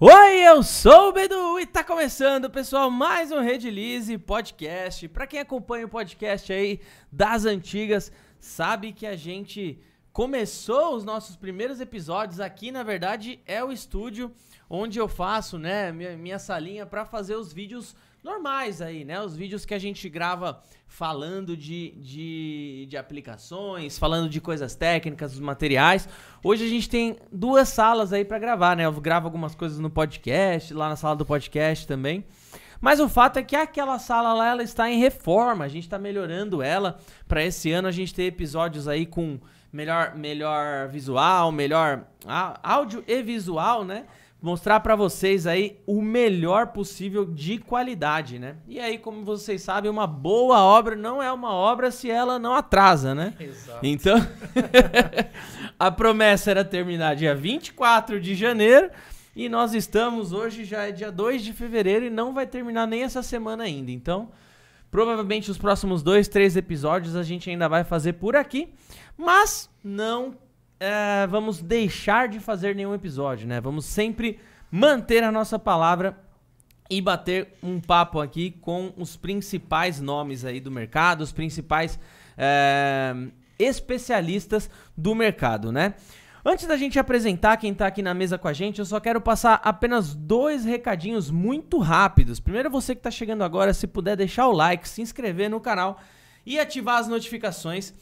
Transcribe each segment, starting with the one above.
Oi, eu sou o Bedu e tá começando, pessoal, mais um Redilize Podcast. Pra quem acompanha o podcast aí das antigas, sabe que a gente começou os nossos primeiros episódios aqui, na verdade, é o estúdio onde eu faço, né, minha, minha salinha pra fazer os vídeos normais aí, né? Os vídeos que a gente grava falando de, de, de aplicações, falando de coisas técnicas, dos materiais. Hoje a gente tem duas salas aí para gravar, né? Eu gravo algumas coisas no podcast, lá na sala do podcast também. Mas o fato é que aquela sala lá ela está em reforma, a gente está melhorando ela para esse ano a gente ter episódios aí com melhor melhor visual, melhor áudio e visual, né? Mostrar para vocês aí o melhor possível de qualidade, né? E aí, como vocês sabem, uma boa obra não é uma obra se ela não atrasa, né? Exato. Então, a promessa era terminar dia 24 de janeiro e nós estamos hoje já é dia 2 de fevereiro e não vai terminar nem essa semana ainda. Então, provavelmente os próximos dois, três episódios a gente ainda vai fazer por aqui, mas não é, vamos deixar de fazer nenhum episódio, né? Vamos sempre manter a nossa palavra e bater um papo aqui com os principais nomes aí do mercado, os principais é, especialistas do mercado, né? Antes da gente apresentar quem está aqui na mesa com a gente, eu só quero passar apenas dois recadinhos muito rápidos. Primeiro, você que está chegando agora, se puder deixar o like, se inscrever no canal e ativar as notificações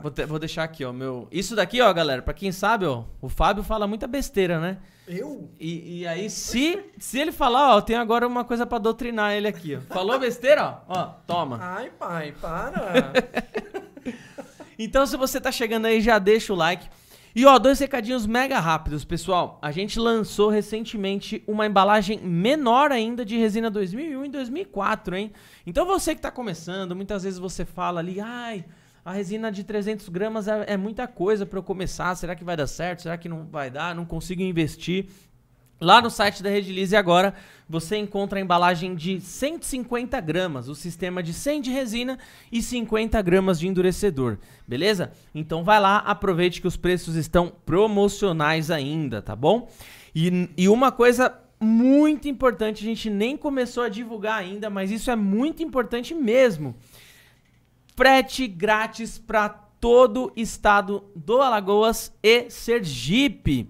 Vou, te, vou, deixar aqui, ó, meu... Isso daqui, ó, galera, pra quem sabe, ó, o Fábio fala muita besteira, né? Eu? E, e aí, se, se ele falar, ó, eu tenho agora uma coisa pra doutrinar ele aqui, ó. Falou besteira, ó, ó, toma. Ai, pai, para. então, se você tá chegando aí, já deixa o like. E ó, dois recadinhos mega rápidos, pessoal. A gente lançou recentemente uma embalagem menor ainda de resina 2001 e 2004, hein? Então você que tá começando, muitas vezes você fala ali, ai, a resina de 300 gramas é, é muita coisa para eu começar. Será que vai dar certo? Será que não vai dar? Não consigo investir. Lá no site da Redilize agora você encontra a embalagem de 150 gramas, o sistema de 100 de resina e 50 gramas de endurecedor, beleza? Então vai lá, aproveite que os preços estão promocionais ainda, tá bom? E, e uma coisa muito importante, a gente nem começou a divulgar ainda, mas isso é muito importante mesmo frete grátis para todo estado do Alagoas e Sergipe.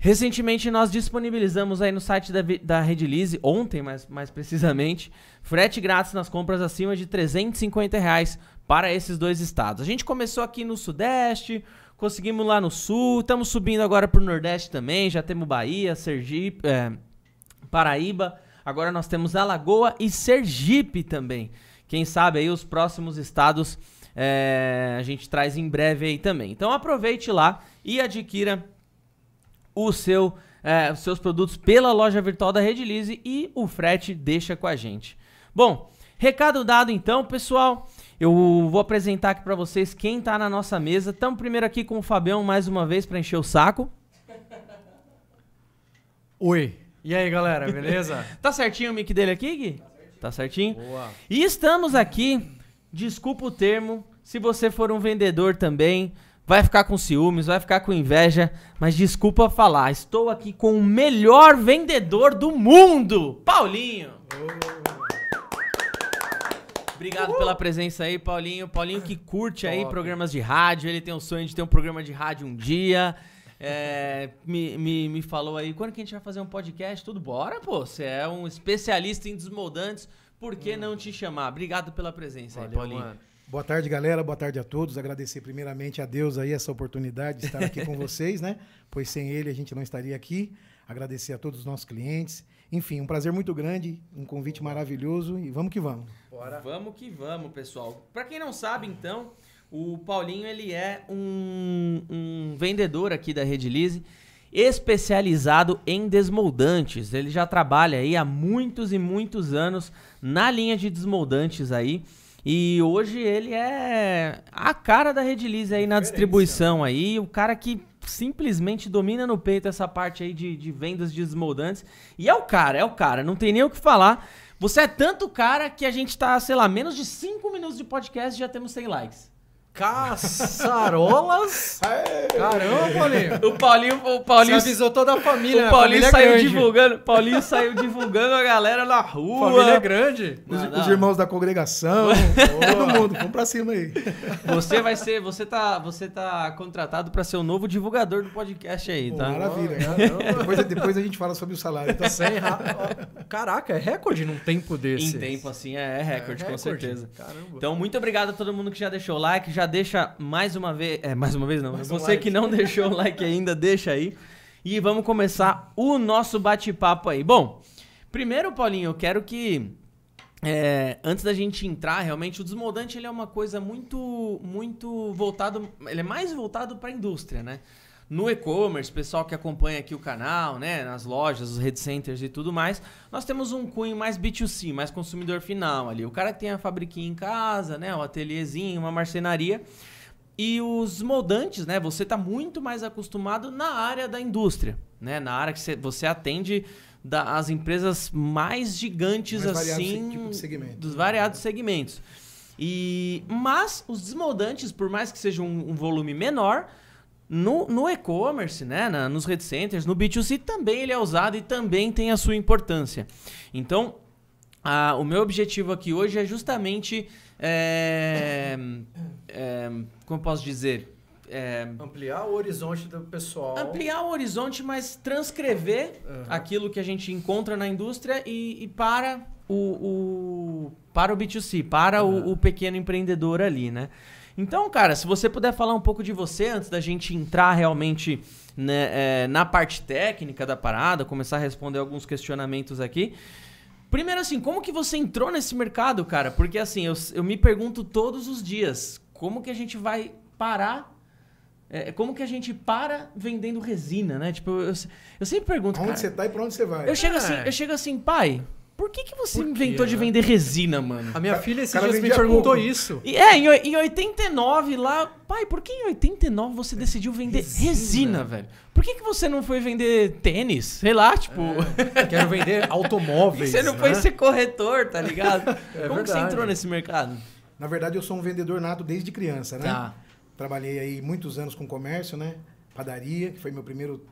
Recentemente nós disponibilizamos aí no site da, da Redilize, ontem mais, mais precisamente, frete grátis nas compras acima de 350 reais para esses dois estados. A gente começou aqui no Sudeste, conseguimos lá no Sul, estamos subindo agora para o Nordeste também, já temos Bahia, Sergipe, é, Paraíba, agora nós temos Alagoa e Sergipe também. Quem sabe aí os próximos estados é, a gente traz em breve aí também. Então aproveite lá e adquira o seu, é, os seus produtos pela loja virtual da Redilize e o frete deixa com a gente. Bom, recado dado então, pessoal. Eu vou apresentar aqui para vocês quem tá na nossa mesa. Estamos primeiro aqui com o Fabião mais uma vez para encher o saco. Oi. E aí, galera, beleza? tá certinho o mic dele aqui, Gui? Tá certinho? Boa. E estamos aqui, desculpa o termo, se você for um vendedor também, vai ficar com ciúmes, vai ficar com inveja, mas desculpa falar, estou aqui com o melhor vendedor do mundo, Paulinho. Obrigado pela presença aí, Paulinho. Paulinho que curte aí programas de rádio, ele tem o sonho de ter um programa de rádio um dia. É, me, me, me falou aí, quando que a gente vai fazer um podcast? Tudo bora, pô. Você é um especialista em desmoldantes, por que hum. não te chamar? Obrigado pela presença Valeu, aí, Paulinho. Mano. Boa tarde, galera. Boa tarde a todos. Agradecer primeiramente a Deus aí essa oportunidade de estar aqui com vocês, né? Pois sem ele a gente não estaria aqui. Agradecer a todos os nossos clientes. Enfim, um prazer muito grande, um convite maravilhoso e vamos que vamos. Bora. Vamos que vamos, pessoal. Para quem não sabe, então, o Paulinho, ele é um, um vendedor aqui da Redilize, especializado em desmoldantes. Ele já trabalha aí há muitos e muitos anos na linha de desmoldantes aí. E hoje ele é a cara da Redilize aí na distribuição aí, o cara que simplesmente domina no peito essa parte aí de, de vendas de desmoldantes. E é o cara, é o cara, não tem nem o que falar. Você é tanto cara que a gente tá, sei lá, menos de 5 minutos de podcast e já temos 100 likes. Caçarolas. Caramba, Paulinho. O Paulinho, o Você Paulinho, avisou toda a família. o Paulinho a família é saiu grande. divulgando, Paulinho saiu divulgando a galera na A rua. família é grande. Os, Não, não. os irmãos da congregação, todo mundo, vamos pra cima aí. Você vai ser, você tá, você tá contratado pra ser o novo divulgador do podcast aí, tá? Maravilha. Caramba. Depois, depois a gente fala sobre o salário. Tá? Sem Caraca, é recorde num tempo desse. Em tempo assim é, é recorde, É com recorde. certeza. Caramba. Então, muito obrigado a todo mundo que já deixou o like. Já deixa mais uma vez. É, mais uma vez não. Mais um Você like. que não deixou o like ainda, deixa aí. E vamos começar o nosso bate-papo aí. Bom, primeiro, Paulinho, eu quero que. é, antes da gente entrar, realmente, o desmoldante ele é uma coisa muito, muito voltado. Ele é mais voltado para a indústria, né? No e-commerce, pessoal que acompanha aqui o canal, né, nas lojas, os head centers e tudo mais, nós temos um cunho mais B2C, mais consumidor final ali. O cara que tem a fabriquinha em casa, né, o ateliêzinho, uma marcenaria. E os moldantes, né, você está muito mais acostumado na área da indústria, né, na área que você- atende da- as empresas mais gigantes Mais assim, tipo segmento. dos variados segmentos. E mas os desmoldantes, por mais que seja um, um volume menor, no, no e-commerce, né, na- nos red centers, no B2C também ele é usado e também tem a sua importância. Então, a- o meu objetivo aqui hoje é justamente, é, é, como eu posso dizer, É, Ampliar o horizonte do pessoal. ampliar o horizonte, mas transcrever Aham. aquilo que a gente encontra na indústria e, e para o, o- para o B2C, para o, o pequeno empreendedor ali, né? Então, cara, se você puder falar um pouco de você antes da gente entrar realmente né, é, na parte técnica da parada, começar a responder alguns questionamentos aqui. Primeiro, assim, como que você entrou nesse mercado, cara? Porque, assim, eu, eu me pergunto todos os dias, como que a gente vai parar... é, como que a gente para vendendo resina, né? Tipo, eu, eu sempre pergunto, Onde cara, você tá e pra onde você vai? eu chego, É. assim, eu chego assim, pai, por que, que você quê, inventou de né? vender resina, mano? A minha filha esses dias me perguntou pouco. isso. E, é, em, em 89 lá, pai, por que em 89 você decidiu vender resina, Resina. velho? Por que, que você não foi vender tênis? Sei lá, tipo. Quero vender automóveis. você não foi né? ser corretor, tá ligado? Como que você verdade. entrou nesse mercado? Na verdade, eu sou um vendedor nato desde criança, né? Tá. Trabalhei aí muitos anos com comércio, né? Padaria, que foi meu primeiro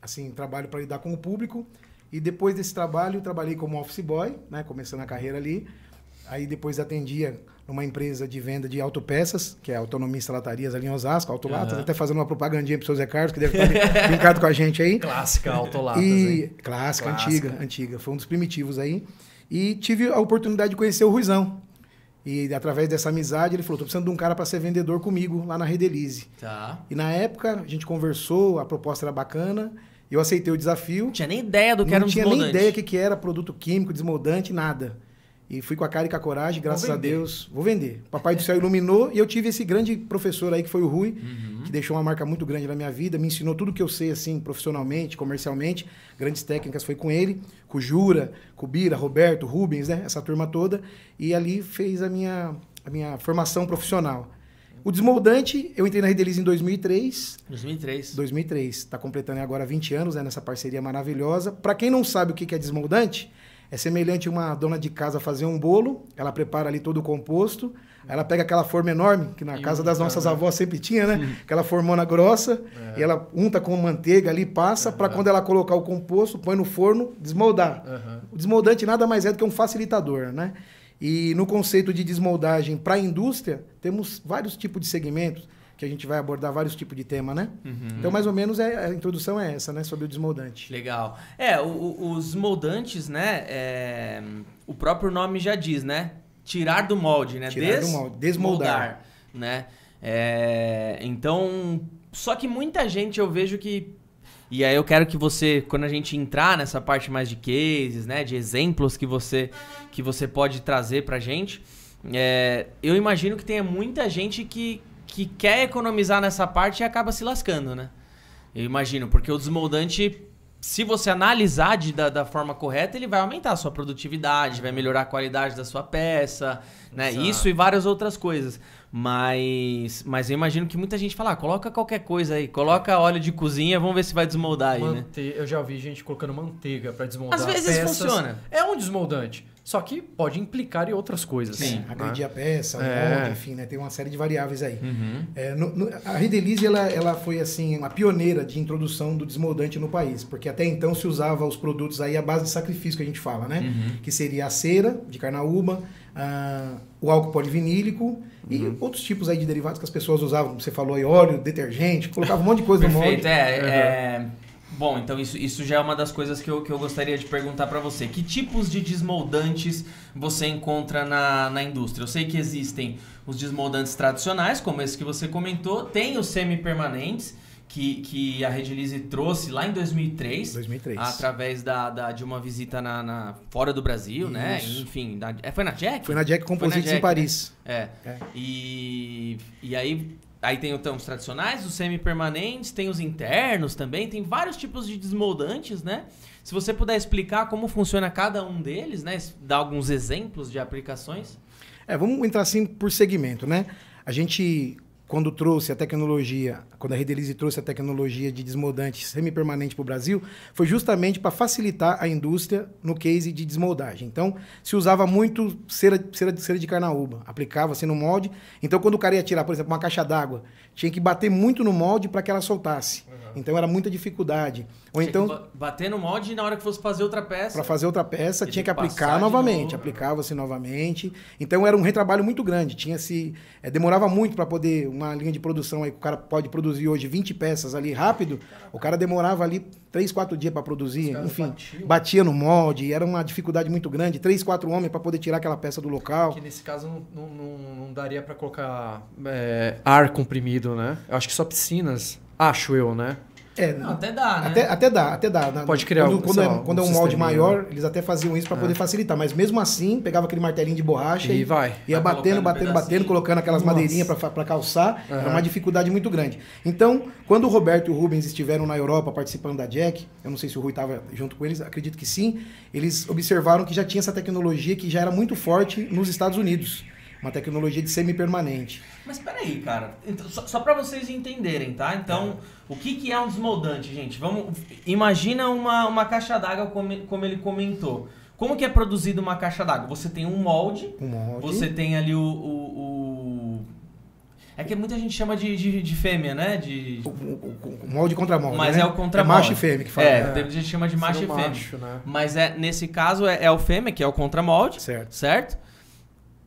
assim trabalho para lidar com o público. E depois desse trabalho, trabalhei como office boy, né? Começando a carreira ali. Aí depois atendia numa empresa de venda de autopeças, que é a Autonomista Latarias ali em Osasco, Autolatas, Aham. até fazendo uma propagandinha pro seu Zé Carlos, que deve estar brincado com a gente aí. Clássica Autolatas, E clássica, Clássica. antiga, antiga. Foi um dos primitivos aí. E tive a oportunidade de conhecer o Ruizão. E através dessa amizade, ele falou: tô precisando de um cara para ser vendedor comigo lá na Redelize. Tá. E na época, a gente conversou, a proposta era bacana. Eu aceitei o desafio. Não tinha nem ideia do que não era um tinha nem desmoldante. ideia o que, era produto químico, desmoldante, nada. E fui com a cara e com a coragem, graças a. Deus, vou vender. Papai do céu iluminou e eu tive esse grande professor aí que foi o Rui, Uhum. que deixou uma marca muito grande na minha vida, me ensinou tudo que eu sei assim, profissionalmente, comercialmente. Grandes técnicas foi com ele, com o Jura, com o Bira, Roberto, Rubens, né, essa turma toda, e ali fez a minha a minha formação profissional. O desmoldante, eu entrei na Redelize em 2003, 2003. 2003. Está completando agora 20 anos né, nessa parceria maravilhosa. Para quem não sabe o que é desmoldante, é semelhante a uma dona de casa fazer um bolo, ela prepara ali todo o composto, ela pega aquela forma enorme, que na E casa das unta, nossas né? avós sempre tinha, né? Aquela formona grossa, É. e ela unta com manteiga ali, passa, para quando ela colocar o composto, põe no forno, desmoldar. Aham. O desmoldante nada mais é do que um facilitador, né? E no conceito de desmoldagem para a indústria, temos vários tipos de segmentos que a gente vai abordar vários tipos de tema, né? Uhum. Então, mais ou menos, é, a introdução é essa, né? Sobre o desmoldante. Legal. É, o- os moldantes, né? é, o próprio nome já diz, né? Tirar do molde, né? Tirar do molde, desmoldar. moldar, né? É, então, só que muita gente eu vejo que e aí eu quero que você, quando a gente entrar nessa parte mais de cases, né, de exemplos que você que você pode trazer pra gente, é, eu imagino que tenha muita gente que, que quer economizar nessa parte e acaba se lascando, né? Eu imagino, porque o desmoldante, se você analisar de- da, da forma correta, ele vai aumentar a sua produtividade, vai melhorar a qualidade da sua peça, né? Exato. Isso e várias outras coisas. Mas, mas eu imagino que muita gente fala, ah, coloca qualquer coisa aí, coloca óleo de cozinha, vamos ver se vai desmoldar aí, né? Mante- Eu já vi gente colocando manteiga pra desmoldar Às vezes peças. funciona. É um desmoldante. Só que pode implicar em outras coisas. Sim. né? Agredir a peça, o É. molde, enfim, né? Tem uma série de variáveis aí. Uhum. É, no- no- a Redelize ela, ela foi assim uma pioneira de introdução do desmoldante no país, porque até então se usava os produtos aí à base de sacrifício que a gente fala, né? Uhum. Que seria a cera de carnaúba, o álcool polivinílico e Uhum. outros tipos aí de derivados que as pessoas usavam. Você falou aí óleo, detergente, colocava um monte de coisa no Perfeito, molde. é, é. Bom, então isso, isso já é uma das coisas que eu, que eu gostaria de perguntar pra você. Que tipos de desmoldantes você encontra na, na indústria? Eu sei que existem os desmoldantes tradicionais, como esse que você comentou, tem os semi-permanentes, que, que a Redilize trouxe lá em 2003. 2003. Através da, da- de uma visita na, na- fora do Brasil, né? Isso. Enfim, da- é, foi na Jack? Foi na Jack Composites Jack, em Paris. É. É. E, e aí, aí tem então, os tradicionais, os semi-permanentes, tem os internos também, tem vários tipos de desmoldantes, né? Se você puder explicar como funciona cada um deles, né? Dar alguns exemplos de aplicações. É, vamos entrar assim por segmento, né? A gente, quando trouxe a tecnologia, quando a Redelize trouxe a tecnologia de desmoldante semipermanente para o Brasil, foi justamente para facilitar a indústria no case de desmoldagem. Então, se usava muito cera, cera, cera de carnaúba, aplicava-se no molde. Então, quando o cara ia tirar, por exemplo, uma caixa d'água, tinha que bater muito no molde para que ela soltasse. Então, era muita dificuldade. Ou Tinha então, bater no molde e na hora que fosse fazer outra peça. para fazer outra peça, tinha que aplicar novamente, aplicava-se novamente. Então era um retrabalho muito grande. Tinha se eh, demorava muito para poder uma linha de produção aí que o cara pode produzir hoje 20 peças ali rápido, o cara demorava ali 3, 4 dias para produzir, enfim, batiam. batia no molde, era uma dificuldade muito grande, três, quatro homens para poder tirar aquela peça do local. Que nesse caso não, não, não- daria pra colocar é, ar comprimido, né? Eu acho que só piscinas, acho eu, né? É, Não, até dá, né? Até, até dá, até dá. Pode criar quando, um, quando, sei é, quando é um um molde maior, eles até faziam isso para poder facilitar. Mas mesmo assim, pegava aquele martelinho de borracha E vai. Ia Vai batendo, batendo, batendo, colocando aquelas Nossa. madeirinhas para calçar. Era Aham. uma dificuldade muito grande. Então, quando o Roberto e o Rubens estiveram na Europa participando da Jack, eu não sei se o Rui estava junto com eles, acredito que sim, eles observaram que já tinha essa tecnologia que já era muito forte nos Estados Unidos. Uma tecnologia de semi-permanente. Mas peraí, cara. Então, só, só pra vocês entenderem, tá? Então, o que, que é um desmoldante, gente? Vamos. Imagina uma, uma caixa d'água, como, como ele comentou. Como que é produzida uma caixa d'água? Você tem um molde, Com molde. você tem ali o. o- o- É que muita gente chama de, de, de fêmea, né? De... O, o- molde contra molde. Mas né? é o contra É macho e fêmea que fala. É, né? tem gente chama de macho e um fêmea. macho, né? Mas é, nesse caso é, é o fêmea, que é o contramolde, Certo. certo?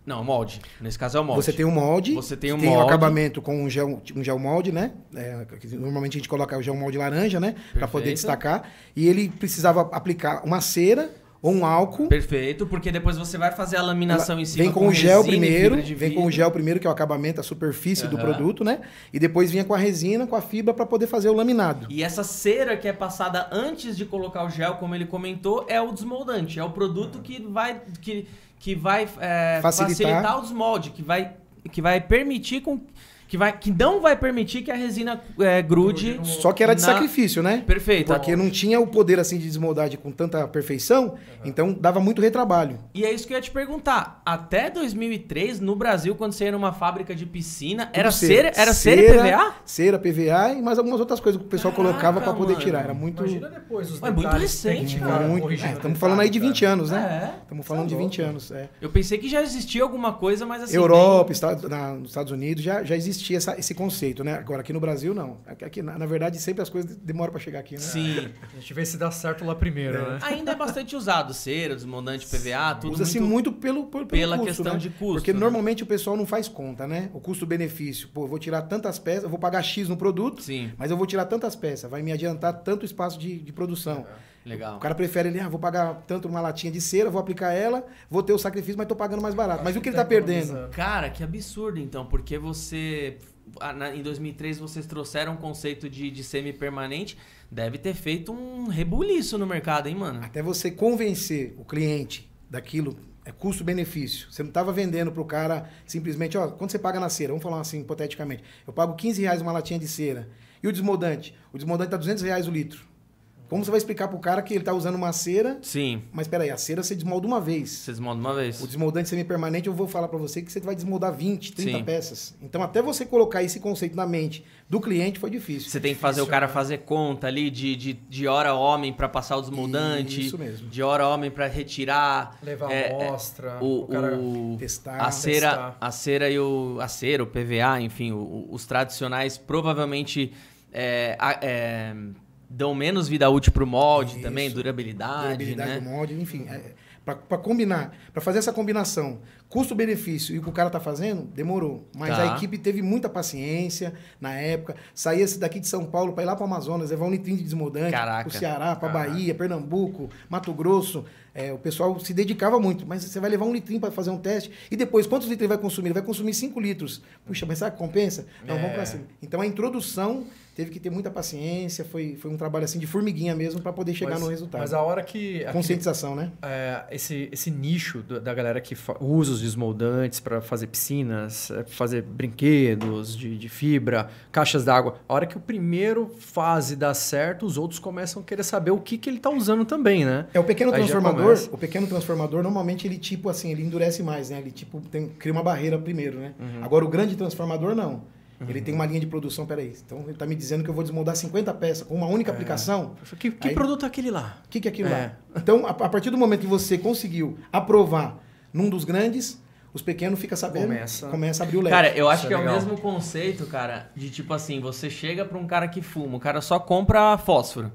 Não, molde. Nesse caso é o molde. Você tem um molde, Você tem um tem o molde. acabamento com um gel, um gel molde, né? É, normalmente a gente coloca o gel molde laranja, né? Para poder destacar. E ele precisava aplicar uma cera ou um álcool. Perfeito, porque depois você vai fazer a laminação em cima Vem com, o gel primeiro, vem com o gel primeiro, que é o acabamento, a superfície do Aham. produto, né? E depois vinha com a resina, com a fibra para poder fazer o laminado. E essa cera que é passada antes de colocar o gel, como ele comentou, é o desmoldante. É o produto que vai, que, que vai é, Facilitar. facilitar. o desmolde, que vai, que vai permitir com. Que, vai, que não vai permitir que a resina é, grude. Só que era de na- sacrifício, né? Perfeito. Porque não tinha o poder assim de desmoldar com tanta perfeição, então dava muito retrabalho. E é isso que eu ia te perguntar. Até 2003, no Brasil, quando você ia numa fábrica de piscina, era Tudo cera, era cera e PVA? Cera, PVA e mais algumas outras coisas que o pessoal Caraca, colocava para poder mano. tirar. Era muito. Imagina depois os Mas muito recente, cara. muito corrigindo é, estamos falando aí de detalhe, 20 anos, né? É. Estamos falando Tá de 20 louco. anos. É. Eu pensei que já existia alguma coisa, mas assim. Europa, Estados, na- nos Estados Unidos já, já existia essa- esse conceito, né? Agora aqui no Brasil não. Aqui, na, na verdade, sempre as coisas demoram para chegar aqui, né? Sim. A gente vê se dá certo lá primeiro, né? Ainda é bastante usado. Cera, desmoldante PVA, tudo Usa-se muito... muito, pelo, pelo pela custo, questão né? de custo, Porque né? normalmente o pessoal não faz conta, né? O custo-benefício. Pô, eu vou tirar tantas peças, eu vou pagar X no produto, Sim, mas eu vou tirar tantas peças, vai me adiantar tanto espaço de, de produção. Legal. O cara prefere ele, ah, vou pagar tanto uma latinha de cera, vou aplicar ela, vou ter o sacrifício, mas tô pagando mais barato. Mas o que ele tá perdendo? Cara, que absurdo então, porque você. ah, Em 2003 vocês trouxeram um conceito de, de semi-permanente. Deve ter feito um rebuliço no mercado, hein, mano? Até você convencer o cliente daquilo, é custo-benefício. Você não estava vendendo para o cara simplesmente, ó, quando você paga na cera, vamos falar assim hipoteticamente, eu pago 15 reais uma latinha de cera. E o desmoldante? O desmoldante tá 200 reais o litro. Como você vai explicar pro cara que ele tá usando uma cera, Sim. mas peraí, a cera você desmolda uma vez. Você desmonta uma vez. O desmoldante semipermanente, eu vou falar para você que você vai desmoldar 20, 30 Sim. peças. Então, até você colocar esse conceito na mente do cliente foi difícil. Você tem que fazer o cara fazer conta ali de, de, de hora homem pra passar o desmoldante. Isso mesmo. De hora homem pra retirar. Levar É, é, amostra. O, o cara... o- Testar, a cera, testar. a cera e o a cera, o PVA, enfim, o- os tradicionais provavelmente é, é, dão menos vida útil pro molde Isso. também, durabilidade, durabilidade né? do molde, enfim. É, para combinar, para fazer essa combinação custo-benefício e o que o cara tá fazendo, demorou. Mas Tá. a equipe teve muita paciência na época. Saía daqui de São Paulo para ir lá para o Amazonas, levar um litrinho de desmoldante, Caraca. para o Ceará, para. Bahia, Pernambuco, Mato Grosso. É, o pessoal se dedicava muito, mas você vai levar um litrinho para fazer um teste e depois quantos litros ele vai consumir? Ele vai consumir 5 litros. Puxa, mas será que compensa? Não, É. vamos para cima. Então a introdução teve que ter muita paciência, foi, foi um trabalho assim de formiguinha mesmo para poder chegar mas, no resultado. Mas a hora que... aquele- Conscientização, né? é, esse, esse nicho da galera que usa os desmoldantes para fazer piscinas, é, fazer brinquedos de, de fibra, caixas d'água. A hora que o primeiro fase dá certo, os outros começam a querer saber o que, que ele tá usando também, né? É o pequeno Aí transformador. O pequeno transformador normalmente ele tipo assim, ele endurece mais, né? Ele tipo tem, cria uma barreira primeiro, né? Uhum. Agora o grande transformador não. Ele tem uma linha de produção, peraí. Então ele tá me dizendo que eu vou desmoldar 50 peças com uma única aplicação. Que, que Aí- produto é aquele lá? O que, que é aquilo É. lá? Então, a, a partir do momento que você conseguiu aprovar num dos grandes, os pequenos ficam sabendo, Começa. começa, a abrir o leque. Cara, eu acho Isso é que é o mesmo conceito, cara, de tipo assim, você chega pra um cara que fuma, o cara só compra fósforo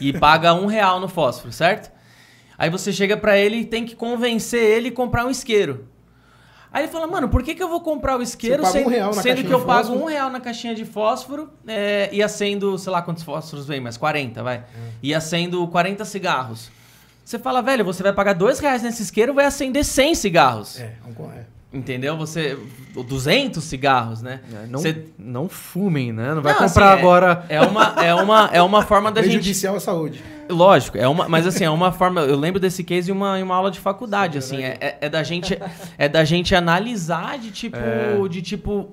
e paga um real no fósforo, certo? Aí você chega pra ele e tem que convencer ele a comprar um isqueiro. Aí ele fala, mano, por que, que eu vou comprar o isqueiro sendo, um sendo que eu pago um real na caixinha de fósforo é, e acendo, sei lá quantos fósforos vem, mas 40, vai. E acendo 40 cigarros. Você fala, velho, você vai pagar dois reais nesse isqueiro vai acender 100 cigarros. É, é. Entendeu? Você. 200 cigarros, né? É, Não, Você- não fumem, né? Não vai Não, comprar assim, é- agora. É uma, é uma, é uma forma da gente. Prejudicial à saúde. Lógico, é uma, mas assim, é uma forma. Eu lembro desse case em uma, em uma aula de faculdade, assim. É, é, é da gente, é da gente analisar de tipo. É. De tipo.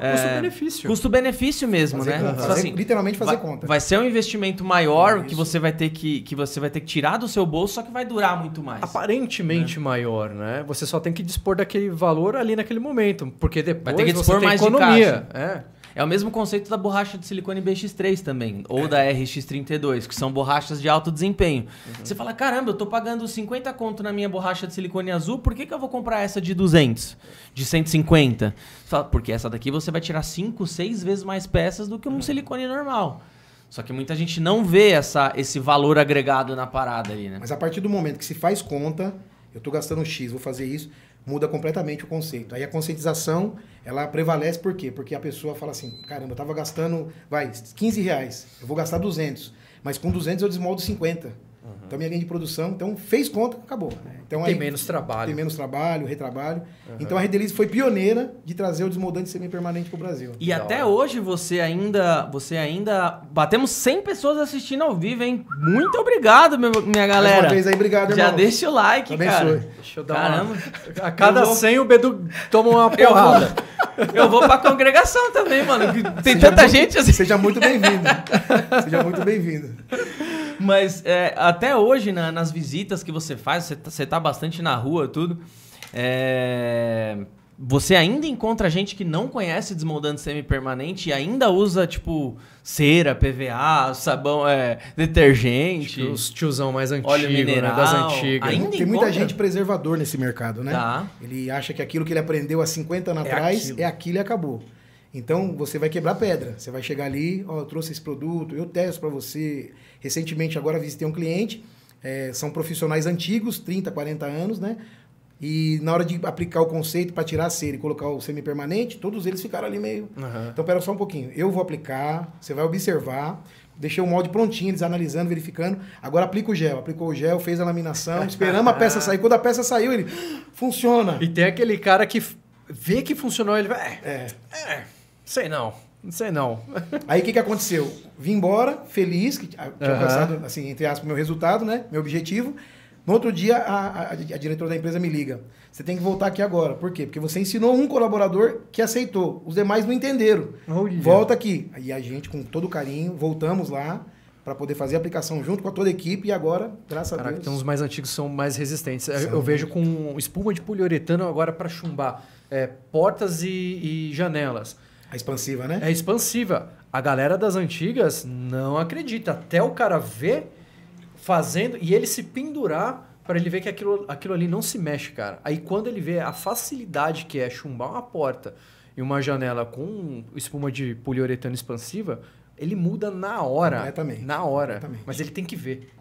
É, É o custo-benefício. Custo-benefício mesmo, Fazer né? conta, fazer- assim, literalmente fazer vai, conta. vai ser um investimento maior Isso. que você vai ter que, que você vai ter que tirar do seu bolso, só que vai durar muito mais. Aparentemente maior, né? Você só tem que dispor daquele valor ali naquele momento, porque depois Vai ter que você dispor tem mais de economia. É. É o mesmo conceito da borracha de silicone BX3 também, ou da RX32, que são borrachas de alto desempenho. Você fala, caramba, eu tô pagando 50 conto na minha borracha de silicone azul, por que, que eu vou comprar essa de 200, de 150? Você fala, porque essa daqui você vai tirar 5, 6 vezes mais peças do que um silicone normal. Só que muita gente não vê essa, esse valor agregado na parada ali, né? Mas a partir do momento que se faz conta, eu estou gastando X, vou fazer isso, muda completamente o conceito. Aí a conscientização, ela prevalece por quê? Porque a pessoa fala assim, caramba, eu tava gastando, vai, 15 reais, eu vou gastar 200, mas com 200 eu desmoldo 50. Então minha linha de produção, então fez conta, acabou. né? Então Tem aí menos trabalho. tem menos trabalho, retrabalho. Então a Redelize foi pioneira de trazer o desmoldante semi-permanente para o Brasil. E Da até hora. hoje você ainda, você ainda batemos 100 pessoas assistindo ao vivo, hein? Muito obrigado, meu- minha Mais galera. uma vez aí, obrigado, Já irmão. deixa o like, Abençoe. cara. Deixa eu dar Caramba. uma... A cada vou- 100 o Bedu toma uma Eu porrada. vou, eu vou pra congregação também, mano. Tem Seja tanta muito- gente assim. Seja muito bem-vindo. Seja muito bem-vindo. Mas é, até hoje, na- nas visitas que você faz, você tá, você tá bastante na rua, tudo. é, você ainda encontra gente que não conhece desmoldante semi-permanente e ainda usa, tipo, cera, PVA, sabão, é, detergente. Os tiozão mais antigo, Óleo né? mineral. Das antigas. Ainda Tem muita encontra? gente preservador nesse mercado, né? Tá. Ele acha que aquilo que ele aprendeu há 50 anos É atrás aquilo. é aquilo e acabou. Então você vai quebrar pedra. Você vai chegar ali, ó, eu trouxe esse produto, eu testo para você. Recentemente agora visitei um cliente, é, são profissionais antigos, 30, 40 anos, né? E na hora de aplicar o conceito para tirar a cera e colocar o semi-permanente, todos eles ficaram ali meio. Aham. Então, pera só um pouquinho. Eu vou aplicar, você vai observar. Deixei o molde prontinho, eles analisando, verificando. Agora aplica o gel. Aplicou o gel, fez a laminação, esperamos a peça sair. Quando a peça saiu, ele funciona. E tem aquele cara que vê que funcionou, ele vai. É. É, sei não. Não sei não. Aí o que, que aconteceu? Vim embora, feliz, que tinha alcançado, assim, entre aspas, meu resultado, né? Meu objetivo. No outro dia, a, a, a diretora da empresa me liga. Você tem que voltar aqui agora. Por quê? Porque você ensinou um colaborador que aceitou. Os demais não entenderam. Olha. Volta aqui. Aí a gente, com todo carinho, voltamos lá. para poder fazer a aplicação junto com a toda a equipe e agora, graças Caraca, a Deus. então os mais antigos são mais resistentes. São eu vejo com espuma de poliuretano agora para chumbar é, portas e, e janelas. A expansiva, né? É expansiva. A galera das antigas não acredita. Até o cara ver fazendo e ele se pendurar para ele ver que aquilo, aquilo ali não se mexe, cara. Aí quando ele vê a facilidade que é chumbar uma porta e uma janela com espuma de poliuretano expansiva, ele muda na hora. Completamente. Na hora. Mas ele tem que ver.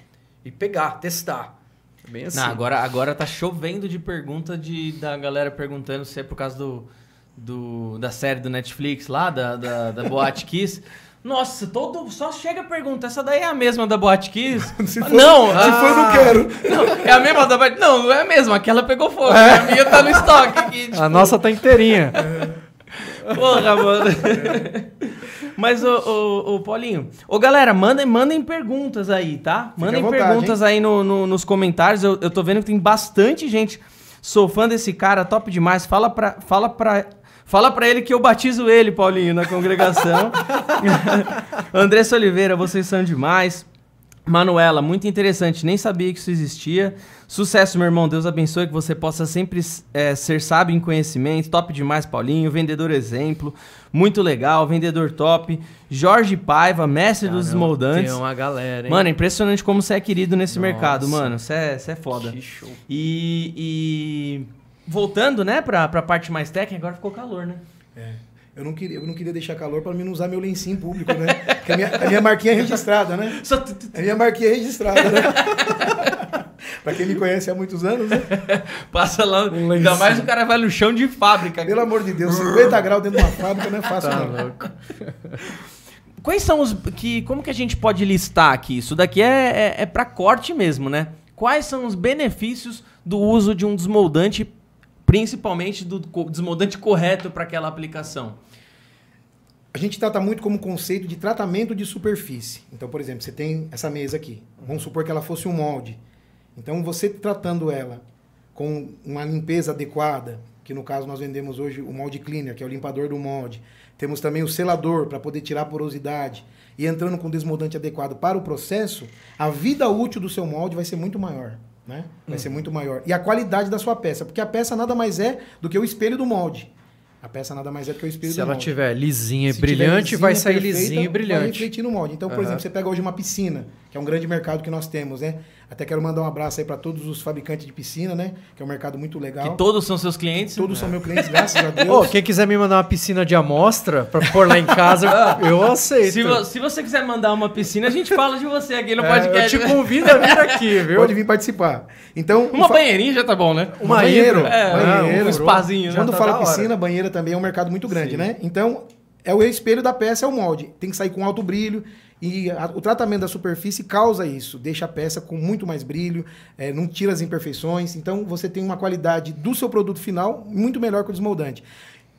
E pegar, testar. É Bem assim. Não, agora, agora tá chovendo de pergunta de, da galera perguntando se é por causa do, do, da série do Netflix lá, da, da, da Boate Kiss. Nossa, todo, só chega a pergunta, essa daí é a mesma da Boate Kiss? Se for- não, Se for, eu não ah, quero. não, é a mesma da Boate Não, não é a mesma, aquela pegou fogo, a minha tá no estoque aqui. tipo, A nossa tá inteirinha. Porra, mano. Mas, ô, ô, ô, Paulinho. Ô, galera, mandem, mandem perguntas aí, tá? Mandem vontade, perguntas aí no, no- nos comentários. Eu, eu tô vendo que tem bastante gente. Sou fã desse cara, top demais. Fala pra, fala pra, fala pra ele que eu batizo ele, Paulinho, na congregação. Andressa Oliveira, vocês são demais. Manuela, muito interessante, nem sabia que isso existia. Sucesso, meu irmão, Deus abençoe que você possa sempre é, ser sábio em conhecimento. Top demais, Paulinho. Vendedor exemplo, muito legal. Vendedor top. Jorge Paiva, mestre dos Caramba, moldantes. Tem uma galera, hein? Mano, impressionante como você é querido nesse Nossa. mercado, mano. Você é, você é foda. Que show. E, e voltando, né, pra, pra parte mais técnica, agora ficou calor, né? É. Eu não, queria, eu não queria deixar calor para mim não usar meu lencinho público, né? Porque a minha, a minha marquinha é registrada, né? Só tu- tu- A minha marquinha é registrada, né? pra quem me conhece há muitos anos, né? passa lá. Ainda mais o cara vai no chão de fábrica. Pelo amor de Deus, 50 graus dentro de uma fábrica não é fácil, Tá não. louco. Quais são os. Que, como que a gente pode listar aqui? Isso daqui é, é, é para corte mesmo, né? Quais são os benefícios do uso de um desmoldante, principalmente do desmoldante correto para aquela aplicação? A gente trata muito como conceito de tratamento de superfície. Então, por exemplo, você tem essa mesa aqui. Vamos supor que ela fosse um molde. Então, você tratando ela com uma limpeza adequada, que no caso nós vendemos hoje o molde cleaner, que é o limpador do molde. Temos também o selador para poder tirar a porosidade. E entrando com desmoldante adequado para o processo, a vida útil do seu molde vai ser muito maior. Né? Vai ser muito maior. E a qualidade da sua peça, porque a peça nada mais é do que o espelho do molde. A peça nada mais é do que o espelho Se do ela molde. tiver lisinha e Se brilhante, vai lisinha, sair perfeita, lisinho e Vai brilhante. refletir no molde. Então, por Aham. exemplo, você pega hoje uma piscina, que é um grande mercado que nós temos, né? Até quero mandar um abraço aí para todos os fabricantes de piscina, né? Que é um mercado muito legal. Que todos são seus clientes? Todos são meus clientes, graças a Deus. Ô, quem quiser me mandar uma piscina de amostra pra pôr lá em casa, eu aceito. Se, vo- se você quiser mandar uma piscina, a gente fala de você aqui no É, podcast. eu te convido a vir aqui, viu? Pode vir participar. Então, Uma banheirinha já tá bom, né? Um banheiro. É, banheiro. um spazinho, né? Quando tá fala piscina, banheira também é um mercado muito grande, Sim. né? Então, é o espelho da peça, é o molde. Tem que sair com alto brilho. E a- o tratamento da superfície causa isso. Deixa a peça com muito mais brilho, é, não tira as imperfeições. Então, você tem uma qualidade do seu produto final muito melhor que o desmoldante.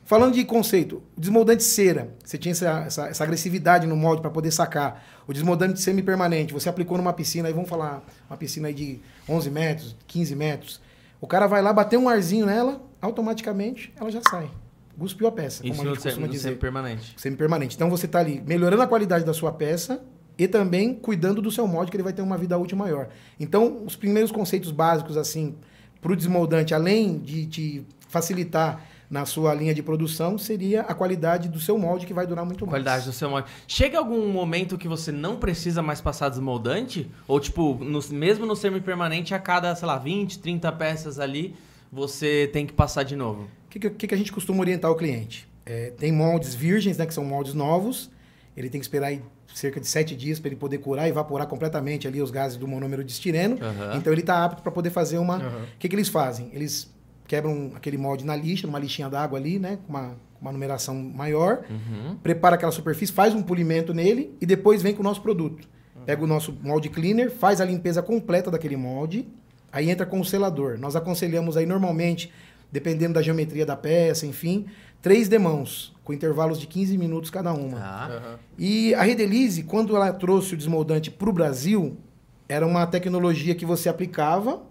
Falando de conceito, o desmoldante cera, você tinha essa, essa- essa agressividade no molde para poder sacar. O desmoldante semipermanente, você aplicou numa piscina, aí vamos falar, uma piscina aí de 11 metros, 15 metros. O cara vai lá, bater um arzinho nela, automaticamente ela já sai. Cuspiu a peça, Isso como a gente costuma dizer. semi-permanente. Semi-permanente. Então você está ali melhorando a qualidade da sua peça e também cuidando do seu molde, que ele vai ter uma vida útil maior. Então, os primeiros conceitos básicos, assim, para o desmoldante, além de te facilitar na sua linha de produção, seria a qualidade do seu molde, que vai durar muito mais. Qualidade do seu molde. Chega algum momento que você não precisa mais passar desmoldante? Ou, tipo, no- mesmo no semi-permanente, a cada, sei lá, 20, 30 peças ali, você tem que passar de novo? O que, que, que a gente costuma orientar o cliente? É, tem moldes virgens, né, que são moldes novos. Ele tem que esperar aí cerca de sete dias para ele poder curar e evaporar completamente ali os gases do monômero de estireno. Aham. Então ele está apto para poder fazer uma. O Aham. que, que eles fazem? Eles quebram aquele molde na lixa, numa lixinha d'água ali, né, com uma, uma numeração maior. Uhum. Prepara aquela superfície, faz um polimento nele e depois vem com o nosso produto. Pega o nosso molde cleaner, faz a limpeza completa daquele molde, aí entra com o selador. Nós aconselhamos aí normalmente, dependendo da geometria da peça, enfim, três demãos, com intervalos de 15 minutos cada uma. Tá. Aham. E a Redelize, quando ela trouxe o desmoldante para o Brasil, era uma tecnologia que você aplicava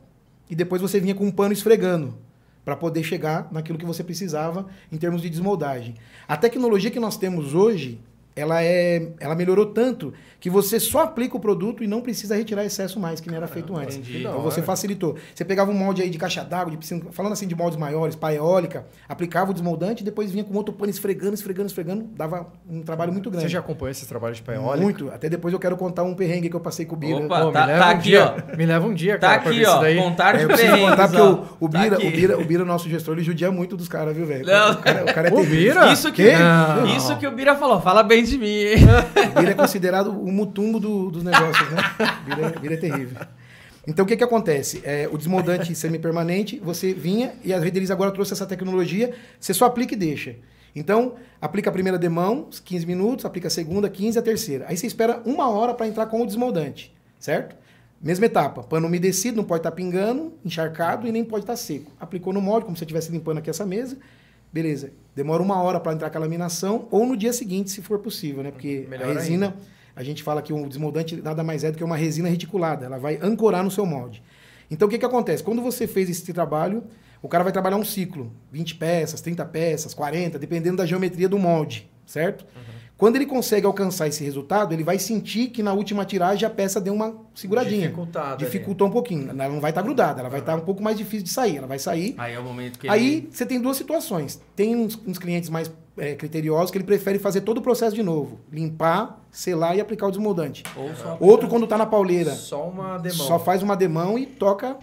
e depois você vinha com um pano esfregando para poder chegar naquilo que você precisava em termos de desmoldagem. A tecnologia que nós temos hoje ela é, ela melhorou tanto que você só aplica o produto e não precisa retirar excesso mais, que nem era feito antes. entendi. Então você facilitou. Você pegava um molde aí de caixa d'água, de piscina, falando assim de moldes maiores, pá eólica, aplicava o desmoldante e depois vinha com outro pano esfregando, esfregando, esfregando, dava um trabalho muito grande. Você já acompanhou esses trabalhos de eólica? Muito. Até depois eu quero contar um perrengue que eu passei com o Bira. Opa, Pô, tá- me leva tá um aqui, dia, ó. Me leva um dia, Tá cara, pra ver aqui, isso ó. daí. Contar É, de perrengues, contar porque ó. o, o, Tá Bira, aqui. o, Bira, o Bira, nosso gestor, ele judia muito dos caras, viu, velho? O cara, o cara é O. Bira? Isso que? Não. isso que o Bira falou. Fala bem de mim, hein? Bira é considerado o mutumbo do- dos negócios, né? O Bira, é- Bira é terrível. Então, o que que acontece? É, o desmoldante semipermanente, você vinha e a Redeliz agora trouxe essa tecnologia, você só aplica e deixa. Então, aplica a primeira demão, 15 minutos, aplica a segunda, 15, a terceira. Aí você espera uma hora para entrar com o desmoldante, certo? Mesma etapa, pano umedecido, não pode estar pingando, encharcado e nem pode estar seco. Aplicou no molde, como se estivesse limpando aqui essa mesa, beleza. Demora uma hora para entrar com a laminação ou no dia seguinte, se for possível, né? Porque Melhor a resina, a gente fala que o desmoldante nada mais é do que uma resina reticulada, ela vai ancorar no seu molde. Então, o que, que acontece? Quando você fez esse trabalho, o cara vai trabalhar um ciclo, 20 peças, 30 peças, 40, dependendo da geometria do molde, certo? Quando ele consegue alcançar esse resultado, ele vai sentir que na última tiragem a peça deu uma seguradinha. Dificultada ali. Dificultou um pouquinho. Ela não vai estar grudada, ela vai estar um pouco mais difícil de sair. Ela vai sair. Aí é o momento que Aí ele... você tem duas situações. Tem uns, uns clientes mais é, criteriosos que ele prefere fazer todo o processo de novo. Limpar, selar e aplicar o desmoldante. Ou só... Outro, quando tá na pauleira, Só uma demão. só faz uma demão e toca.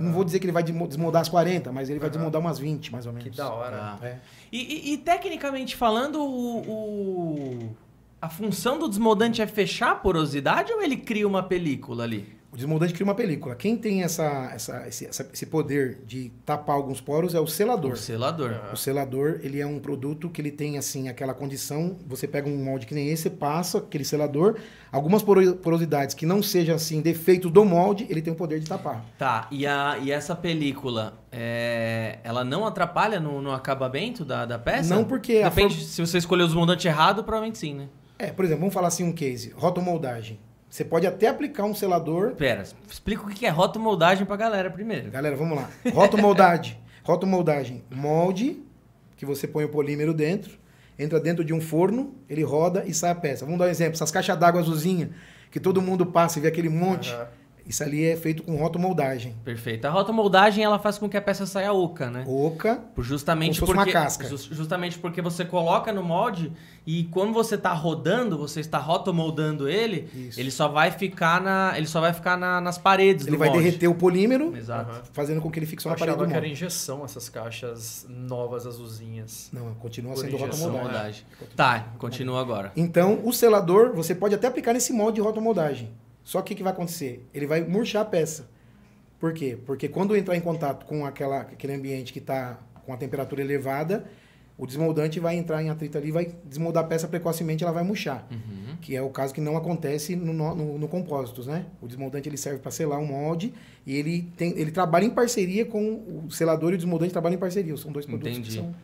Não vou dizer que ele vai desmo- desmoldar as 40, mas ele vai desmoldar umas 20, mais ou menos. Que da hora. Tá. É. E, e- e tecnicamente falando, o, o- a função do desmoldante é fechar a porosidade ou ele cria uma película ali? O desmoldante cria uma película. Quem tem essa, essa- esse, essa- esse poder de tapar alguns poros é o selador. O selador. O selador, ele é um produto que ele tem, assim, aquela condição, você pega um molde que nem esse, passa aquele selador, algumas poro- porosidades que não sejam, assim, defeitos do molde, ele tem o poder de tapar. Tá, e, a, e essa película, é, ela não atrapalha no, no acabamento da, da peça? Não, porque a Depende, for- se você escolher o desmoldante errado, provavelmente sim, né? É, por exemplo, vamos falar assim um case, rotomoldagem. Você pode até aplicar um selador... Pera, explica o que é rotomoldagem pra galera primeiro. Galera, vamos lá. Rotomoldagem. Rotomoldagem. Molde, que você põe o polímero dentro, entra dentro de um forno, ele roda e sai a peça. Vamos dar um exemplo. Essas caixas d'água azulzinha, que todo mundo passa e vê aquele monte, Aham. Isso ali é feito com rotomoldagem. Perfeito. A rotomoldagem, ela faz com que a peça saia oca, né? Oca, Justamente Como se fosse uma porque, casca. jus- justamente porque você coloca no molde e quando você está rodando, você está rotomoldando ele, Isso. ele só vai ficar na, ele só vai ficar na- nas paredes ele do vai molde. derreter o polímero, Exato. Fazendo com que ele fique só Eu na parede achava do que era molde. injeção essas caixas novas azulzinhas. Não, continua sendo injeção, rotomoldagem. Moldagem. Tá, continua agora. Então, o selador, você pode até aplicar nesse molde de rotomoldagem. Só que o que vai acontecer? Ele vai murchar a peça. Por quê? Porque quando entrar em contato com aquela, aquele ambiente que está com a temperatura elevada, o desmoldante vai entrar em atrito ali, vai desmoldar a peça precocemente, ela vai murchar. Uhum. Que é o caso que não acontece no, no, no- compósitos, né? O desmoldante ele serve para selar um molde e ele, tem, ele trabalha em parceria com o selador e o desmoldante trabalham em parceria. São dois produtos Entendi. que são...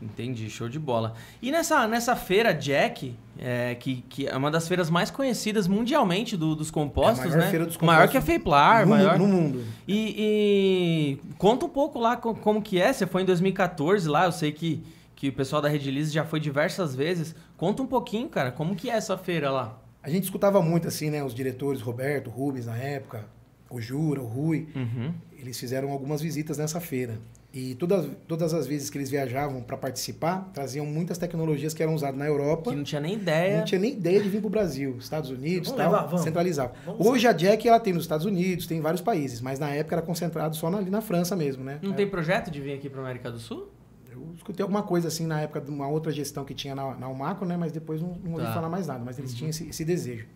Entendi, show de bola. E nessa, nessa feira Jack, é, que, que é uma das feiras mais conhecidas mundialmente do- dos compostos, É a maior né? feira dos Maior que a compostos Feiplar, no, maior. no mundo. E, e conta um pouco lá co- como que é. Você foi em 2014 lá, eu sei que, que o pessoal da Redilize já foi diversas vezes. Conta um pouquinho, cara, como que é essa feira lá? A gente escutava muito assim, né? Os diretores, Roberto, Rubens na época, o Jura, o Rui, Uhum. eles fizeram algumas visitas nessa feira. E todas, todas as vezes que eles viajavam para participar, traziam muitas tecnologias que eram usadas na Europa. Que não tinha nem ideia. Não tinha nem ideia de vir para o Brasil, Estados Unidos, Vamos tal, levar, vamos. centralizava. Vamos Hoje a Jack ela tem nos Estados Unidos, tem em vários países, mas na época era concentrado só na- ali na França mesmo, né? Não tem projeto de vir aqui pra América do Sul? Eu escutei alguma coisa assim na época de uma outra gestão que tinha na, na Umaco, né? Mas depois não, não ouvi Tá. falar mais nada. Mas eles tinham esse, esse desejo.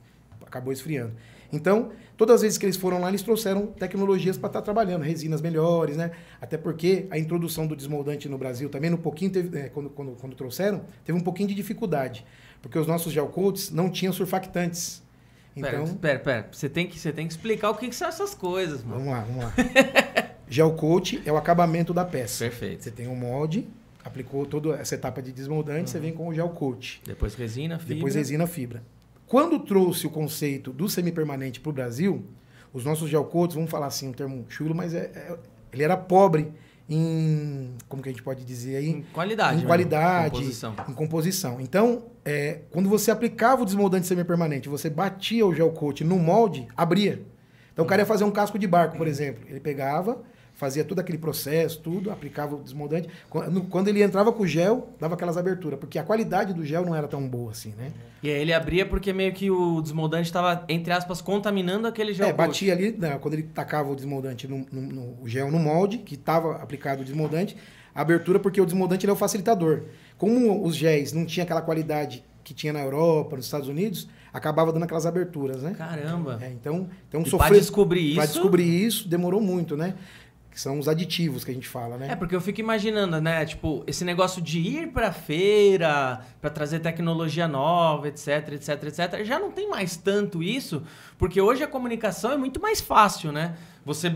Acabou esfriando. Então, todas as vezes que eles foram lá, eles trouxeram tecnologias para estar trabalhando, resinas melhores, né? Até porque a introdução do desmoldante no Brasil também, no pouquinho, teve, é, quando, quando, quando trouxeram, teve um pouquinho de dificuldade. Porque os nossos gel coats não tinham surfactantes. Então, Pera, pera, pera. Você tem que, você tem que explicar o que, que são essas coisas, mano. vamos lá, vamos lá. gel coat é o acabamento da peça. Perfeito. Você tem um molde, aplicou toda essa etapa de desmoldante, você vem com o gel coat. Depois resina, fibra. Depois resina fibra. Quando trouxe o conceito do semipermanente para o Brasil, os nossos gel coats, vamos falar assim, um termo chulo, mas é, é- ele era pobre em como que a gente pode dizer aí? Em qualidade. Em mesmo, qualidade, composição. em composição. Então, é, quando você aplicava o desmoldante semipermanente, você batia o gel coat no molde, abria. Então, o cara ia fazer um casco de barco, por exemplo. Ele pegava, fazia todo aquele processo, tudo, aplicava o desmoldante. Quando, ele entrava com o gel, dava aquelas aberturas, porque a qualidade do gel não era tão boa assim, né? E aí ele abria porque meio que o desmoldante estava, entre aspas, contaminando aquele gel É, batia ali, né, quando ele tacava o desmoldante no, no- no- o gel no molde, que estava aplicado o desmoldante, a abertura, porque o desmoldante é o facilitador. Como os géis não tinha aquela qualidade que tinha na Europa, nos Estados Unidos, acabava dando aquelas aberturas, né? Caramba. É, então, então E sofrer pra descobrir isso... descobrir isso demorou muito, né? Que são os aditivos que a gente fala, né? É, porque eu fico imaginando, né? Tipo, esse negócio de ir pra feira, pra trazer tecnologia nova, etc, etc, etc. Já não tem mais tanto isso, porque hoje a comunicação é muito mais fácil, né? Você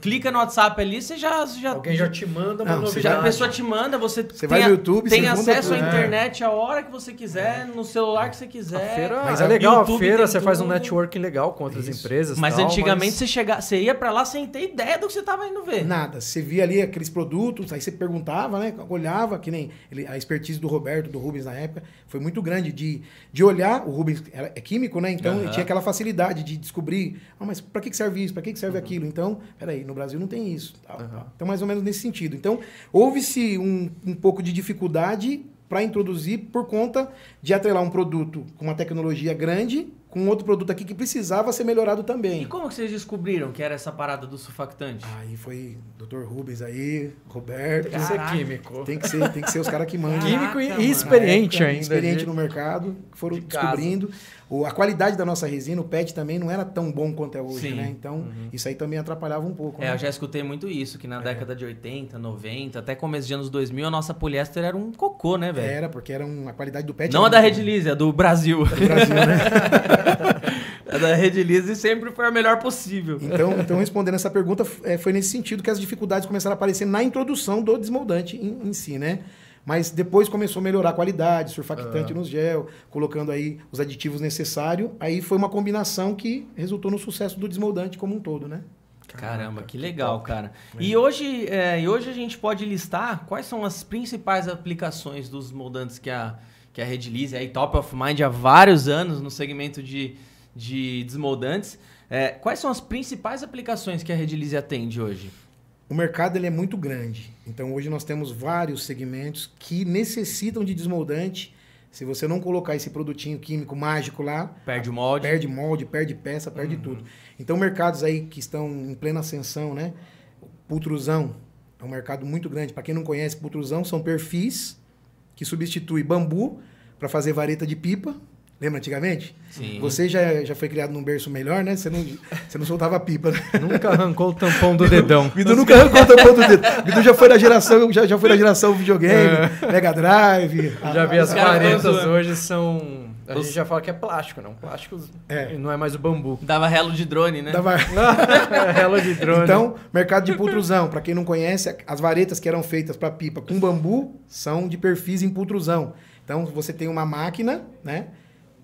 clica no WhatsApp ali, você já. já Alguém já te manda uma Não, você novidade. já a pessoa te manda, você, Você tem, vai no a- YouTube, tem você acesso à tudo. internet a hora que você quiser, no celular que você quiser. A feira Mas é a legal, a YouTube feira tem você faz um tudo. networking legal com outras Isso. empresas. Mas tal, antigamente mas- você chega, você ia pra lá sem ter ideia do que você tava indo ver. Nada. Você via ali aqueles produtos, aí você perguntava, né? Olhava, que nem ele- a expertise do Roberto, do Rubens na época, foi muito grande de, de olhar. O Rubens era, é químico, né? Então ele tinha aquela facilidade de descobrir, ah, mas para que, serve isso? Para que, que serve aquilo? Então, peraí, no Brasil não tem isso. tal, tal. Então, mais ou menos nesse sentido. Então, houve-se um, um pouco de dificuldade para introduzir por conta de atrelar um produto com uma tecnologia grande com outro produto aqui que precisava ser melhorado E também. como que vocês descobriram que era essa parada do surfactante? Aí foi Dr. Rubens aí, Roberto. Tem que ser químico. Tem que ser, tem que ser os caras que mandam. Químico e- e experiente época, ainda. Experiente de- no mercado, que foram de casa. O, a qualidade da nossa resina, o PET também não era tão bom quanto é hoje, Sim. né? Então, isso aí também atrapalhava um pouco. É, né? eu já escutei muito isso, que na década de 80, 90, até começo de anos 2000, a nossa poliéster era um cocô, né, velho? Era, porque era uma a qualidade do PET. Não a da Red Lease, a do Brasil. Do Brasil, né? a da Red Lease sempre foi a melhor possível. Então, então, respondendo essa pergunta, é, foi nesse sentido que as dificuldades começaram a aparecer na introdução do desmoldante em, em si, né? Mas depois começou a melhorar a qualidade, surfactante nos gel, colocando aí os aditivos necessários. Aí foi uma combinação que resultou no sucesso do desmoldante como um todo, né? Caramba, que legal, cara. E hoje, é, e hoje a gente pode listar quais são as principais aplicações dos moldantes que a, que a Red Lease é aí top of mind há vários anos no segmento de, de desmoldantes. É, quais são as principais aplicações que a Red Lease atende hoje? O mercado ele é muito grande. Então hoje nós temos vários segmentos que necessitam de desmoldante. Se você não colocar esse produtinho químico mágico lá, Perde molde. perde molde, perde peça, perde tudo. Então mercados aí que estão em plena ascensão, né? O Pultrusão é um mercado muito grande. Para quem não conhece, pultrusão são perfis que substitui bambu para fazer vareta de pipa. Lembra antigamente? Sim. Você já, já foi criado num berço melhor, né? Você não, você não soltava pipa, né? Nunca arrancou o tampão do dedão. Bidu nunca arrancou a tampa do dedo. Bidu já foi da geração, já, já foi da geração videogame, Mega Drive. Já vi as varetas hoje são. A gente já fala que é plástico, não. Plástico É. não é mais o bambu. Dava relo de drone, né? Dava- é rela de drone. Então, mercado de pultrusão. Para quem não conhece, as varetas que eram feitas para pipa com bambu são de perfis em pultrusão. Então, você tem uma máquina, né?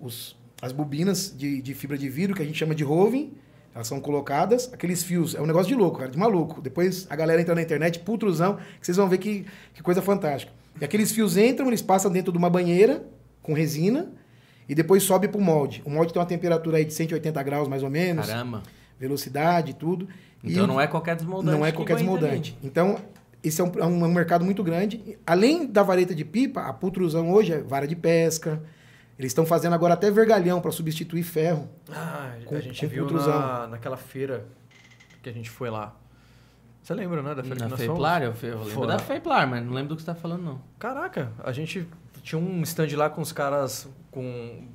Os, as bobinas de, de fibra de vidro, que a gente chama de roving, elas são colocadas. Aqueles fios, é um negócio de louco, cara, de maluco. Depois a galera entra na internet, pultrusão, que vocês vão ver que, que coisa fantástica. E aqueles fios entram, eles passam dentro de uma banheira com resina e depois sobe para o molde. O molde tem uma temperatura aí de 180 graus, mais ou menos Caramba. velocidade e tudo. Então E não é qualquer desmoldante. não é que qualquer desmoldante. Então, esse é um, é um mercado muito grande. Além da vareta de pipa, a pultrusão hoje é vara de pesca. Eles estão fazendo agora até vergalhão para substituir ferro. Ah, Com- a gente com viu na, naquela feira que a gente foi lá. Você lembra, né? Da feira Na? Feiplar? Eu, eu lembro Foi. da Feiplar, mas não lembro do que você tá falando, não. Caraca, a gente tinha um stand lá com os caras com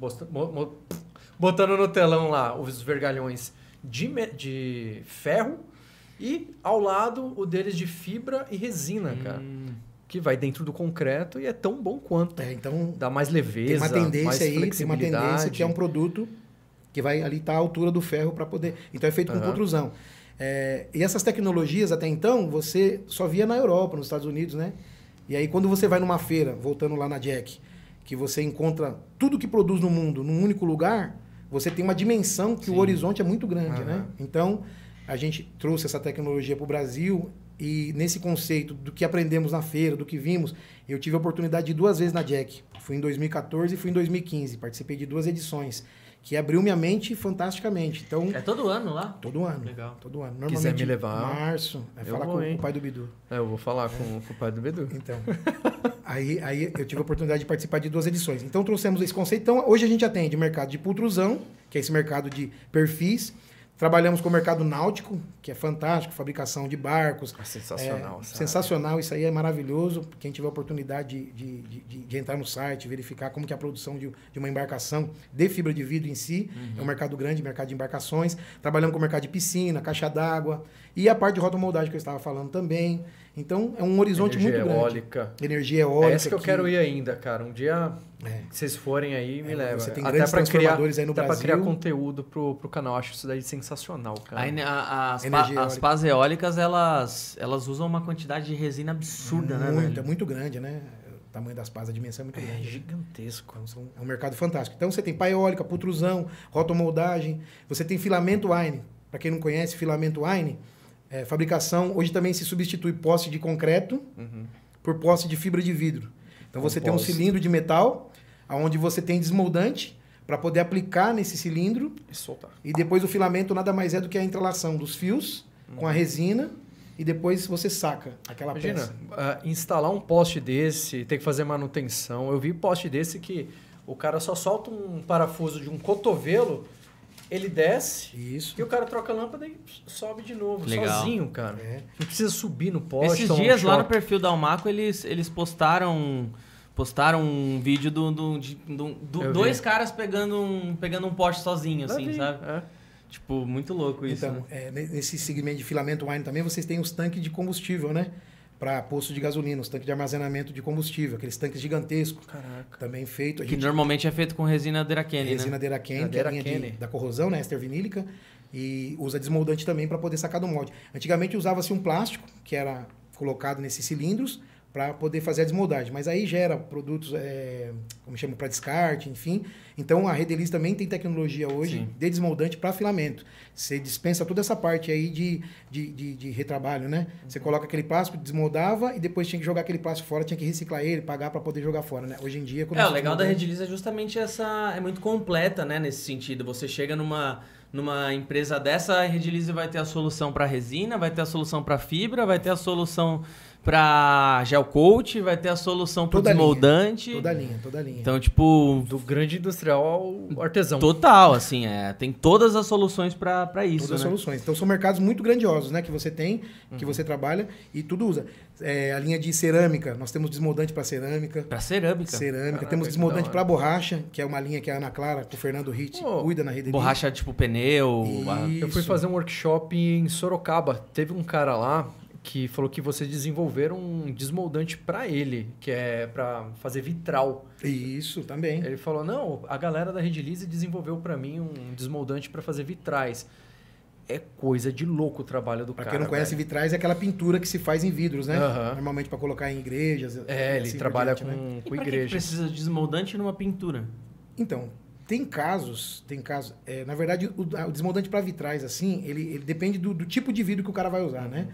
botando no telão lá os vergalhões de, de ferro e ao lado o deles de fibra e resina, cara. Que vai dentro do concreto e é tão bom quanto. É, então, Dá mais leveza, tem uma tendência aí, tem uma tendência que é um produto que vai ali estar à altura do ferro para poder. Então é feito com pultrusão. É, e essas tecnologias até então você só via na Europa, nos Estados Unidos, né? E aí quando você vai numa feira, voltando lá na Jack, que você encontra tudo que produz no mundo num único lugar, você tem uma dimensão que Sim. o horizonte é muito grande, Aham. né? Então a gente trouxe essa tecnologia para o Brasil E nesse conceito do que aprendemos na feira, do que vimos, eu tive a oportunidade de duas vezes na Jack. Fui em 2014 e fui em 2015. Participei de duas edições, que abriu minha mente fantasticamente. Então, É todo ano lá? todo ano. Legal. Todo ano. Quiser Normalmente, me levar, março. É eu falar vou, com, hein? o pai do Bidu. É, eu vou falar com, com o pai do Bedu. Então, aí, aí eu tive a oportunidade de participar de duas edições. Então trouxemos esse conceito. Então hoje a gente atende mercado de pultrusão, que é esse mercado de perfis. Trabalhamos com o mercado náutico, que é fantástico, fabricação de barcos. É sensacional. É, sensacional, isso aí é maravilhoso. Quem tiver a oportunidade de, de, de- de- entrar no site, verificar como que é a produção de, de uma embarcação de fibra de vidro em si. É um mercado grande, mercado de embarcações. Trabalhamos com o mercado de piscina, caixa d'água. E a parte de rotomoldagem que eu estava falando também. Então, é um horizonte Energia muito grande. eólica. Energia eólica. É essa que eu quero ir ainda, cara. Um dia É. vocês forem aí, me É, leva. você tem até grandes pra criar, transformadores aí no até Brasil. criar conteúdo pro, pro canal. Acho isso daí sensacional, cara. Aí, né, a- as, pa- as pás eólicas, elas, elas usam uma quantidade de resina absurda, né, muito, é muito grande, né? O tamanho das pás, a dimensão é muito É grande. gigantesco. Então, é um mercado fantástico. Então, você tem pá eólica, putrusão, rotomoldagem, você tem filamento Wine. Para quem não conhece, filamento Wine, é, fabricação, hoje também se substitui poste de concreto Uhum. por poste de fibra de vidro. Então, você tem um cilindro de metal, onde você tem desmoldante para poder aplicar nesse cilindro E soltar. E depois o filamento nada mais é do que a entrelação dos fios com a resina e depois você saca aquela Imagina, peça. ah, instalar um poste desse, ter que fazer manutenção. Eu vi poste desse que o cara só solta um parafuso de um cotovelo, ele desce Isso. e o cara troca a lâmpada e sobe de novo, Legal. sozinho, cara. É. Não precisa subir no poste. Esses tomar um dias lá no perfil da Almaco, eles, eles postaram postaram um vídeo do, do, de- do- do- dois vi. caras pegando um, pegando um poste sozinho, Eu assim, vi, sabe? é. Tipo, muito louco isso, Então, né? é, ne- nesse segmento de filamento wine também, vocês têm os tanques de combustível, né? Para posto de gasolina, os tanques de armazenamento de combustível, aqueles tanques gigantescos, Caraca. também feito. A Que gente normalmente é feito com resina resina né? Deraken, que é a linha de- da corrosão, né? Ester vinílica. E usa desmoldante também para poder sacar do molde. Antigamente usava-se um plástico, que era colocado nesses cilindros, para poder fazer a desmoldagem. Mas aí gera produtos, é, como chama, para descarte, enfim. Então a Redeliz também tem tecnologia hoje Sim. de desmoldante para filamento. Você dispensa toda essa parte aí de, de, de, de retrabalho, né? Você coloca aquele plástico, desmoldava e depois tinha que jogar aquele plástico fora, tinha que reciclar ele, pagar para poder jogar fora, né? Hoje em dia... quando É, o legal da Rediliz é justamente essa. É muito completa, né? Nesse sentido. Você chega numa, numa empresa dessa, a Rediliz vai ter a solução para resina, vai ter a solução para fibra, vai ter a solução para gel coat, vai ter a solução para a linha. desmoldante. Toda linha, toda a linha. Então, tipo, Do grande industrial ao artesão. total, assim, é. Tem todas as soluções para isso, Todas as né? soluções. Então são mercados muito grandiosos, né? Que você tem, Uhum. que você trabalha e tudo usa. É, a linha de cerâmica, nós temos desmoldante para cerâmica. Pra cerâmica. Cerâmica. Caraca, temos desmoldante da para borracha, que é uma linha que a Ana Clara, com o Fernando Ritt, Pô, cuida na rede Borracha tipo pneu. Isso. Eu fui fazer um workshop em Sorocaba. Teve um cara lá que falou que vocês desenvolveram um desmoldante para ele, que é para fazer vitral. Isso, também. Ele falou: "Não, a galera da Redilize desenvolveu para mim um desmoldante para fazer vitrais". É coisa de louco o trabalho do Para cara. quem não conhece, velho. vitrais é aquela pintura que se faz em vidros, né? Aham. Normalmente para colocar em igrejas. É, ele assim por trabalha diante, com, né? Com pra que precisa de desmoldante numa pintura? Então, tem casos, tem casos. é, na verdade, o, o desmoldante para vitrais, assim, ele, ele depende do, do tipo de vidro que o cara vai usar, né?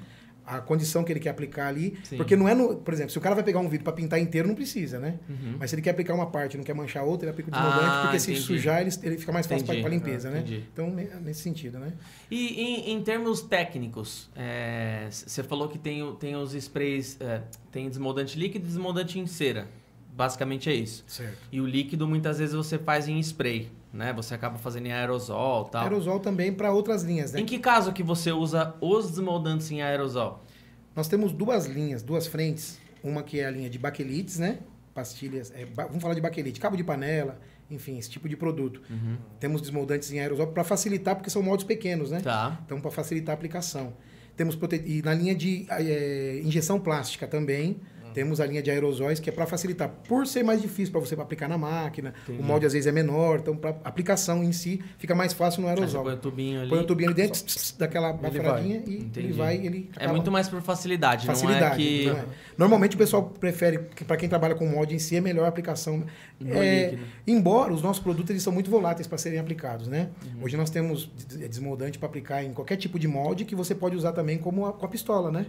A condição que ele quer aplicar ali. Sim. Porque não é no. Por exemplo, se o cara vai pegar um vidro para pintar inteiro, não precisa, né? Uhum. Mas se ele quer aplicar uma parte e não quer manchar outra, ele aplica o desmoldante, Ah, porque se entendi. sujar, ele, ele fica mais fácil para limpeza, Ah, né? entendi. Então, ne- nesse sentido, né? E em, em termos técnicos, você falou que tem, tem os sprays, é, tem desmoldante líquido e desmoldante em cera. Basicamente é isso. Certo. E o líquido muitas vezes você faz em spray, né? Você acaba fazendo em aerosol tal. Aerosol também para outras linhas, né? Em que caso que você usa os desmoldantes em aerosol? Nós temos duas linhas, duas frentes. Uma que é a linha de baquelites, né? Pastilhas. é, ba- vamos falar de baquelite, cabo de panela, enfim, esse tipo de produto. Temos desmoldantes em aerosol para facilitar, porque são moldes pequenos, né? Tá. Então, para facilitar a aplicação. Temos prote... E na linha de eh, injeção plástica também, temos a linha de aerosóis, que é para facilitar. Por ser mais difícil para você aplicar na máquina, Entendi. o molde às vezes é menor, então para aplicação em si fica mais fácil no aerosol. põe o tubinho ali. Põe o tubinho ali dentro, daquela vai. baforadinha e Entendi. ele vai, ele É muito mais por facilidade, não é facilidade. que... não é. Normalmente o pessoal prefere, para quem trabalha com molde em si, é melhor a aplicação. É, embora os nossos produtos eles são muito voláteis para serem aplicados, né? Uhum. Hoje nós temos des- desmoldante para aplicar em qualquer tipo de molde que você pode usar também como a, com a pistola, né?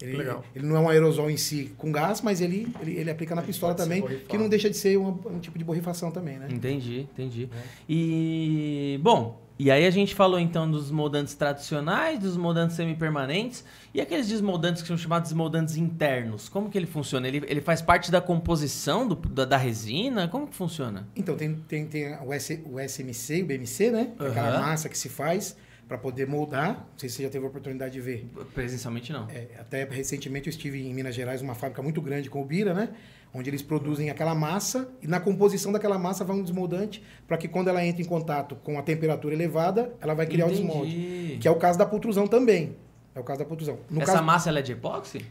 Ele, Legal. ele não é um aerosol em si com gás, mas ele, ele, ele aplica na pistola pode ser também, que não deixa de ser uma- um tipo de borrifação também, né? Entendi, entendi. E, bom, e aí a gente falou então dos moldantes tradicionais, dos moldantes semipermanentes e aqueles desmoldantes que são chamados desmoldantes internos. Como que ele funciona? Ele, ele faz parte da composição do- da, da resina? Como que funciona? Então, tem, tem, tem o, S, o SMC, o BMC, né? Que é Aquela massa que se faz para poder moldar. Não sei se você já teve a oportunidade de ver. Presencialmente não. É, até recentemente eu estive em Minas Gerais, uma fábrica muito grande com o Bira, né? Onde eles produzem aquela massa e na composição daquela massa vai um desmoldante para que quando ela entra em contato com a temperatura elevada, ela vai criar o desmolde. Entendi. Que é o caso da pultrusão também. É o caso da pultrusão. No Essa caso, massa ela é de epóxi?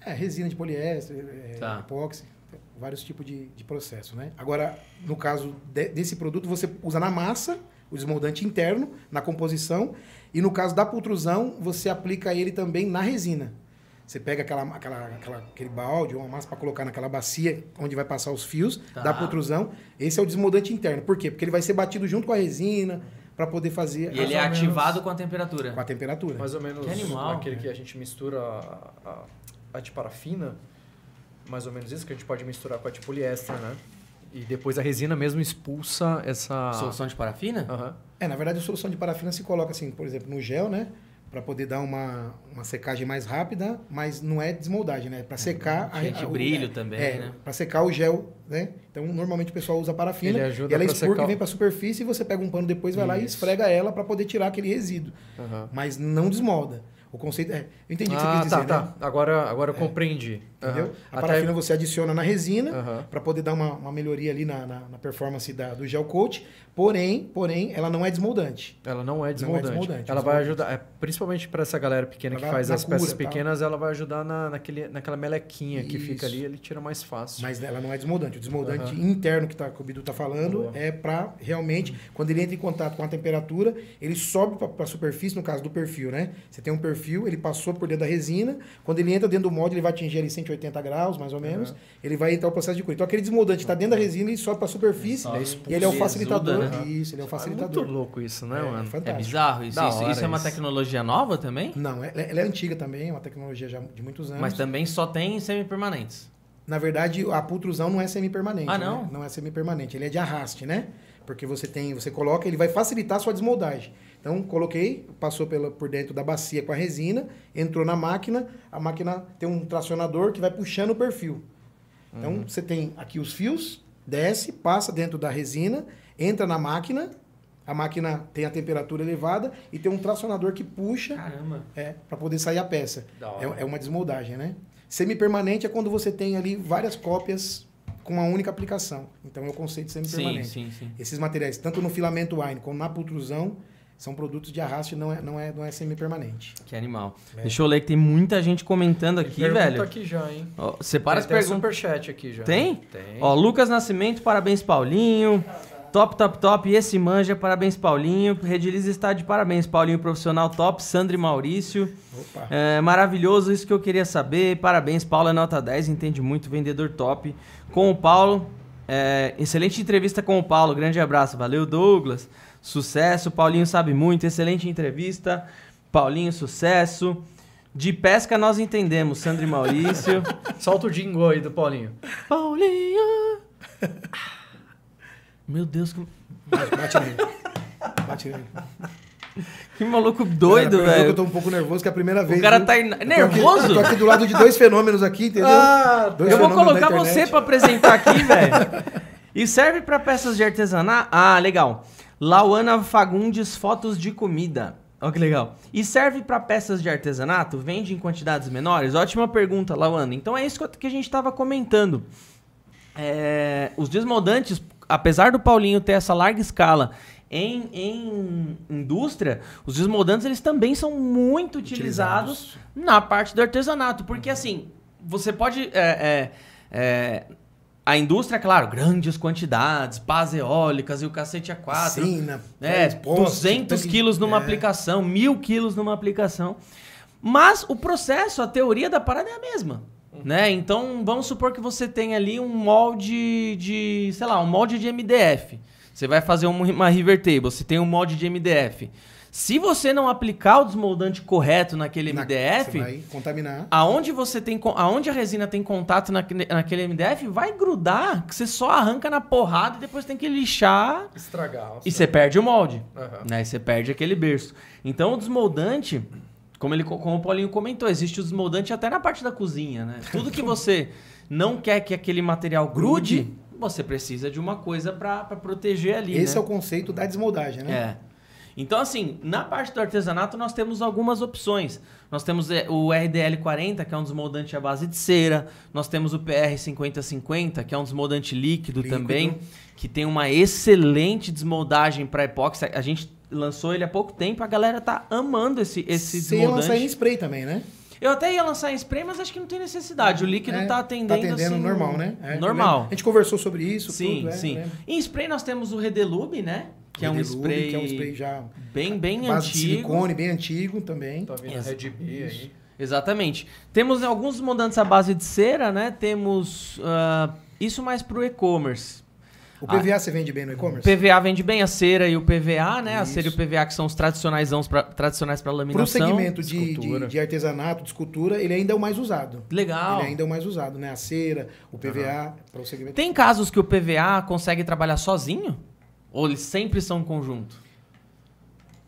é, resina de poliéster, é, Tá. epóxi, vários tipos de, de processo, né? Agora, no caso de- desse produto, você usa na massa, o desmoldante interno, na composição, e no caso da pultrusão, você aplica ele também na resina. Você pega aquela, aquela, aquela- aquele balde ou uma massa para colocar naquela bacia onde vai passar os fios Tá. da pultrusão. Esse é o desmoldante interno. Por quê? Porque ele vai ser batido junto com a resina para poder fazer E ele é menos- ativado com a temperatura. com a temperatura. Mais ou menos Que animal, aquele né? que a gente mistura a, a, a de parafina, mais ou menos isso, que a gente pode misturar com a de poliéster, né? E depois a resina mesmo expulsa essa... Solução de parafina? Aham. É, na verdade, a solução de parafina se coloca assim, por exemplo, no gel, né? Para poder dar uma, uma secagem mais rápida, mas não é desmoldagem, né? Para secar... a- Gente, a- brilho é, também, É, né? para secar o gel, né? Então, normalmente o pessoal usa parafina. Ele ajuda e ela expurga secar e vem para a superfície e você pega um pano depois, vai lá e Isso. esfrega ela para poder tirar aquele resíduo. aham. Mas não desmolda. O conceito é... Eu entendi o que você Ah, quis tá, dizer, tá. né? Agora, agora eu compreendi. Entendeu? A Até- parafina você adiciona na resina para poder dar uma, uma melhoria ali na, na, na performance da, do gel coat. Porém, porém, ela não é desmoldante. Ela não é Não é desmoldante. desmoldante, ela vai desmoldante. ajudar, é, principalmente para essa galera pequena Ela que vai faz as cura, peças pequenas, ela vai ajudar na, naquele, naquela melequinha que fica Isso. ali, ele tira mais fácil. Mas ela não é desmoldante. O desmoldante Aham. interno que, tá, que o Bidu está falando Boa. é para realmente, quando ele entra em contato com a temperatura, ele sobe para a superfície, no caso do perfil, né? Você tem um perfil, ele passou por dentro da resina. Quando ele entra dentro do molde, ele vai atingir ali 180 graus, mais ou menos. Ele vai entrar o processo de cura. Então aquele desmoldante está dentro da resina e sobe para a superfície. Sobe. E ele é o Ele facilitador. exuda, né? Isso, ele é o É facilitador. muito louco isso, né, É, mano? É fantástico. bizarro isso. Isso, isso é uma tecnologia nova também? Não, ela, ela é antiga também, é uma tecnologia já de muitos anos. Mas também só tem semipermanentes. Na verdade, a pultrusão não é semipermanente. Ah, né? não? Não é semipermanente. Ele é de arraste, né? Porque você tem, você coloca, ele vai facilitar a sua desmoldagem. Então, coloquei, passou pela, por dentro da bacia com a resina, entrou na máquina, a máquina tem um tracionador que vai puxando o perfil. Então, Uhum. você tem aqui os fios, desce, passa dentro da resina, entra na máquina, a máquina tem a temperatura elevada e tem um tracionador que puxa é, para poder sair a peça. É, é uma desmoldagem, né? Semipermanente é quando você tem ali várias cópias com uma única aplicação. Então é o conceito de Sim, semipermanente. sim, sim. Esses materiais, tanto no filamento wine como na pultrusão, são produtos de arraste, não é, não é, não é semipermanente. Que animal. É. Deixa eu ler que tem muita gente comentando Tem aqui, pergunta velho. aqui já, hein? Ó, separa as tem até perguntas. superchat aqui já. Tem? Tem. Ó, Lucas Nascimento, parabéns, Paulinho. Top, top, top. E esse manja, parabéns, Paulinho. Redilize está de parabéns, Paulinho, profissional top. Sandro e Maurício. Opa! É, maravilhoso, isso que eu queria saber. Parabéns, Paulo é nota 10, entende muito, vendedor top. Com o Paulo, é, excelente entrevista com o Paulo, grande abraço. Valeu, Douglas. Sucesso, Paulinho sabe muito, excelente entrevista. Paulinho, sucesso. De pesca nós entendemos, Sandro e Maurício. Solta o jingle aí do Paulinho. Paulinho. Meu Deus, que, Bate, bate nele. Bate nele. que maluco doido, Cara, Eu velho. tô um pouco nervoso, que é a primeira vez. O cara viu? tá Eu tô aqui- nervoso? eu tô aqui do lado de dois fenômenos aqui, entendeu? Ah, Dois Eu vou colocar você pra apresentar aqui, velho. E serve pra peças de artesanato? Ah, legal. Lauana Fagundes Fotos de Comida. Olha que legal. E serve pra peças de artesanato? Vende em quantidades menores? Ótima pergunta, Lauana. Então é isso que a gente tava comentando. É, os desmoldantes, apesar do Paulinho ter essa larga escala em, em indústria, os desmoldantes eles também são muito utilizados, na parte do artesanato. Porque assim, você pode. é, é, é, a indústria, claro, grandes quantidades, pás eólicas e o cacete a quatro. Sina, É, faz poste, 200 tanque- quilos numa é. aplicação, mil quilos numa aplicação. Mas o processo, a teoria da parada é a mesma. Né? Então, vamos supor que você tem ali um molde de, sei lá, um molde de MDF. Você vai fazer um- uma river table, você tem um molde de MDF. Se você não aplicar o desmoldante correto naquele Na- MDF, Você vai contaminar. aonde você tem aonde a resina tem contato naquele, naquele MDF, vai grudar, que você só arranca na porrada e depois tem que lixar Estragar. e você perde o molde. Aham. Né? E você perde aquele berço. Então o desmoldante, como, ele, co- como o Paulinho comentou, existe o desmoldante até na parte da cozinha, né? Tudo que você não quer que aquele material grude, você precisa de uma coisa para proteger ali, Esse né? é o conceito da desmoldagem, né? É. Então, assim, na parte do artesanato nós temos algumas opções. Nós temos é, o RDL40, que é um desmoldante à base de cera. Nós temos o PR5050, que é um desmoldante líquido, Líquido. também, que tem uma excelente desmoldagem para epóxi. A gente lançou ele há pouco tempo, a galera tá amando esse, esse Você ia lançar desmoldante. em spray também, né? Eu até ia lançar em spray, mas acho que não tem necessidade. O líquido É, tá atendendo, Tá atendendo assim, normal, né? É, normal. A gente conversou sobre isso. Sim, tudo, é, sim. Em spray nós temos o Redelube, né? Que é um spray, Que é um spray já bem, bem base de antigo. silicone, bem antigo também. Tá a Isso. Red B aí. Exatamente. Temos alguns desmontantes à base de cera, né? Temos ah, isso mais pro e-commerce. O PVA você vende bem no e-commerce? PVA vende bem a cera e o PVA, né? A Isso. cera e o PVA que são os tradicionais pra, tradicionais para Para o laminação. segmento de, de, de artesanato, de escultura, ele ainda é o mais usado. Legal. Ele ainda é o mais usado, né? A cera, o PVA, para o segmento. Tem casos que o PVA consegue trabalhar sozinho? Ou eles sempre são um conjunto?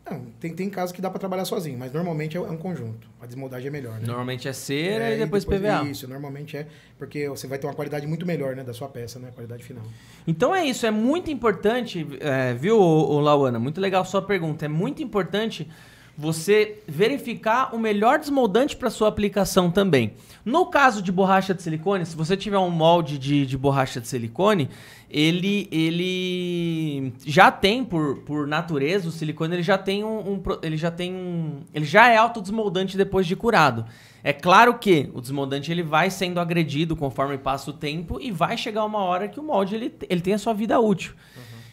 Não, tem, tem casos que dá para trabalhar sozinho, mas normalmente é um conjunto. A desmoldagem é melhor, né? Normalmente é cera É, e depois, PVA. Isso, normalmente é, porque você vai ter uma qualidade muito melhor, né, da sua peça, né, a qualidade final. Então é isso, é muito importante, é, viu, Lauana? Muito legal a sua pergunta. É muito importante você verificar o melhor desmoldante para sua aplicação também. No caso de borracha de silicone, se você tiver um molde de, de borracha de silicone, ele, ele já tem por, por natureza o silicone, ele já tem um, um ele já tem um, ele já é autodesmoldante depois de curado. É claro que o desmoldante ele vai sendo agredido conforme passa o tempo e vai chegar uma hora que o molde ele, ele tem a sua vida útil.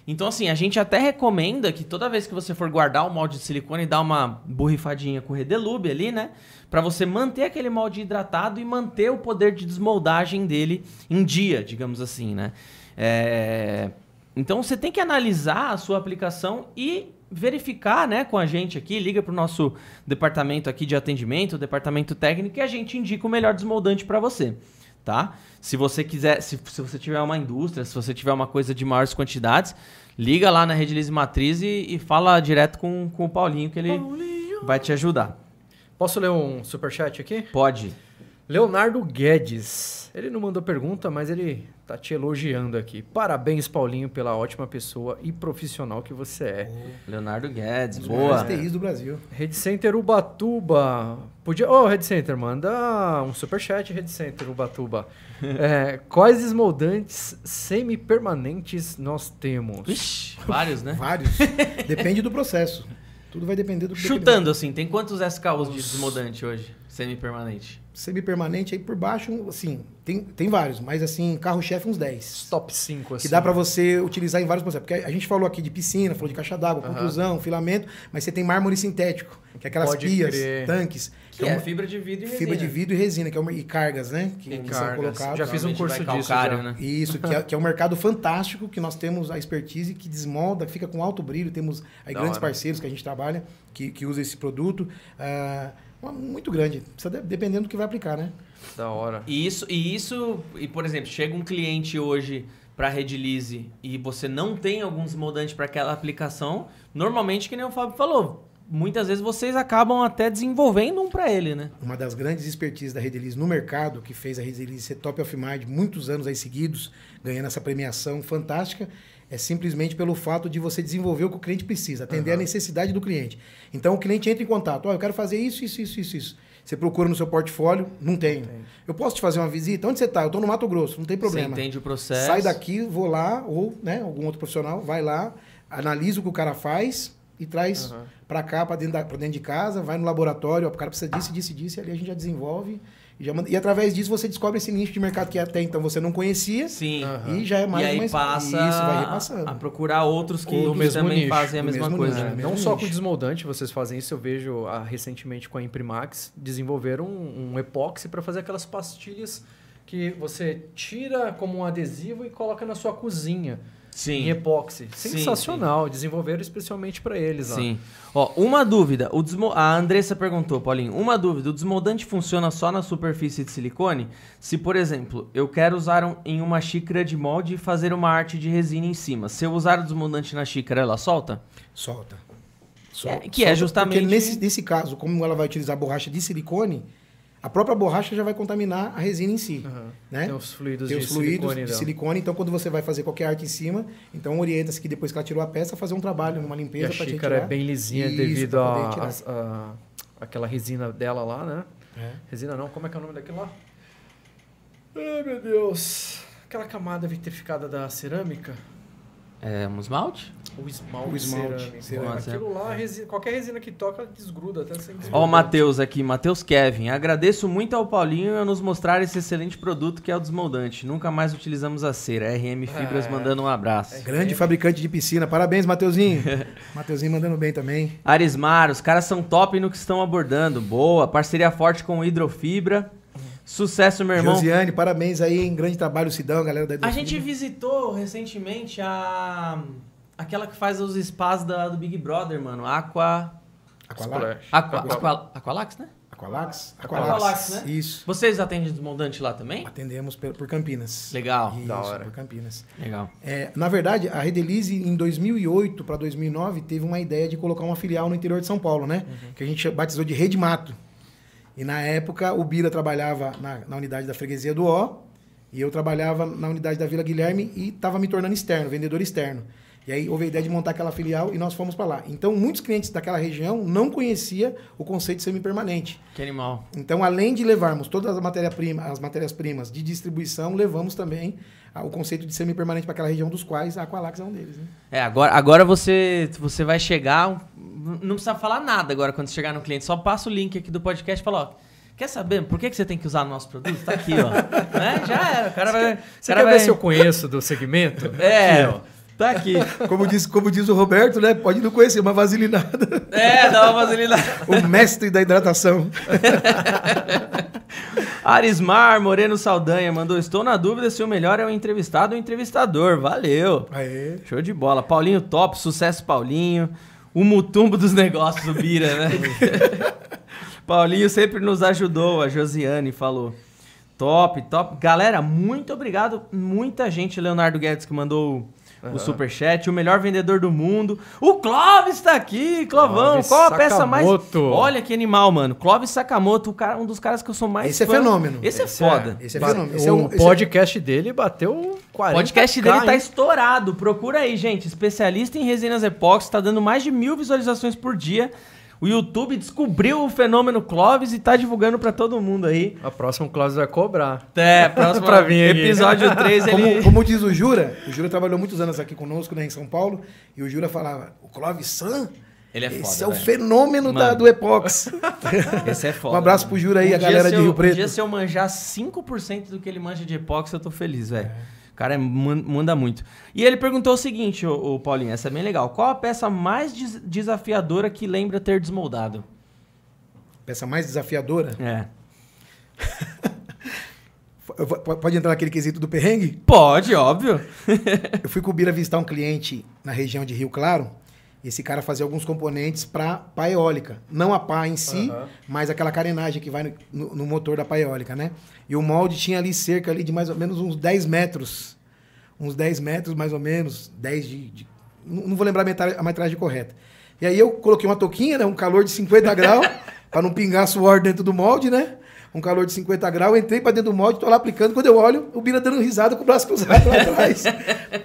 Então, assim, a gente até recomenda que toda vez que você for guardar o molde de silicone, dá uma borrifadinha com redelube ali, né? Pra você manter aquele molde hidratado e manter o poder de desmoldagem dele em dia, digamos assim, né? É, Então, você tem que analisar a sua aplicação e verificar, né, com a gente aqui, liga pro nosso departamento aqui de atendimento, departamento técnico, e a gente indica o melhor desmoldante para você tá? Se você quiser, se, se você tiver uma indústria, se você tiver uma coisa de maiores quantidades, liga lá na Rede Lise Matriz e, e fala direto com, com o Paulinho que ele vai te ajudar. Posso ler um superchat aqui? Pode. Leonardo Guedes. Ele não mandou pergunta, mas ele tá te elogiando aqui. Parabéns, Paulinho, pela ótima pessoa e profissional que você é. Leonardo Guedes, Os boa. TIs do Brasil. Rede Center Ubatuba. Podia. Ô, Rede Center, manda um superchat, Rede Center Ubatuba. É, quais esmoldantes semi-permanentes nós temos? Vixe, vários, né? Vários. Depende do processo. Tudo vai depender do Chutando assim, tem quantos SKUs de desmodante hoje? Semi-permanente. Semi-permanente aí por baixo, assim, tem, tem vários, mas assim, carro-chefe uns 10. Top 5, assim. Que dá pra você utilizar em vários processos. Porque a gente falou aqui de piscina, falou de caixa d'água, Aham. conclusão, filamento, mas você tem mármore sintético, que é aquelas Pode pias, crer. tanques, Que é fibra de vidro e resina. fibra de vidro e resina, que é uma, e cargas, né? Que, E que cargas. são colocadas. Já fiz um curso disso calcário, já. né? Isso, que é, que é um mercado fantástico, que nós temos a expertise, que desmolda, fica com alto brilho. Temos aí Da grandes hora. parceiros que a gente trabalha, que, que usam esse produto. Uma- muito grande, dependendo do que vai aplicar, né? Da hora. E isso, e isso, e por exemplo, chega um cliente hoje para Redilize e você não tem alguns moldantes para aquela aplicação, normalmente, que nem o Fábio falou, muitas vezes vocês acabam até desenvolvendo um para ele, né? Uma das grandes expertises da Redelize no mercado, que fez a Redelize ser top of mind muitos anos aí seguidos, ganhando essa premiação fantástica, é simplesmente pelo fato de você desenvolver o que o cliente precisa, atender a necessidade do cliente. Então o cliente entra em contato, ó, eu quero fazer isso, isso, isso, isso, isso. Você procura no seu portfólio, não tenho. Eu posso te fazer uma visita? Onde você está? Eu estou no Mato Grosso, não tem problema. Você entende o processo. Sai daqui, vou lá, ou né, algum outro profissional, vai lá, analisa o que o cara faz e traz Aham. pra cá, pra dentro, da- dentro de casa, vai no laboratório, ó, o cara precisa disso, disso, disso, e ali a gente já desenvolve. E, já manda- e através disso você descobre esse nicho de mercado que até então você não conhecia Sim. Aham. e já é mais e aí mais- passa Isso, vai repassando. a procurar outros que mesmo também nicho, fazem a mesma mesmo coisa. nicho, né? Não só nicho. com desmoldante, vocês fazem isso. Eu vejo ah, recentemente com a Imprimax desenvolveram um, um epóxi para fazer aquelas pastilhas que você tira como um adesivo e coloca na sua cozinha. Sim. em epóxi. Sim, Sensacional. Desenvolveram especialmente para eles. Ó. Sim. Ó, uma dúvida. O desmo... A Andressa perguntou, Paulinho. Uma dúvida. O desmoldante funciona só na superfície de silicone? Se, por exemplo, eu quero usar um- em uma xícara de molde e fazer uma arte de resina em cima. Se eu usar o desmoldante na xícara, ela solta? Solta. É, que é justamente- Porque nesse, nesse caso, como ela vai utilizar borracha de silicone, a própria borracha já vai contaminar a resina em si. Aham. Né? Tem os fluidos Tem de os fluidos silicone. de dela. silicone, então quando você vai fazer qualquer arte em cima, então orienta-se que depois que ela tirou a peça, fazer um trabalho, uma limpeza a para xícara é bem lisinha Isso, devido poder a, tirar. a- aquela resina dela lá, né? É. Resina não, como é que é o nome daquilo lá? Ai, meu Deus. Aquela camada vitrificada da cerâmica. É um esmalte? O esmalte, O esmalte, cerâmico. cerâmico. Aquilo lá, resi- qualquer resina que toca, desgruda até sem desgruda. Ó o Matheus aqui, Matheus Kevin. Agradeço muito ao Paulinho a nos mostrar esse excelente produto que é o desmoldante. Nunca mais utilizamos a cera. RM Fibras É. mandando um abraço. Grande fabricante de piscina. Parabéns, Mateuzinho. Mateuzinho mandando bem também. Arismar, os caras são top no que estão abordando. Boa, parceria forte com o Hidrofibra. Sucesso, meu irmão. Josiane, parabéns aí, hein? Grande trabalho, Sidão, galera da A gente visitou recentemente a. aquela que faz os spas da- do Big Brother, mano. Aqua. Aqualax. Aqua, Aqua- Aqualax, né? Aqualax? Aqualax, né? Isso. Vocês atendem desmoldante lá também? Atendemos por, Campinas. Legal. Isso, Da hora. por Campinas. Legal. É, na verdade, a Redelize, em 2008 para 2009, teve uma ideia de colocar uma filial no interior de São Paulo, né? Que a gente batizou de Rede Mato. E na época, o Bira trabalhava na, na unidade da freguesia do O, e eu trabalhava na unidade da Vila Guilherme e estava me tornando externo, vendedor externo. E aí houve a ideia de montar aquela filial e nós fomos para lá. Então, muitos clientes daquela região não conheciam o conceito de semipermanente. Que animal. Então, além de levarmos todas as matérias-primas, as matérias-primas de distribuição, levamos também o conceito de semipermanente para aquela região dos quais a Aqualax é um deles. Né? É, agora, agora você, você vai chegar. Não precisa falar nada agora quando você chegar no cliente. Só passa o link aqui do podcast e fala, ó. Quer saber por que, que você tem que usar o nosso produto? Tá aqui, ó. né? Já era. O cara vai. Você cara quer vai... ver se eu conheço do segmento? É, Aqui, ó. Tá aqui. Como diz, como diz o Roberto, né? Pode não conhecer, mas vaselinada. É, dá uma vaselina. o mestre da hidratação. Arismar Moreno Saldanha mandou: Estou na dúvida se o melhor é o entrevistado ou o entrevistador. Valeu. Aê. Show de bola. Paulinho top, sucesso Paulinho. O mutumbo dos negócios do Bira, né? Paulinho sempre nos ajudou, a Josiane falou. Top, top. Galera, muito obrigado. Muita gente, Leonardo Guedes, que mandou o superchat. O melhor vendedor do mundo. O Clóvis tá aqui, Clovão. Clóvis Qual a peça mais... Sakamoto. Olha que animal, mano. Clóvis Sakamoto, o cara, um dos caras que eu sou mais Esse é fã. fenômeno. Esse é Esse foda. Esse é fenômeno. Esse é o um- esse é- podcast dele bateu 40 O podcast dele tá hein? estourado. Procura aí, gente. Especialista em resinas epóxi. Tá dando mais de mil visualizações por dia. O YouTube descobriu o fenômeno Clóvis e tá divulgando pra todo mundo aí. A próxima o Cláudio vai cobrar. É, próximo Pra vir episódio 3 ele... Como, como diz o Jura, o Jura trabalhou muitos anos aqui conosco, né, em São Paulo, e o Jura falava, o Clóvis San, Ele é esse foda, é o velho. fenômeno da- Mano. do Epox. Esse é foda. Um abraço pro Jura aí, Um a galera de eu- Rio Preto. Um dia se eu manjar 5% do que ele manja de epóxi, eu tô feliz, velho. O cara é- man- manda muito. E ele perguntou o seguinte, ô Paulinho, essa é bem legal. Qual a peça mais des- desafiadora que lembra ter desmoldado? Peça mais desafiadora. É. Pode entrar naquele quesito do perrengue? Pode, óbvio. Eu fui com o Bira visitar um cliente na região de Rio Claro. Esse cara fazia alguns componentes para pá eólica. Não a pá em si, Aham. mas aquela carenagem que vai no, no- no motor da pá eólica, né? E o molde tinha ali cerca ali de mais ou menos uns 10 metros. Uns 10 metros, mais ou menos. 10 de... de- não vou lembrar a metragem, a metragem correta. E aí eu coloquei uma touquinha, né? Um calor de 50 graus, para não pingar suor dentro do molde, né? Um calor de 50 graus, entrei para dentro do molde, tô lá aplicando. Quando eu olho, o Bira dando risada com o braço cruzado lá atrás.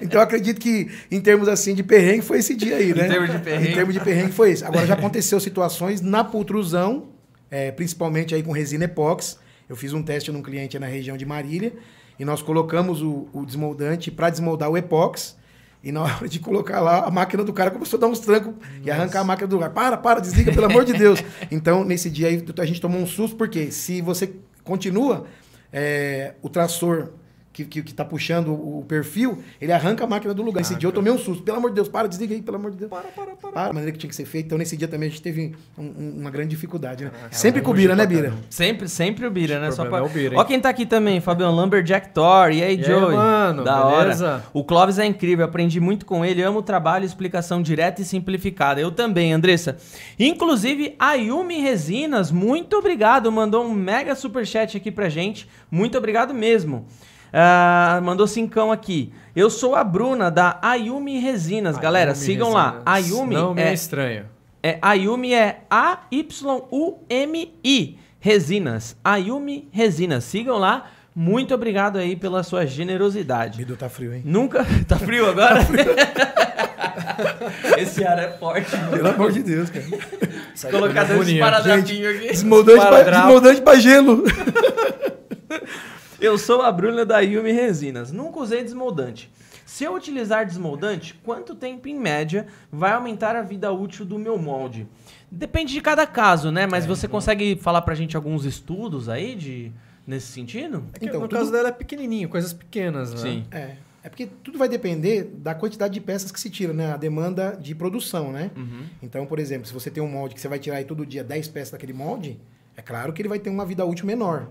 Então acredito que, em termos assim de perrengue, foi esse dia aí, né? termos de perrengue. Em termos de perrengue, foi esse. Agora já aconteceu situações na pultrusão, é, principalmente aí com resina epox. Eu fiz um teste num cliente na região de Marília e nós colocamos o, o desmoldante para desmoldar o epox. E na hora de colocar lá, a máquina do cara começou a dar uns trancos e arrancar a máquina do cara. Para, para, desliga, pelo amor de Deus. Então, nesse dia aí, a gente tomou um susto, porque se você continua, é, o trator que, que, que tá puxando o, perfil, ele arranca a máquina do lugar. Nesse dia eu tomei um susto. Pelo amor de Deus, para, desliga aí, pelo amor de Deus. Para, para, para. Para, a maneira que tinha que ser feito. Então nesse dia também a gente teve um- um- uma grande dificuldade, né? Sempre com o Bira, né, Bira? Sempre, sempre o Bira, né? O Só pra... é o Bira? Ó quem tá aqui também, Fabião Lumberjack Thor. E aí, E aí, Joey? mano, da beleza? hora. O Clóvis é incrível, aprendi muito com ele, amo o trabalho, explicação direta e simplificada. Eu também, Andressa. Inclusive, a Yumi Resinas, muito obrigado, mandou um mega superchat aqui pra gente. Muito obrigado mesmo. Ah, mandou cincão aqui. Eu sou a Bruna da Ayumi Resinas, galera. Ayumi Sigam lá. Resinas. Ayumi Não me é é estranho. é, Ayumi é A-Y-U-M-I. Resinas. Ayumi Resinas. Sigam lá. Muito obrigado aí pela sua generosidade. Bidu tá frio, hein? Nunca. Tá frio agora? Esse ar é forte. mano. Pelo amor de Deus, cara. Colocar dois esparadrapinhos aqui. Desmoldante pra, desmoldante pra gelo. Eu sou a Bruna da Yumi Resinas. Nunca usei desmoldante. Se eu utilizar desmoldante, quanto tempo em média vai aumentar a vida útil do meu molde? Depende de cada caso, né? Mas você consegue falar pra gente alguns estudos aí de nesse sentido? É que Então, no tudo- caso dela é pequenininho, coisas pequenas, né? Sim. É. É porque tudo vai depender da quantidade de peças que se tira, né? A demanda de produção, né? Uhum. Então, por exemplo, se você tem um molde que você vai tirar aí todo dia 10 peças daquele molde, é claro que ele vai ter uma vida útil menor.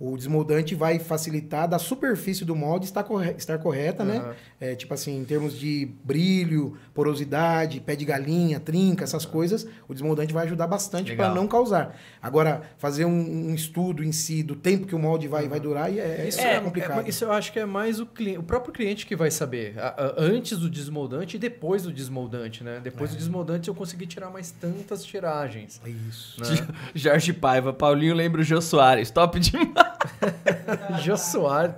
O desmoldante vai facilitar da superfície do molde estar, corre- estar correta, né? Aham. É, tipo assim, em termos de brilho, porosidade, pé de galinha, trinca, essas coisas, o desmoldante vai ajudar bastante para não causar. Agora, fazer um, um estudo em si do tempo que o molde vai, vai durar, é, Isso é, é, complicado. é- isso eu acho que é mais o, o próprio cliente que vai saber. A- a- antes do desmoldante e depois do desmoldante, né? Depois do desmoldante eu consegui tirar mais tantas tiragens. É isso. Né? Jorge Paiva, Paulinho lembra o Jô Soares. Top demais. Jô Soares,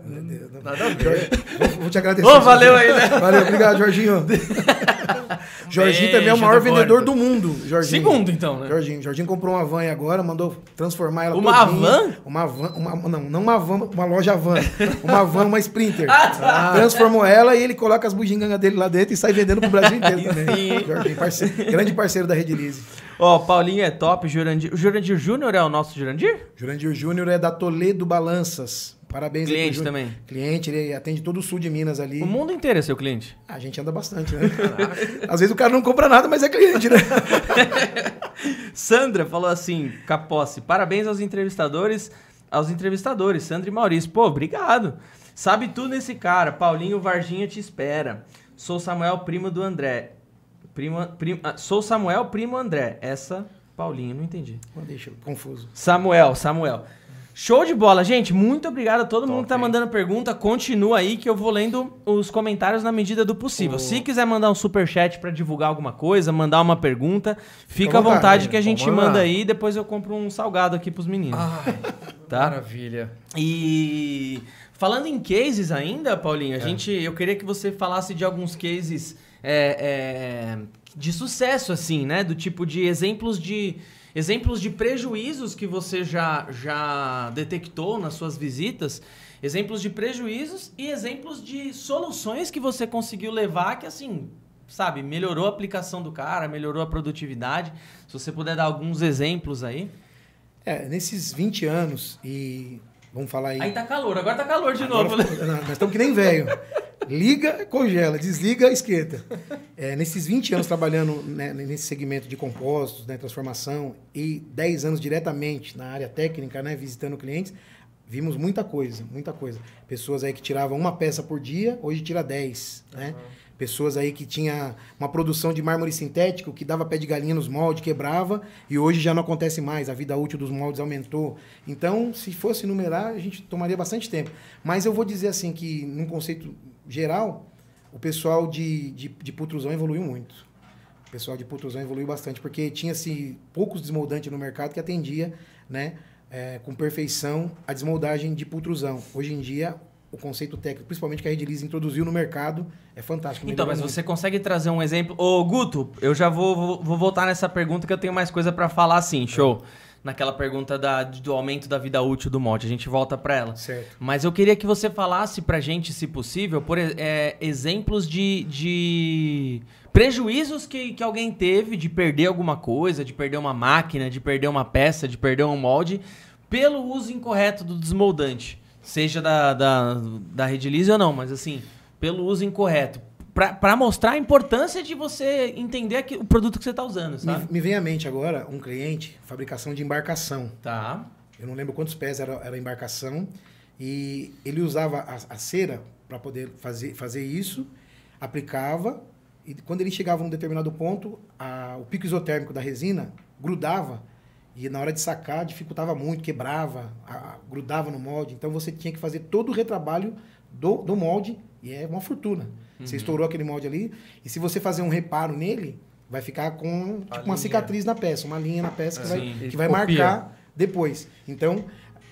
nada a ver. Vou, vou te agradecer. Valeu aí, né? Valeu, obrigado, Jorginho. Jorginho também é o maior do vendedor do mundo. Jorginho. Segundo, então, né? Jorginho. Jorginho comprou uma van agora, mandou transformar ela Uma todinha. van? Uma van? Uma, não, não uma van, uma loja van. Uma van, uma Sprinter. Ah, tá. Transformou ela e ele coloca as bugigangas dele lá dentro e sai vendendo pro Brasil inteiro também. sim. Jorginho, parceiro- grande parceiro da Rede Lise. Ó, Paulinho é top, Jurandir. O Jurandir Júnior é o nosso Jurandir? Jurandir Júnior é da Toledo Balanças. Parabéns Cliente também. Cliente, ele atende todo o sul de Minas ali. O mundo inteiro é seu cliente. A gente anda bastante, né? Às vezes o cara não compra nada, mas é cliente, né? Sandra falou assim, Caposse, parabéns aos entrevistadores, aos entrevistadores, Sandra e Maurício. Pô, obrigado. Sabe tudo nesse cara. Paulinho Varginha te espera. Sou Samuel, primo do André. Primo, primo, ah, sou Samuel, primo André. Essa, Paulinho, não entendi. Deixa, confuso. Samuel, Samuel. Show de bola, gente. Muito obrigado a todo mundo que tá mandando pergunta. Continua aí que eu vou lendo os comentários na medida do possível. Ô. Se quiser mandar um super chat para divulgar alguma coisa, mandar uma pergunta, fica à vontade, vontade que a gente vamos lá. manda aí e depois eu compro um salgado aqui pros meninos. Ai, Tá? maravilha. E falando em cases ainda, Paulinho, a gente, eu queria que você falasse de alguns cases é, é, de sucesso, assim, né? Do tipo de exemplos de exemplos de prejuízos que você já, já detectou nas suas visitas, exemplos de prejuízos e exemplos de soluções que você conseguiu levar que assim sabe, melhorou a aplicação do cara, melhorou a produtividade. Se você puder dar alguns exemplos aí. É, nesses 20 anos e vamos falar aí. Aí tá calor, agora tá calor de Agora novo, né? não, nós estamos que nem velho. Liga, congela, desliga, esquenta. É, nesses 20 anos trabalhando né, nesse segmento de compostos, né, transformação, e 10 anos diretamente na área técnica, né, visitando clientes, vimos muita coisa, muita coisa. Pessoas aí que tiravam uma peça por dia, hoje tira 10, né? Pessoas aí que tinha uma produção de mármore sintético que dava pé de galinha nos moldes, quebrava, e hoje já não acontece mais, a vida útil dos moldes aumentou. Então, se fosse numerar, a gente tomaria bastante tempo. Mas eu vou dizer assim que, num conceito geral, o pessoal de, de, de pultrusão evoluiu muito. O pessoal de pultrusão evoluiu bastante, porque tinha-se poucos desmoldantes no mercado que atendia, né, é, com perfeição a desmoldagem de pultrusão. Hoje em dia, o conceito técnico, principalmente que a Redilize introduziu no mercado, é fantástico. Então, mas muito. você consegue trazer um exemplo? Ô, Guto, eu já vou, vou, vou voltar nessa pergunta que eu tenho mais coisa pra falar sim, show. Naquela pergunta da, do aumento da vida útil do molde, a gente volta pra ela. Certo. Mas eu queria que você falasse pra gente, se possível, por é, exemplos de, de prejuízos que, que alguém teve de perder alguma coisa, de perder uma máquina, de perder uma peça, de perder um molde, pelo uso incorreto do desmoldante. seja da, da, da Redilize ou não, mas assim, pelo uso incorreto. Pra mostrar a importância de você entender aqui- o produto que você tá usando, Me, sabe? me vem à mente agora um cliente, fabricação de embarcação. Tá. Eu não lembro quantos pés era, era a embarcação. E ele usava a, a cera para poder fazer, fazer isso, aplicava, e quando ele chegava num determinado ponto, a- o pico isotérmico da resina grudava, e na hora de sacar dificultava muito, quebrava, a- a- grudava no molde. Então você tinha que fazer todo o retrabalho do, do molde, e é uma fortuna. Você estourou aquele molde ali, e se você fazer um reparo nele, vai ficar com tipo, uma linha. cicatriz na peça, uma linha na peça que Sim. vai, que vai copia. marcar depois. Então,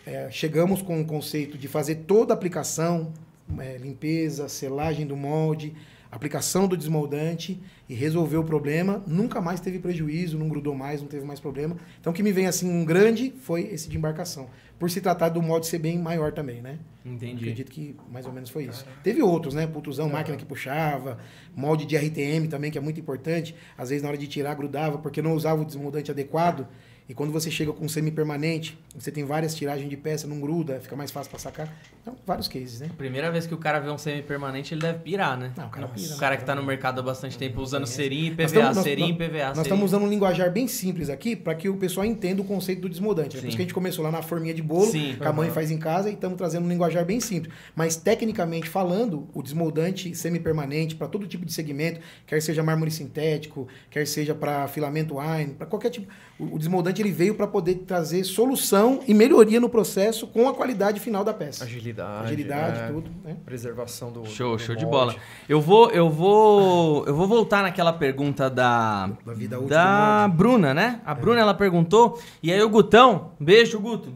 é, chegamos com o conceito de fazer toda a aplicação, é, limpeza, selagem do molde, aplicação do desmoldante e resolver o problema. Nunca mais teve prejuízo, não grudou mais, não teve mais problema. Então, o que me vem assim, um grande foi esse de embarcação. Por se tratar do molde ser bem maior também, né? Entendi. Acredito que mais ou menos foi isso. Teve outros, né? Pultuzão, máquina que puxava, molde de RTM também, que é muito importante. Às vezes, na hora de tirar, grudava, porque não usava o desmoldante adequado. E quando você chega com um semi-permanente, você tem várias tiragens de peça, não gruda, fica mais fácil para sacar. Então, vários cases, né? Primeira vez que o cara vê um semi-permanente, ele deve pirar, né? Não, o cara pira, O né? cara que tá no mercado há bastante tempo usando serinha e PVA, tamo- nós- serinha e PVA. Nós estamos usando um linguajar bem simples aqui para que o pessoal entenda o conceito do desmoldante. É por isso que a gente começou lá na forminha de bolo, Sim. que a mãe faz em casa, e estamos trazendo um linguajar bem simples. Mas, tecnicamente falando, o desmoldante semi-permanente para todo tipo de segmento, quer seja mármore sintético, quer seja para filamento wine, para qualquer tipo. O, desmoldante ele veio para poder trazer solução e melhoria no processo com a qualidade final da peça. Agilidade. Agilidade, é, tudo. Né? Preservação do. Show, do show de molde. bola. Eu vou, eu vou, eu vou voltar naquela pergunta da Da vida útil da. Bruna, né? A Bruna ela perguntou e aí o Gutão, beijo Guto.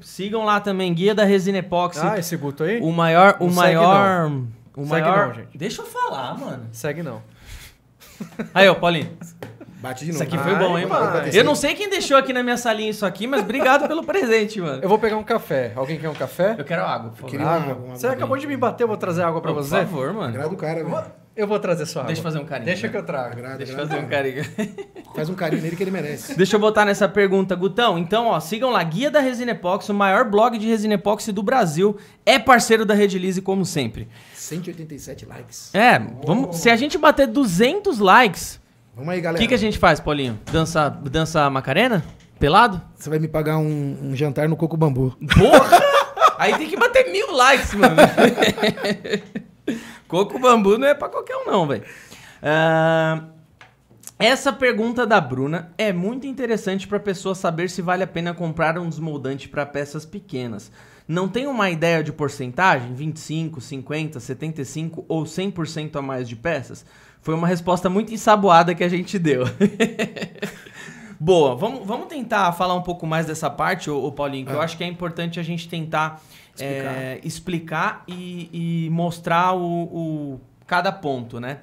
Sigam lá também guia da resina epóxi. Ah, esse Guto aí? o maior, o Não segue maior, o Segue maior. não, gente. Deixa eu falar, mano. Segue não. Aí, ó, Paulinho. Bate de novo. Isso aqui foi Ai, bom, hein, mano? Eu não sei quem deixou aqui na minha salinha isso aqui, mas obrigado pelo presente, mano. Eu vou pegar um café. Alguém quer um café? Eu quero água, por favor. Queria Água. água, Você água. acabou de me bater, eu vou trazer água pra Por você? favor, mano. Agrada o cara, velho. Eu vou trazer sua água. Deixa eu fazer um carinho. Deixa né? que eu trago. Deixa eu fazer um carinho. Faz um carinho nele que ele merece. Deixa eu botar nessa pergunta, Gutão. Então, ó, sigam lá, Guia da Resina Epóxi, o maior blog de resina epóxi do Brasil. É parceiro da Redilize, como sempre. 187 likes. É, vamos, se a gente bater 200 likes, Vamos aí, o galera. que, que a gente faz, Paulinho? Dança, dança Macarena? Pelado? Você vai me pagar um, um jantar no Coco Bambu. Porra! Aí tem que bater mil likes, mano. Coco bambu não é pra qualquer um, não, velho. Ah, essa pergunta da Bruna é muito interessante pra pessoa saber se vale a pena comprar um desmoldante pra peças pequenas. Não tem uma ideia de porcentagem? 25, 50, 75 ou 100% a mais de peças? Foi uma resposta muito ensaboada que a gente deu. Boa, vamos, vamos tentar falar um pouco mais dessa parte, ô, ô Paulinho, que eu Ah. acho que é importante a gente tentar Explicar. é, explicar e, e mostrar o, o- cada ponto, né?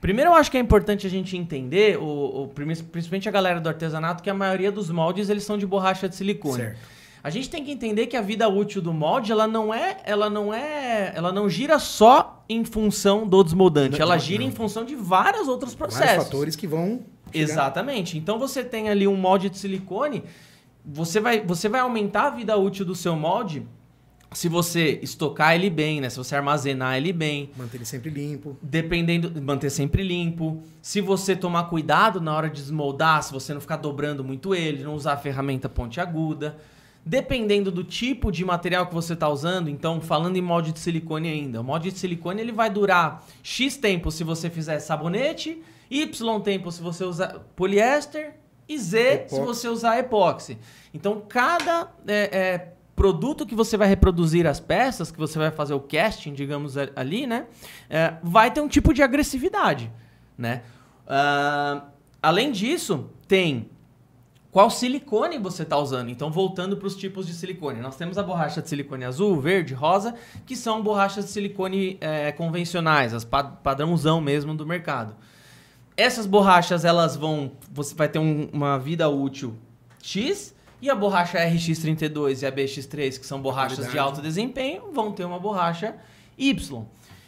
Primeiro, eu acho que é importante a gente entender, o, o- principalmente a galera do artesanato, que a maioria dos moldes eles são de borracha de silicone. Certo. A gente tem que entender que a vida útil do molde, ela não é, ela não é, ela não gira só em função do desmoldante, ela gira não. em função de vários outros processos. Vários fatores que vão. chegar- Exatamente. Então você tem ali um molde de silicone, você vai, você vai aumentar a vida útil do seu molde se você estocar ele bem, né? Se você armazenar ele bem, Manter ele sempre limpo. dependendo, manter sempre limpo. Se você tomar cuidado na hora de desmoldar, se você não ficar dobrando muito ele, não usar a ferramenta pontiaguda. Dependendo do tipo de material que você está usando, então falando em molde de silicone ainda, o molde de silicone ele vai durar X tempo se você fizer sabonete, Y tempo se você usar poliéster e Z se Epóxi. você usar epóxi. Então cada é, é, produto que você vai reproduzir as peças, que você vai fazer o casting, digamos ali, né, é, vai ter um tipo de agressividade, né? Ah, além disso, tem qual silicone você está usando. Então, voltando para os tipos de silicone. Nós temos a borracha de silicone azul, verde, rosa, que são borrachas de silicone eh, convencionais, as pa- padrãozão mesmo do mercado. Essas borrachas, elas vão... Você vai ter um- uma vida útil X, e a borracha RX32 e a BX3, que são borrachas de Qualidade. alto desempenho, vão ter uma borracha Y.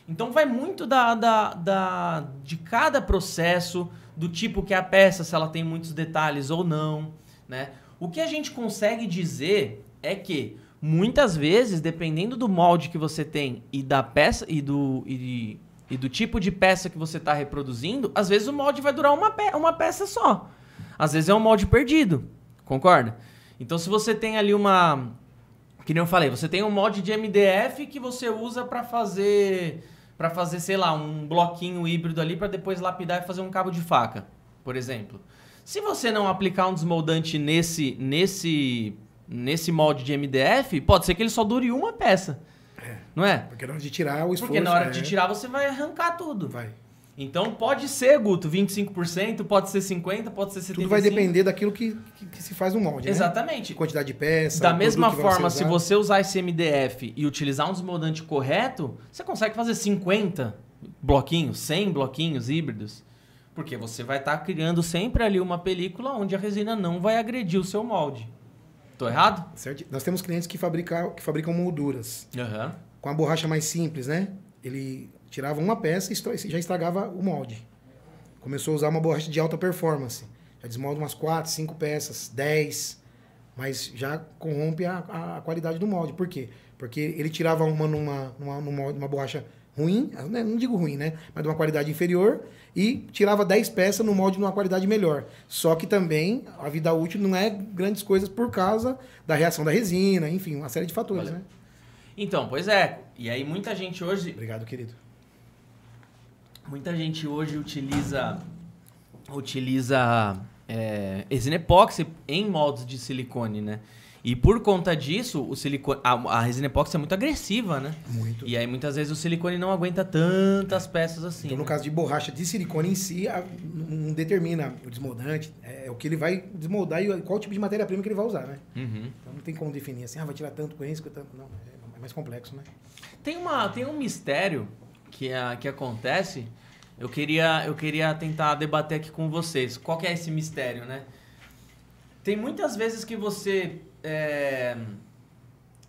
Então vai muito da, da, da- de cada processo, do tipo que é a peça, se ela tem muitos detalhes ou não, né? O que a gente consegue dizer é que muitas vezes, dependendo do molde que você tem e da peça e do, e, e do tipo de peça que você está reproduzindo, às vezes o molde vai durar uma, pe uma peça só. Às vezes é um molde perdido. Concorda? Então, se você tem ali uma. Que nem eu falei, você tem um molde de MDF que você usa para fazer. Para fazer, sei lá, um bloquinho híbrido ali para depois lapidar e fazer um cabo de faca, por exemplo. Se você não aplicar um desmoldante nesse, nesse, nesse molde de MDF, pode ser que ele só dure uma peça. É. Não é? Porque na hora de tirar o esforço. Porque na hora é, de tirar você vai arrancar tudo. Vai. Então pode ser, Guto, 25%, pode ser 50%, pode ser 75%. Tudo vai depender daquilo que, que, que se faz no molde. Né? Exatamente. Quantidade de peça. Da mesma forma, se você usar esse MDF e utilizar um desmoldante correto, você consegue fazer 50 bloquinhos, 100 bloquinhos híbridos. Porque você vai estar criando sempre ali uma película onde a resina não vai agredir o seu molde. Tô errado? Certo? Nós temos clientes que fabricam, que fabricam molduras. Aham. Com a borracha mais simples, né? Ele tirava uma peça e já estragava o molde. Começou a usar uma borracha de alta performance. Já desmolda umas 4, 5 peças, 10. Mas já corrompe a, a- a qualidade do molde. Por quê? Porque ele tirava uma numa, numa, numa, numa borracha ruim, né? não digo ruim, né? Mas de uma qualidade inferior, e tirava 10 peças no molde de uma qualidade melhor. Só que também a vida útil não é grandes coisas por causa da reação da resina, enfim, uma série de fatores, Valeu. né? Então, pois é. E aí muita gente hoje Obrigado, querido. Muita gente hoje utiliza utiliza é, resina epóxi em moldes de silicone, né? E por conta disso, o silicone, a, a resina epóxi é muito agressiva, né? Muito. E aí muitas vezes o silicone não aguenta tantas peças assim. Então, no né? caso de borracha de silicone em si, a- não determina o desmoldante, é, o que ele vai desmoldar e qual tipo de matéria-prima que ele vai usar, né? Uhum. Então não tem como definir assim, ah, vai tirar tanto com isso, tanto. Não, é, é mais complexo, né? Tem, uma, tem um mistério que, a, que acontece. Eu queria, eu queria tentar debater aqui com vocês. Qual que é esse mistério, né? Tem muitas vezes que você é,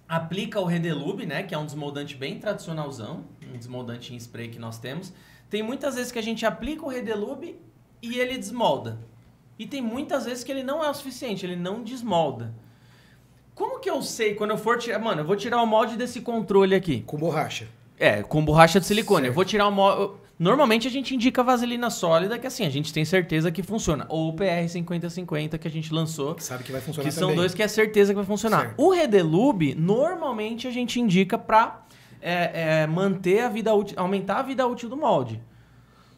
aplica o Redelube, né? Que é um desmoldante bem tradicionalzão. Um desmoldante em spray que nós temos. Tem muitas vezes que a gente aplica o Redelube e ele desmolda. E tem muitas vezes que ele não é o suficiente, ele não desmolda. Como que eu sei quando eu for tirar... Mano, eu vou tirar o molde desse controle aqui. Com borracha. É, com borracha de silicone. Certo. Eu vou tirar o molde... Normalmente a gente indica vaselina sólida, que assim, a gente tem certeza que funciona. Ou o PR5050 que a gente lançou, Que sabe que vai funcionar que são também. dois que é certeza que vai funcionar. Certo. O Redelube, normalmente a gente indica pra é, é, manter a vida útil, aumentar a vida útil do molde.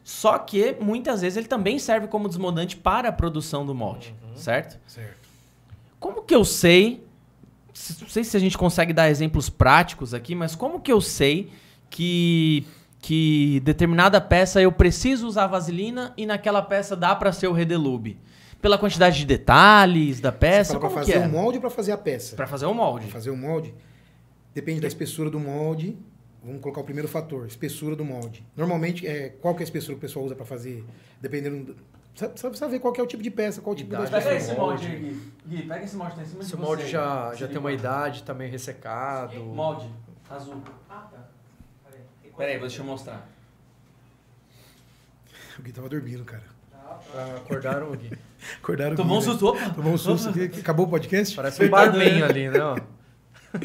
Só que muitas vezes ele também serve como desmoldante para a produção do molde, certo? Certo. Como que eu sei? Não sei se a gente consegue dar exemplos práticos aqui, mas como que eu sei que que determinada peça eu preciso usar vaselina e naquela peça dá para ser o Redelube? Pela quantidade de detalhes da peça, Para como fazer que é? o molde ou para fazer a peça? Para fazer o molde. Pra fazer o molde, depende da espessura do molde. Vamos colocar o primeiro fator, espessura do molde. Normalmente, é, qual que é a espessura que o pessoal usa para fazer? Dependendo. precisa saber qual que é o tipo de peça, qual o tipo Idade. espessura. Pega esse molde aí, Gui. Gui, pega esse molde que tá em cima Se o molde já, já tem uma idade, tá meio ressecado. Molde azul. Peraí, deixa eu mostrar. O Gui tava dormindo, cara. Ah, acordaram o Gui. Acordaram o Tomou um Gui, né? susto. Tomou um susto. aqui. Acabou o podcast? Parece um barman ali, né? ó.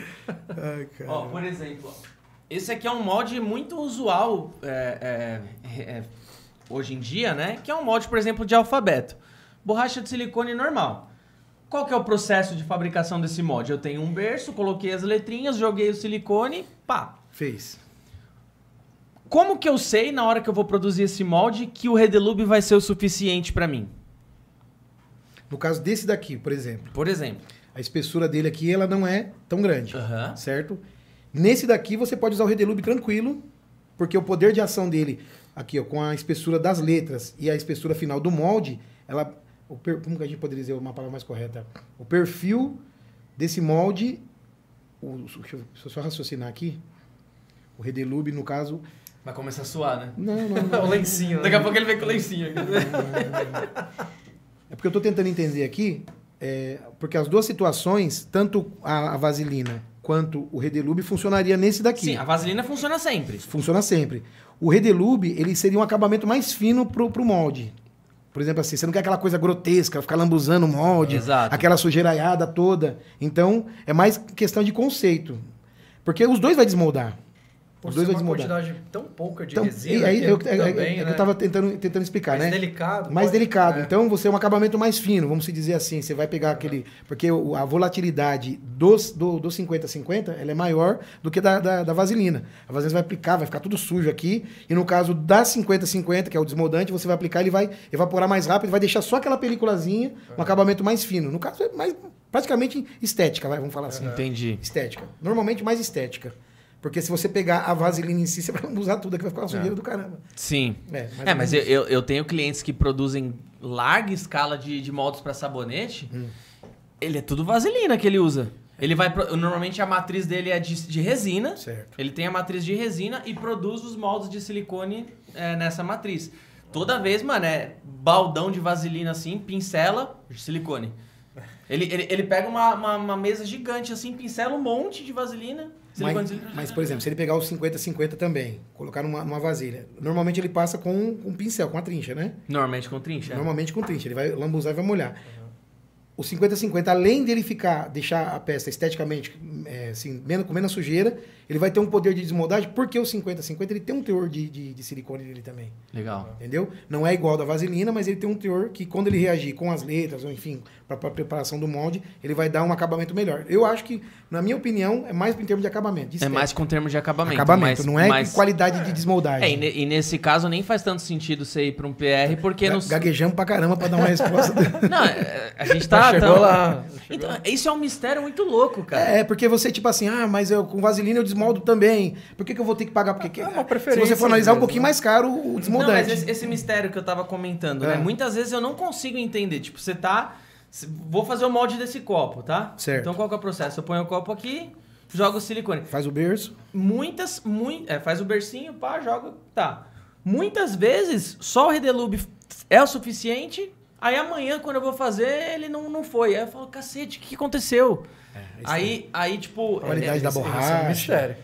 Ai, cara. Ó, por exemplo, ó, esse aqui é um molde muito usual é, é, é, hoje em dia, né? Que é um molde, por exemplo, de alfabeto. Borracha de silicone normal. Qual que é o processo de fabricação desse molde? Eu tenho um berço, coloquei as letrinhas, joguei o silicone, pá. Fez. Como que eu sei, na hora que eu vou produzir esse molde, que o Redelube vai ser o suficiente pra mim? No caso desse daqui, por exemplo, Por exemplo. a espessura dele aqui ela não é tão grande, Aham. certo? Nesse daqui você pode usar o Redelube tranquilo, porque o poder de ação dele, aqui ó, com a espessura das letras e a espessura final do molde, ela, o per- como que a gente poderia dizer uma palavra mais correta? O perfil desse molde, o, deixa, eu, deixa eu só raciocinar aqui, o Redelube no caso, Vai começar a suar, né? não, não, não, o lencinho, Daqui a né? pouco ele vem com o lencinho aqui. É porque eu estou tentando entender aqui, é, porque as duas situações, tanto a, a vaselina quanto o Redelube, funcionaria nesse daqui. Sim, a vaselina funciona sempre. Funciona sempre. O Redelube, ele seria um acabamento mais fino pro, pro molde. Por exemplo, assim, você não quer aquela coisa grotesca, ficar lambuzando o molde, Exato. aquela sujeiraiada toda. Então, é mais questão de conceito. Porque os dois vai desmoldar. Por Os dois uma desmoldar. quantidade tão pouca de Então, resina. e aí, que eu, é- também, é- é que né? eu tava tentando, tentando explicar, mais né? delicado. mais pode- delicado. é. Então você é um acabamento mais fino, vamos se dizer assim. Você vai pegar aquele. Porque a volatilidade dos, do, do 50-50 ela é maior do que da, da, da vaselina. A vaselina você vai aplicar, vai ficar tudo sujo aqui. E no caso da 50-50, que é o desmoldante, você vai aplicar, ele vai evaporar mais rápido, vai deixar só aquela peliculazinha, um acabamento mais fino. No caso, é mais praticamente estética, vai, vamos falar assim. Entendi. Estética. Normalmente mais estética. Porque se você pegar a vaselina em si, você vai usar tudo, aqui vai ficar uma sujeira do caramba. Sim. É, É, mas eu, eu, eu tenho clientes que produzem larga escala de, de moldes para sabonete. Hum. Ele é tudo vaselina que ele usa. Ele vai. Normalmente a matriz dele é de, de resina. Certo. Ele tem a matriz de resina e produz os moldes de silicone é, nessa matriz. Toda vez, mano, é baldão de vaselina assim, pincela, silicone. Ele, ele, ele pega uma, uma, uma mesa gigante assim, pincela um monte de vaselina. Mas, mas, por exemplo, se ele pegar os 50-50 também, colocar numa, numa vasilha, normalmente ele passa com um, um pincel, com a trincha, né? Normalmente com trincha. é. Normalmente com trincha. Ele vai lambuzar e vai molhar. O 50-50, além dele ficar, deixar a peça esteticamente é, assim, menos, com menos sujeira, ele vai ter um poder de desmoldagem, porque o 50-50 ele tem um teor de, de, de silicone nele também. Legal. Entendeu? Não é igual ao da vaselina, mas ele tem um teor que quando ele reagir com as letras, ou enfim, para a preparação do molde, ele vai dar um acabamento melhor. Eu acho que, na minha opinião, é mais em termos de acabamento. de É mais com termos de acabamento. acabamento, mas- não é mas- qualidade de É, desmoldagem. e, ne- e nesse caso nem faz tanto sentido você ir pra um PR, porque Ga-. Gaguejamos pra caramba pra dar uma resposta. Não, é, a gente tá. Chegou tá- lá. Então, isso é um mistério muito louco, cara. é, porque você, tipo assim, ah, mas eu com vaselina eu desmoldo também. Por que, que eu vou ter que pagar? Porque É uma se preferência, você for analisar um às vezes, pouquinho né? mais caro o Não, mas desmoldante. esse, esse mistério que eu tava comentando, É. né? Muitas vezes eu não consigo entender. Tipo, você tá. Vou fazer o molde desse copo, tá? Certo. Então qual que é o processo? Eu ponho o copo aqui, jogo o silicone. Faz o berço. Muitas, muito, é, faz o bercinho, pá, joga, tá. Muitas vezes, só o Redelube é o suficiente, aí amanhã, quando eu vou fazer, ele não, não foi. Aí eu falo, cacete, o que aconteceu? Aí, aí, tipo... Qualidade da esse é um borracha. mistério.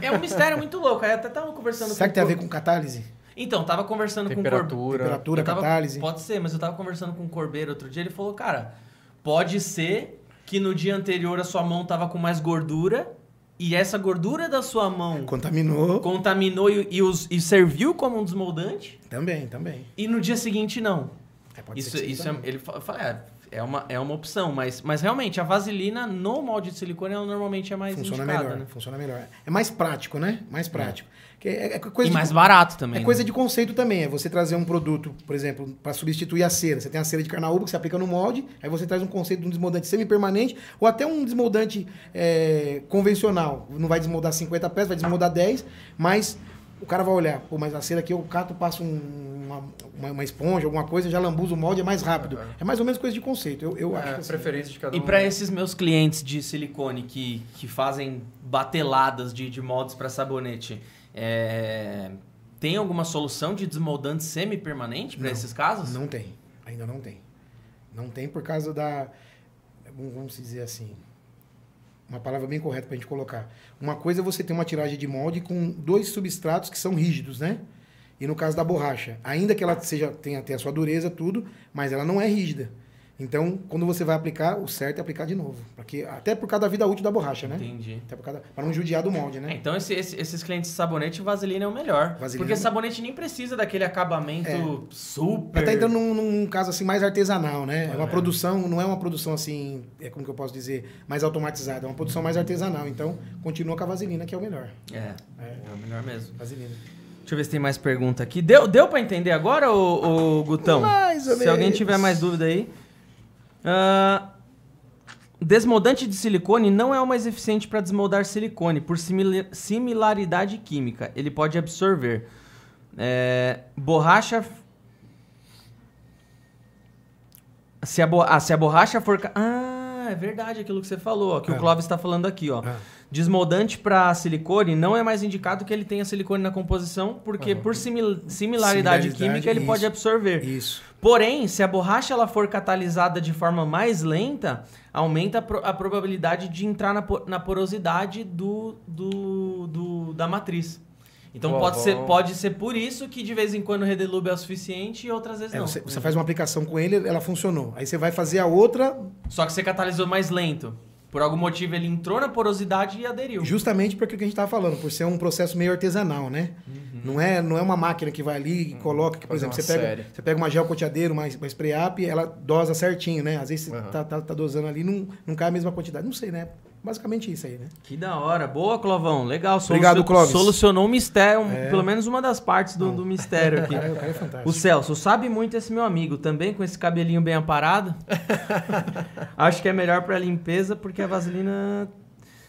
É, é um mistério muito louco. Aí até tava conversando Será que tem a ver com catálise? Então, tava conversando com o Cor... Temperatura. Tava- catálise? Pode ser, mas eu tava conversando com o Corbeiro outro dia, ele falou, cara, pode ser que no dia anterior a sua mão tava com mais gordura, e essa gordura da sua mão Contaminou. contaminou e, e os- e serviu como um desmoldante, Também, também. e no dia seguinte não. É, pode Isso, ser isso é, ele fa- eu falei, é, é uma, é uma opção, mas, mas realmente a vaselina no molde de silicone ela normalmente é mais Funciona indicada, melhor, né? funciona melhor. É mais prático, né? Mais prático. Que é, é coisa E de- mais barato também. É né? coisa de conceito também. É você trazer um produto, por exemplo, para substituir a cera. Você tem a cera de carnaúba que você aplica no molde, aí você traz um conceito de um desmoldante semi-permanente ou até um desmoldante é, convencional. Não vai desmoldar 50 peças, vai desmoldar 10, mas o cara vai olhar, pô, mas a cera aqui eu cato, passo um- uma, uma, uma esponja, alguma coisa, já lambuza o molde, é mais rápido. É mais ou menos coisa de conceito. Eu, eu acho É, que assim, preferência de cada um. E para esses meus clientes de silicone que, que fazem bateladas de, de moldes para sabonete, é, tem alguma solução de desmoldante semi-permanente para esses casos? Não tem, ainda não tem. Não tem por causa da. Vamos dizer assim. Uma palavra bem correta para a gente colocar. Uma coisa é você ter uma tiragem de molde com dois substratos que são rígidos, né? E no caso da borracha, ainda que ela seja tenha, tenha a sua dureza, tudo, mas ela não é rígida. Então, quando você vai aplicar, o certo é aplicar de novo. Porque, até por causa da vida útil da borracha, né? Entendi. Até por causa, para não judiar do molde, É, né? então esse- esse- esses clientes de sabonete, vaselina é o melhor. Vaselina porque é- sabonete nem precisa daquele acabamento É. super... Tá entrando num, num caso assim mais artesanal, né? É uma É. produção, não é uma produção assim, é como que eu posso dizer, mais automatizada, é uma produção mais artesanal. Então, continua com a vaselina, que é o melhor. É, é o melhor mesmo. Vaselina. Deixa eu ver se tem mais pergunta aqui. Deu, deu para entender agora, ô, ô, Gutão? Mais ou Se alguém menos. tiver mais dúvida aí. Ah, desmoldante de silicone não é o mais eficiente para desmoldar silicone, por simila- similaridade química. Ele pode absorver. É, borracha. Se a, bo- ah, se a borracha for. Ah, é verdade aquilo que você falou, ó, que Ah. o Clóvis está falando aqui, ó. Ah. Desmoldante para silicone não é mais indicado que ele tenha silicone na composição, porque por simil- similaridade, Similaridade, química ele pode isso. absorver. Isso. Porém, se a borracha ela for catalisada de forma mais lenta, aumenta a, pro- a probabilidade de entrar na, po- na porosidade do, do, do- da matriz. Então pode ser, pode ser por isso que de vez em quando o Redelube é o suficiente e outras vezes É, não. você, você faz uma aplicação com ele, ela funcionou. Aí você vai fazer a outra Só que você catalisou mais lento. Por algum motivo ele entrou na porosidade e aderiu. justamente por aquilo que a gente estava falando, por ser um processo meio artesanal, né? Não, é, não é uma máquina que vai ali e coloca, que, por Fazer exemplo, você pega, você pega uma gel coteadeira, uma, uma spray up, ela dosa certinho, né? Às vezes você Aham. tá, tá, tá dosando ali, não, não cai a mesma quantidade. Não sei, né? Basicamente isso aí, né? Que da hora. Boa, Clovão. Legal. Obrigado, Clóvis. Solucionou o mistério, um- É. pelo menos uma das partes do, do mistério O aqui. cara, o cara é fantástico. O Celso, sabe muito esse meu amigo, também com esse cabelinho bem aparado. acho que é melhor pra limpeza porque a vaselina.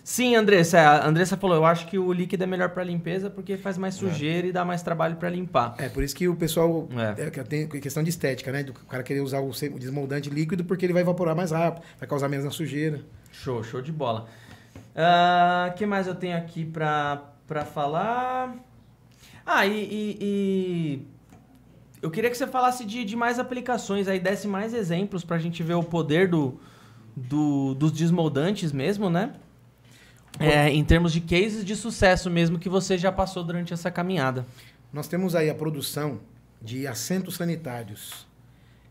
Sim, Andressa, é, a Andressa falou, eu acho que o líquido é melhor pra limpeza porque faz mais sujeira e dá mais trabalho pra limpar. É, por isso que o pessoal É. é, que tem questão de estética, né? Do cara querer usar o desmoldante líquido porque ele vai evaporar mais rápido, vai causar menos na sujeira. Show, show de bola. O que mais eu tenho aqui pra, pra falar? Ah, e, e- e eu queria que você falasse de, de mais aplicações, aí desse mais exemplos pra gente ver o poder do, do- dos desmoldantes mesmo, né? É, em termos de cases de sucesso mesmo que você já passou durante essa caminhada. Nós temos aí a produção de assentos sanitários.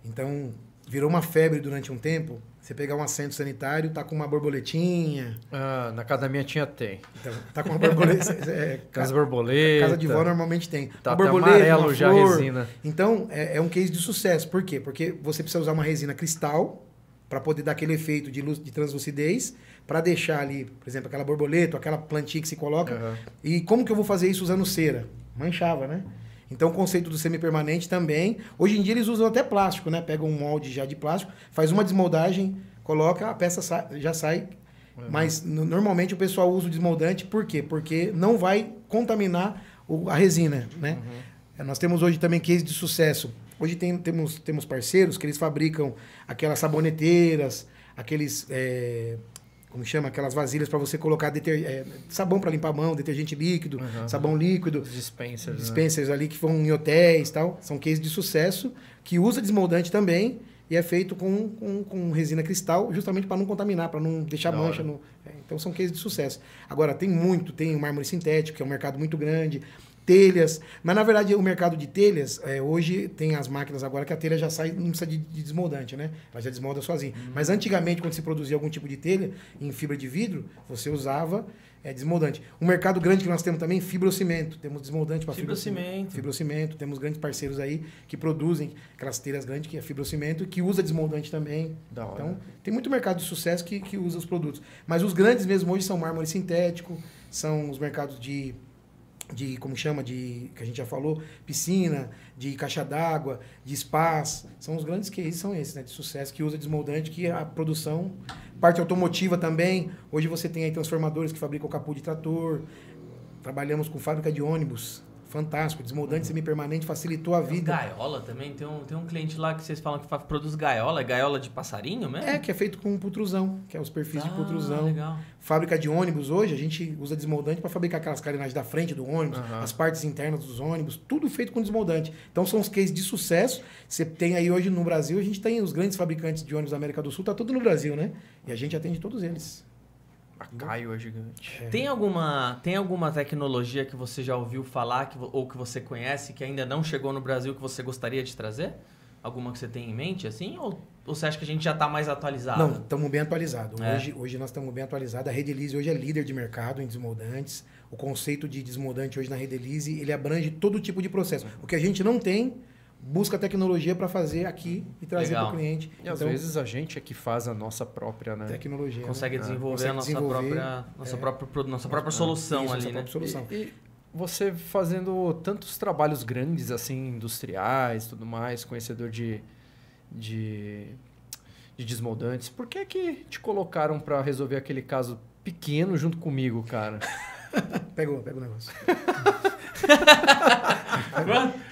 Então, virou uma febre durante um tempo. Você pegar um assento sanitário, tá com uma borboletinha, Ah, na casa da minha tinha tem. então, tá com uma borboleta. é, Casa ca- borboleta. casa de vó normalmente tem. Tá uma borboleta, amarelo uma já flor. resina. Então, é, é um case de sucesso. Por quê? Porque você precisa usar uma resina cristal para poder dar aquele efeito de, luz, de translucidez, para deixar ali, por exemplo, aquela borboleta, aquela plantinha que se coloca. Aham. E como que eu vou fazer isso usando cera? Manchava, né? Então, o conceito do semipermanente também. Hoje em dia, eles usam até plástico, né? Pegam um molde já de plástico, faz uma desmoldagem, coloca, a peça sa- já sai. Mas, no- normalmente, o pessoal usa o desmoldante, por quê? Porque não vai contaminar o- a resina, né? É, Nós temos hoje também case de sucesso. Hoje tem- temos, temos parceiros que eles fabricam aquelas saboneteiras, aqueles. é, como chama? Aquelas vasilhas para você colocar deter- é, sabão para limpar a mão, detergente líquido, Uhum. sabão líquido, dispensers, né? dispensers ali que vão em hotéis e tal. São cases de sucesso que usa desmoldante também e é feito com, com, com resina cristal, justamente para não contaminar, para não deixar Da mancha. No, é, então são cases de sucesso. Agora, tem muito, tem o mármore sintético, que é um mercado muito grande, telhas, mas na verdade o mercado de telhas, é, hoje tem as máquinas agora que a telha já sai, não precisa de, de desmoldante, né? Ela já desmolda sozinha. Mas antigamente, quando se produzia algum tipo de telha em fibra de vidro, você usava é, desmoldante. Um mercado grande que nós temos também, fibrocimento. Temos desmoldante para Fibrocimento. Fibrocimento. Temos grandes parceiros aí que produzem aquelas telhas grandes, que é fibrocimento, que usa desmoldante também. Da hora. Então, tem muito mercado de sucesso que, que usa os produtos. Mas os grandes mesmo hoje são mármore sintético, são os mercados de, de como chama, de que a gente já falou, piscina, de caixa d'água, de spas. São os grandes cases, são esses, né? De sucesso que usa desmoldante, que a produção, parte automotiva também. Hoje você tem aí transformadores que fabricam capô de trator. Trabalhamos com fábrica de ônibus. Fantástico, desmoldante semipermanente facilitou a vida. Gaiola também, tem um, tem um cliente lá que vocês falam que produz gaiola, é gaiola de passarinho mesmo? É, que é feito com putrusão, que é os perfis de Ah, putrusão. legal. Fábrica de ônibus hoje, a gente usa desmoldante para fabricar aquelas carenagens da frente do ônibus, Aham. as partes internas dos ônibus, tudo feito com desmoldante. Então são os cases de sucesso. Você tem aí hoje no Brasil, a gente tem os grandes fabricantes de ônibus da América do Sul, tá tudo no Brasil, né? E a gente atende todos eles. A Caio é gigante. Tem alguma, tem alguma tecnologia que você já ouviu falar que, ou que você conhece que ainda não chegou no Brasil que você gostaria de trazer? Alguma que você tem em mente, assim? Ou, ou você acha que a gente já está mais atualizado? Não, estamos bem atualizados. É. Hoje, hoje nós estamos bem atualizados. A Rede Elise hoje é líder de mercado em desmoldantes. O conceito de desmoldante hoje na Rede Elise, ele abrange todo tipo de processo. O que a gente não tem, busca tecnologia para fazer aqui e trazer para o cliente. E às Então, vezes a gente é que faz a nossa própria, né? tecnologia. Consegue né? desenvolver Consegue a nossa desenvolver, própria, nossa é. própria, nossa própria solução Isso, ali, nossa né? própria solução. E, e você fazendo tantos trabalhos grandes, assim, industriais tudo mais, conhecedor de, de, de desmoldantes, por que que te colocaram para resolver aquele caso pequeno junto comigo, cara? Pegou, pega o negócio.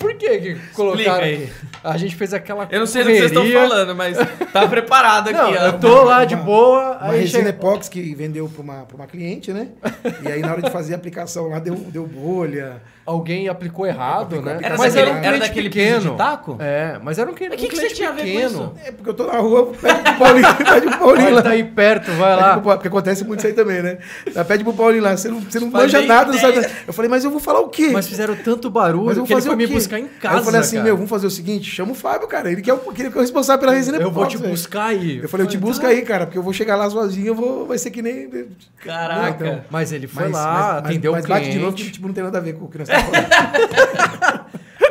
Por que que Explica colocaram... aí. A gente fez aquela Eu não sei do que vocês estão correria. falando, mas tá preparado aqui. Não, ó. eu tô lá de Uma- boa, Uma aí resina chega... epox que vendeu para uma, pra uma cliente, né? E aí na hora de fazer a aplicação lá deu, deu bolha. alguém aplicou errado, Aplicou né? Era mas daquele, era um era daquele pequeno. de taco? É, mas era um, que um que você cliente tinha a ver com pequeno. isso? É porque eu tô na rua, pede pro Paulinho, pede pro Paulinho lá. tá aí perto, vai Pede lá. pro porque acontece muito isso aí também, né? Pede pro Paulinho lá, você não, você não Faz manja nada, não sabe nada. Eu falei, mas eu vou falar o quê? Mas fizeram tanto barulho Mas eu vou que ele fazer foi o me buscar em casa, Aí eu falei assim, cara. meu, vamos fazer o seguinte, chama o Fábio, cara. Ele que é o, que é o responsável pela resina Eu vou te velho. buscar aí. Eu falei, eu te busco aí, cara, porque eu vou chegar lá sozinho, eu vou, vai ser que nem... Caraca. Não, então. Mas ele foi Mas, lá, mas, atendeu mas, o mas cliente. bate de novo que tipo, não tem nada a ver com o que nós estamos falando.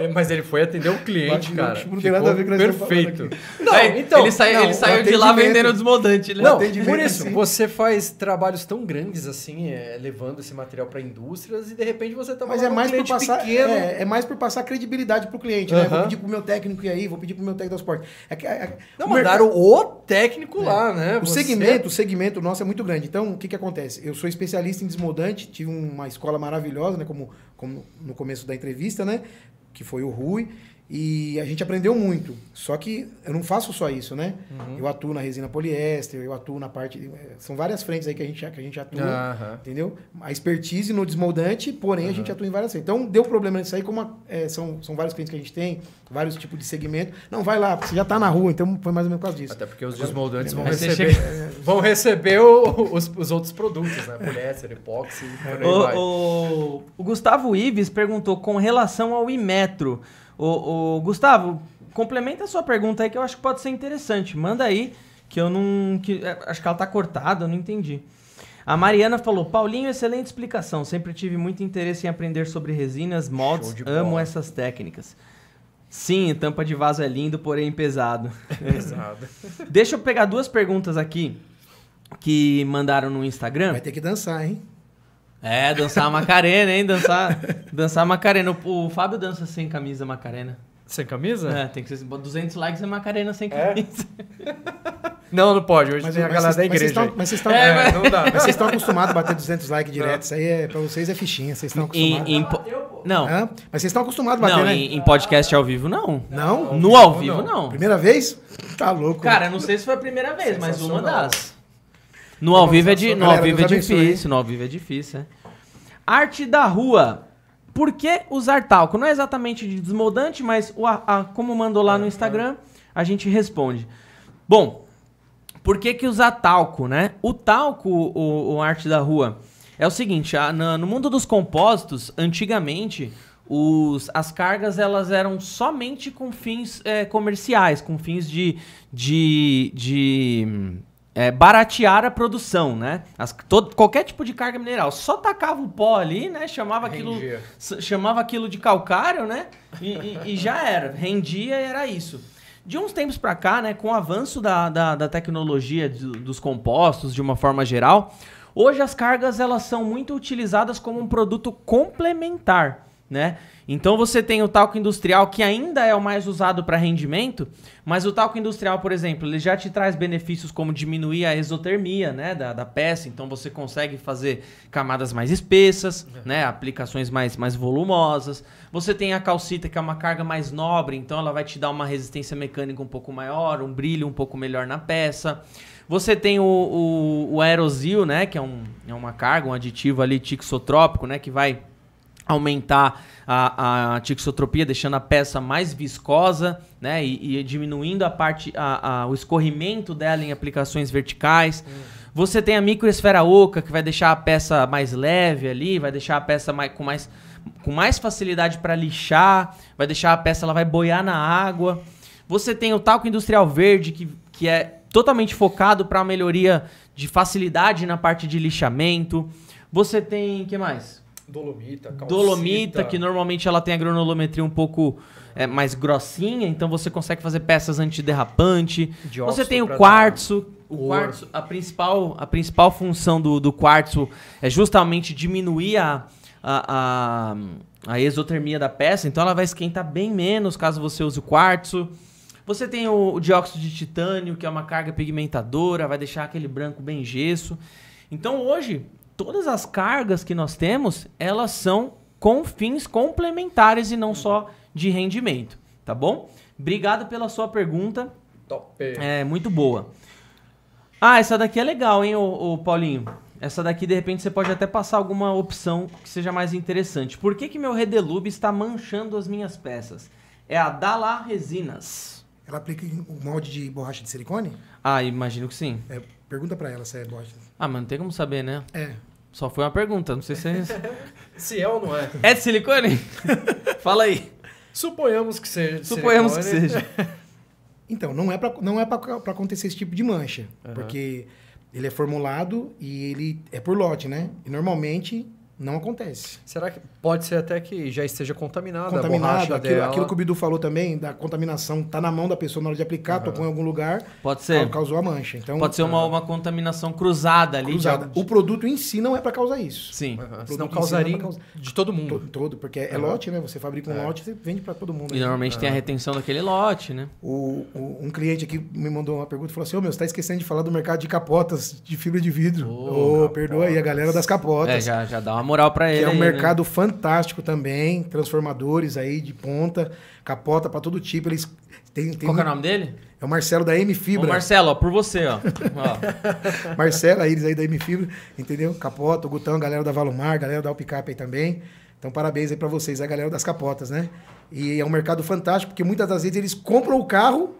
Mas ele foi atender o cliente, de novo, cara. tipo, não tem nada a ver com perfeito. Não, Aí, então... ele, sai- não, ele saiu de lá vendendo desmoldante, né? Não, por isso, assim. você faz trabalhos tão grandes assim, é, levando esse material para indústrias e de repente você tá Mas é um mais por cliente passar, pequeno. é, é mais por passar credibilidade pro cliente, né? Vou Aham. pedir pro meu técnico ir aí, vou pedir pro meu técnico da suporte. É que, é- é- Não, o mercado- mandaram o técnico lá, né? O Você- segmento, o segmento nosso é muito grande. Então, o que, que acontece? Eu sou especialista em desmoldante, tive uma escola maravilhosa, né? Como, como no começo da entrevista, né? Que foi o Rui. E a gente aprendeu muito. Só que eu não faço só isso, né? Uhum. Eu atuo na resina poliéster, eu atuo na parte. eh, São várias frentes aí que a gente, que a gente atua. Aham. Entendeu? A expertise no desmoldante, porém a gente atua em várias frentes. Então deu problema nisso aí, como a- é, são, são vários clientes que a gente tem, vários tipos de segmento. Não, vai lá, você já tá na rua, então foi mais ou menos por causa disso. Até porque os desmoldantes vão você receber, vão receber o- os, os outros produtos, né? Poliéster, epóxi, por aí vai. O, o- o Gustavo Ives perguntou com relação ao Imetro. O, o Gustavo, complementa a sua pergunta aí que eu acho que pode ser interessante. Manda aí, que eu não. Que, é, acho que ela tá cortada, eu não entendi. A Mariana falou: Paulinho, excelente explicação. Sempre tive muito interesse em aprender sobre resinas, moldes. De Amo bola. essas técnicas. Sim, tampa de vaso é lindo, porém pesado. Pesado. Deixa eu pegar duas perguntas aqui que mandaram no Instagram. Vai ter que dançar, hein? É, dançar a Macarena, hein? Dançar, dançar a Macarena. O, o Fábio dança sem camisa Macarena. Sem camisa? É, tem que ser 200 likes é Macarena sem É? camisa. Não, não pode. Hoje Mas, tem a galera da igreja. mas vocês estão É, é, não dá. mas vocês estão acostumados a bater 200 likes direto. Isso aí é, pra vocês é fichinha, vocês estão acostumados. Em, em po- não, Hã? Mas vocês estão acostumados a bater, não né? em, em podcast ao vivo, não. Não? No ao vivo, não. Primeira vez? Tá louco. Cara, não sei se foi a primeira vez, mas uma das. No ao vivo é, no ao vivo é difícil, no ao vivo é difícil, é. Arte da rua. Por que usar talco? Não é exatamente de desmoldante, mas o, a- a- como mandou lá no Instagram, a gente responde. Bom, por que, que usar talco, né? O talco, o, o arte da rua, é o seguinte, a- na- no mundo dos compósitos, antigamente, os, as cargas elas eram somente com fins é, comerciais, com fins de, de, de é, baratear a produção, né? As- todo- qualquer tipo de carga mineral, só tacava o pó ali, né? Chamava aquilo, chamava aquilo de calcário, né? E, e- e já era, rendia e era isso. De uns tempos pra cá, né, com o avanço da, da, da tecnologia do- dos compostos de uma forma geral, hoje as cargas elas são muito utilizadas como um produto complementar, né? Então você tem o talco industrial que ainda é o mais usado para rendimento, mas o talco industrial, por exemplo, ele já te traz benefícios como diminuir a exotermia, né, da, da peça. Então você consegue fazer camadas mais espessas, né, aplicações mais, mais volumosas. Você tem a calcita que é uma carga mais nobre, então ela vai te dar uma resistência mecânica um pouco maior, um brilho um pouco melhor na peça. Você tem o, o, o aerosil, né, que é, um, é uma carga, um aditivo ali tixotrópico, né, que vai aumentar a, a tixotropia, deixando a peça mais viscosa, né? E, e diminuindo a parte, a, a- o escorrimento dela em aplicações verticais. Você tem a microesfera oca, que vai deixar a peça mais leve ali, vai deixar a peça mais, com, mais, com mais facilidade para lixar, vai deixar a peça, ela vai boiar na água. Você tem o talco industrial verde, que, que é totalmente focado para a melhoria de facilidade na parte de lixamento. Você tem, que mais? Dolomita, calcita. Dolomita, que normalmente ela tem a granulometria um pouco é, mais grossinha, então você consegue fazer peças antiderrapante. Dióxido Você tem o quartzo. O quartzo, a principal, a principal função do, do quartzo é justamente diminuir a, a, a, a exotermia da peça, então ela vai esquentar bem menos caso você use o quartzo. Você tem o, o dióxido de titânio, que é uma carga pigmentadora, vai deixar aquele branco bem gesso. Então hoje, todas as cargas que nós temos, elas são com fins complementares e não só de rendimento, tá bom? Obrigado pela sua pergunta. Top. É muito boa. Ah, essa daqui é legal, hein, ô, ô, Paulinho? Essa daqui, de repente, você pode até passar alguma opção que seja mais interessante. Por que, que meu Redelube está manchando as minhas peças? É a Dala Resinas. Ela aplica em- o molde de borracha de silicone? Ah, imagino que sim. É, pergunta pra ela se é borracha. Ah, mas não tem como saber, né? É. Só foi uma pergunta, não sei se é... Se é ou não é? é de silicone? Fala aí. Suponhamos que seja. de Suponhamos que silicone. seja. Então, não é pra, não é pra acontecer esse tipo de mancha. Aham. Porque ele é formulado e ele é por lote, né? E normalmente não acontece. Será que pode ser até que já esteja contaminada a Contaminado, borracha aquilo, dela? aquilo que o Bidu falou também, da contaminação, tá na mão da pessoa na hora de aplicar, tocou em algum lugar, Pode ser. causou a mancha. Então, Pode ser uma, uma contaminação cruzada ali. cruzada. O produto em si não é pra causar isso. Sim. Produto Senão si causaria é pra de todo mundo. To- Todo, porque é Aham. lote, né? Você fabrica um É. lote, você vende pra todo mundo. E normalmente tem a retenção daquele lote, né? O, o- um cliente aqui me mandou uma pergunta e falou assim: Ô meu, você tá esquecendo de falar do mercado de capotas de fibra de vidro. Ô, Ô, perdoa aí a galera das capotas. É, já, já dá uma moral pra que ele. é um aí, né? mercado fantástico também, transformadores aí de ponta, capota pra todo tipo. Eles têm, tem Qual que é o um- nome dele? é o Marcelo da M Ô, Fibra. Marcelo, ó, por você, ó. Ó. Marcelo, aí, eles aí da M Fibra, entendeu? Capota, o Gutão, a galera da Valumar, a galera da Alpicap aí também. Então, parabéns aí pra vocês, a galera das capotas, né? E é um mercado fantástico, porque muitas das vezes eles compram o carro